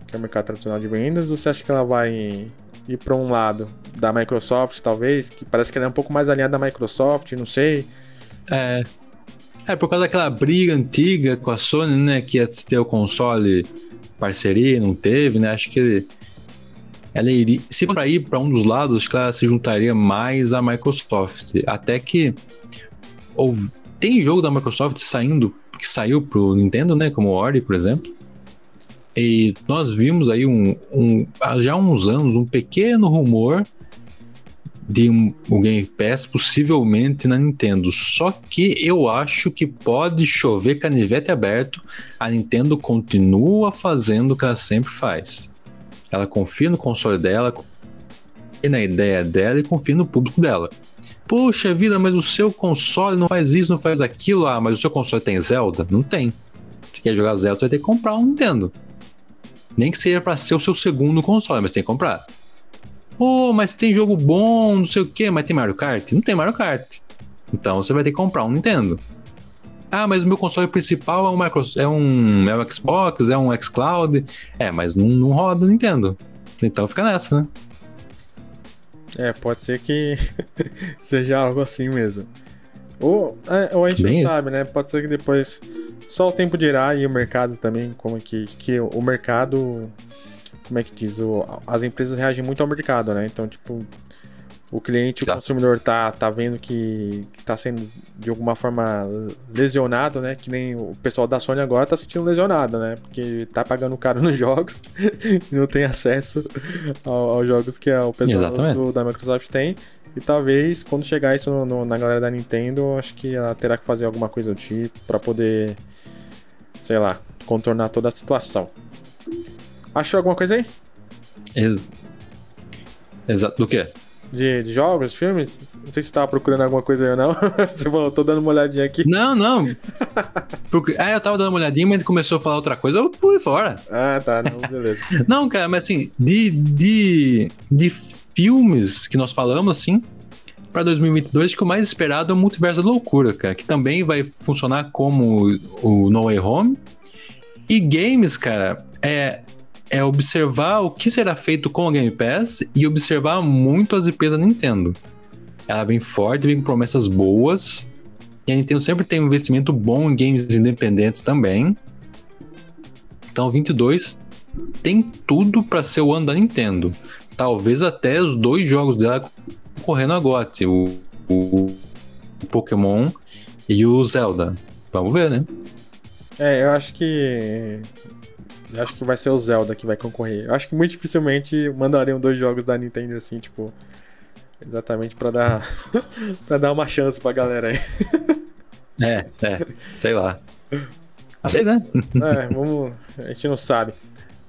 que é o mercado tradicional de vendas, ou você acha que ela vai ir para um lado da Microsoft, talvez, que parece que ela é um pouco mais alinhada da Microsoft, não sei. É. É por causa daquela briga antiga com a Sony, né, que ia ter o console parceria, não teve, né? Acho que ela iria, se para ir para um dos lados, acho que ela se juntaria mais à Microsoft, até que tem jogo da Microsoft saindo que saiu pro Nintendo, né, como Ori, por exemplo. E nós vimos aí um, um já há uns anos um pequeno rumor de um, Game Pass possivelmente na Nintendo. Só que eu acho que pode chover canivete aberto. A Nintendo continua fazendo o que ela sempre faz. Ela confia no console dela, e na ideia dela e confia no público dela. Poxa vida, mas o seu console não faz isso, não faz aquilo. Ah, mas o seu console tem Zelda? Não tem. Se quer jogar Zelda, você vai ter que comprar um Nintendo. Nem que seja para ser o seu segundo console, mas tem que comprar. Pô, mas tem jogo bom, não sei o que, mas tem Mario Kart? Não tem Mario Kart. Então você vai ter que comprar um Nintendo. Ah, mas o meu console principal é um, Microsoft, é um, é um Xbox, é um xCloud. É, mas não, não roda Nintendo. Então fica nessa, né? É, pode ser que seja algo assim mesmo. Ou, é, ou a gente Bem não sabe, né? Pode ser que depois só o tempo dirá e o mercado também, como que, que o mercado. Como é que diz? O, as empresas reagem muito ao mercado, né? Então, tipo, o cliente, o consumidor tá, tá vendo que, que tá sendo de alguma forma lesionado, né? Que nem o pessoal da Sony agora tá sentindo lesionado, né? Porque tá pagando caro nos jogos e não tem acesso ao, aos jogos que o pessoal do, da Microsoft tem. E talvez quando chegar isso no, no, na galera da Nintendo, acho que ela terá que fazer alguma coisa do tipo para poder, sei lá, contornar toda a situação. Achou alguma coisa aí? Ex Exato. Do que? de, de, jogos, filmes? Não sei se você tava procurando alguma coisa aí ou não. você falou, tô dando uma olhadinha aqui. Não, não. ah, eu tava dando uma olhadinha, mas ele começou a falar outra coisa, eu pulei fora. Ah, tá. Não, beleza. não, cara, mas assim, de, de, de filmes que nós falamos, assim, para 2022, que o mais esperado é o Multiverso da Loucura, cara, que também vai funcionar como o No Way Home. E games, cara, é, é observar o que será feito com o Game Pass e observar muito as IPs da Nintendo. Ela vem forte, vem com promessas boas. E a Nintendo sempre tem um investimento bom em games independentes também. Então, 22 tem tudo para ser o ano da Nintendo. Talvez até os dois jogos dela correndo a GOT, o, o Pokémon e o Zelda. Vamos ver, né? É, eu acho que Acho que vai ser o Zelda que vai concorrer. Eu acho que muito dificilmente mandariam dois jogos da Nintendo assim, tipo. Exatamente para dar para dar uma chance pra galera aí. É, é, sei lá. Sei, né? É, vamos. A gente não sabe.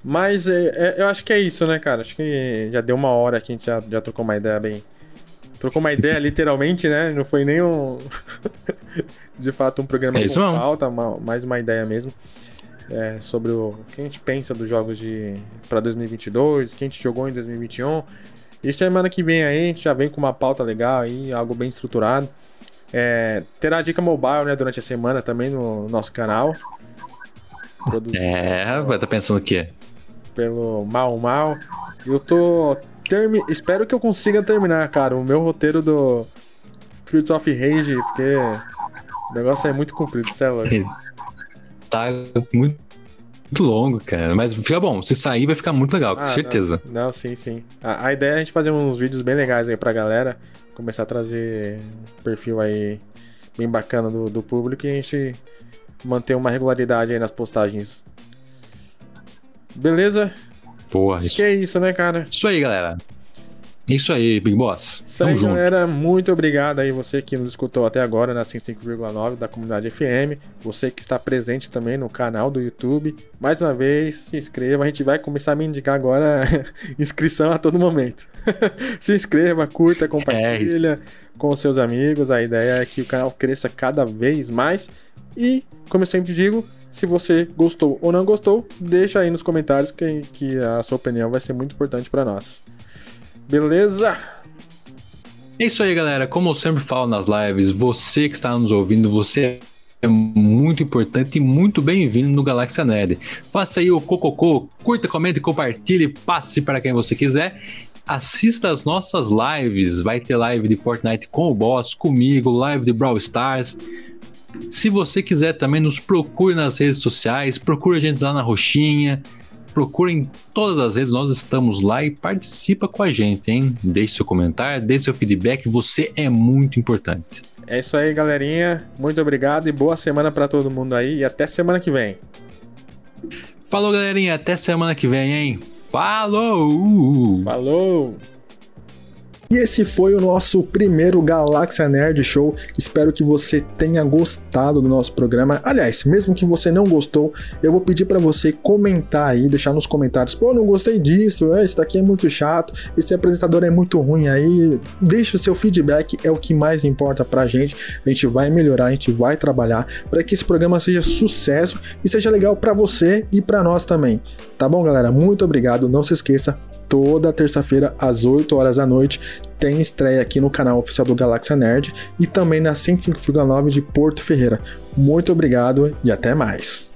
Mas é, é, eu acho que é isso, né, cara? Acho que já deu uma hora que a gente já, já trocou uma ideia bem. Trocou uma ideia literalmente, né? Não foi nem um. de fato, um programa é com pauta, mais uma ideia mesmo é, sobre o que a gente pensa dos jogos de para 2022, que a gente jogou em 2021. E semana que vem aí a gente já vem com uma pauta legal aí, algo bem estruturado. É, terá dica mobile né, durante a semana também no nosso canal. É, vai estar tá pensando o quê? Pelo Mal Mal. Eu tô. Termi... Espero que eu consiga terminar, cara, o meu roteiro do Streets of Rage, porque o negócio é muito comprido, sei lá tá muito, muito longo, cara. Mas fica bom. Se sair, vai ficar muito legal, com ah, certeza. Não, não, sim, sim. A, a, ideia é a gente fazer uns vídeos bem legais aí pra galera. Começar a trazer um perfil aí bem bacana do, do público e a gente manter uma regularidade aí nas postagens. Beleza? Porra, Acho isso. que é isso, né, cara? Isso aí, galera. Isso aí, Big Boss. Isso aí, galera. Muito obrigado aí você que nos escutou até agora na 105,9 da comunidade FM. Você que está presente também no canal do YouTube. Mais uma vez, se inscreva. A gente vai começar a me indicar agora inscrição a todo momento. se inscreva, curta, compartilha é. com seus amigos. A ideia é que o canal cresça cada vez mais. E, como eu sempre digo, se você gostou ou não gostou, deixa aí nos comentários que, que a sua opinião vai ser muito importante para nós. Beleza? É isso aí, galera. Como eu sempre falo nas lives, você que está nos ouvindo, você é muito importante e muito bem-vindo no Galáxia Nerd. Faça aí o cococô, curta, comente, compartilhe, passe para quem você quiser. Assista as nossas lives. Vai ter live de Fortnite com o boss, comigo, live de Brawl Stars. Se você quiser também, nos procure nas redes sociais, procure a gente lá na Roxinha, procure em todas as redes, nós estamos lá e participa com a gente, hein? Deixe seu comentário, deixe seu feedback, você é muito importante. É isso aí, galerinha. Muito obrigado e boa semana para todo mundo aí e até semana que vem. Falou, galerinha, até semana que vem, hein? Falou! Falou! E esse foi o nosso primeiro Galáxia Nerd Show. Espero que você tenha gostado do nosso programa. Aliás, mesmo que você não gostou, eu vou pedir para você comentar aí, deixar nos comentários: pô, não gostei disso, esse daqui é muito chato, esse apresentador é muito ruim aí. Deixa o seu feedback, é o que mais importa pra gente. A gente vai melhorar, a gente vai trabalhar para que esse programa seja sucesso e seja legal para você e para nós também. Tá bom, galera? Muito obrigado. Não se esqueça, toda terça-feira às 8 horas da noite tem estreia aqui no canal oficial do Galáxia Nerd e também na 105,9 de Porto Ferreira. Muito obrigado e até mais.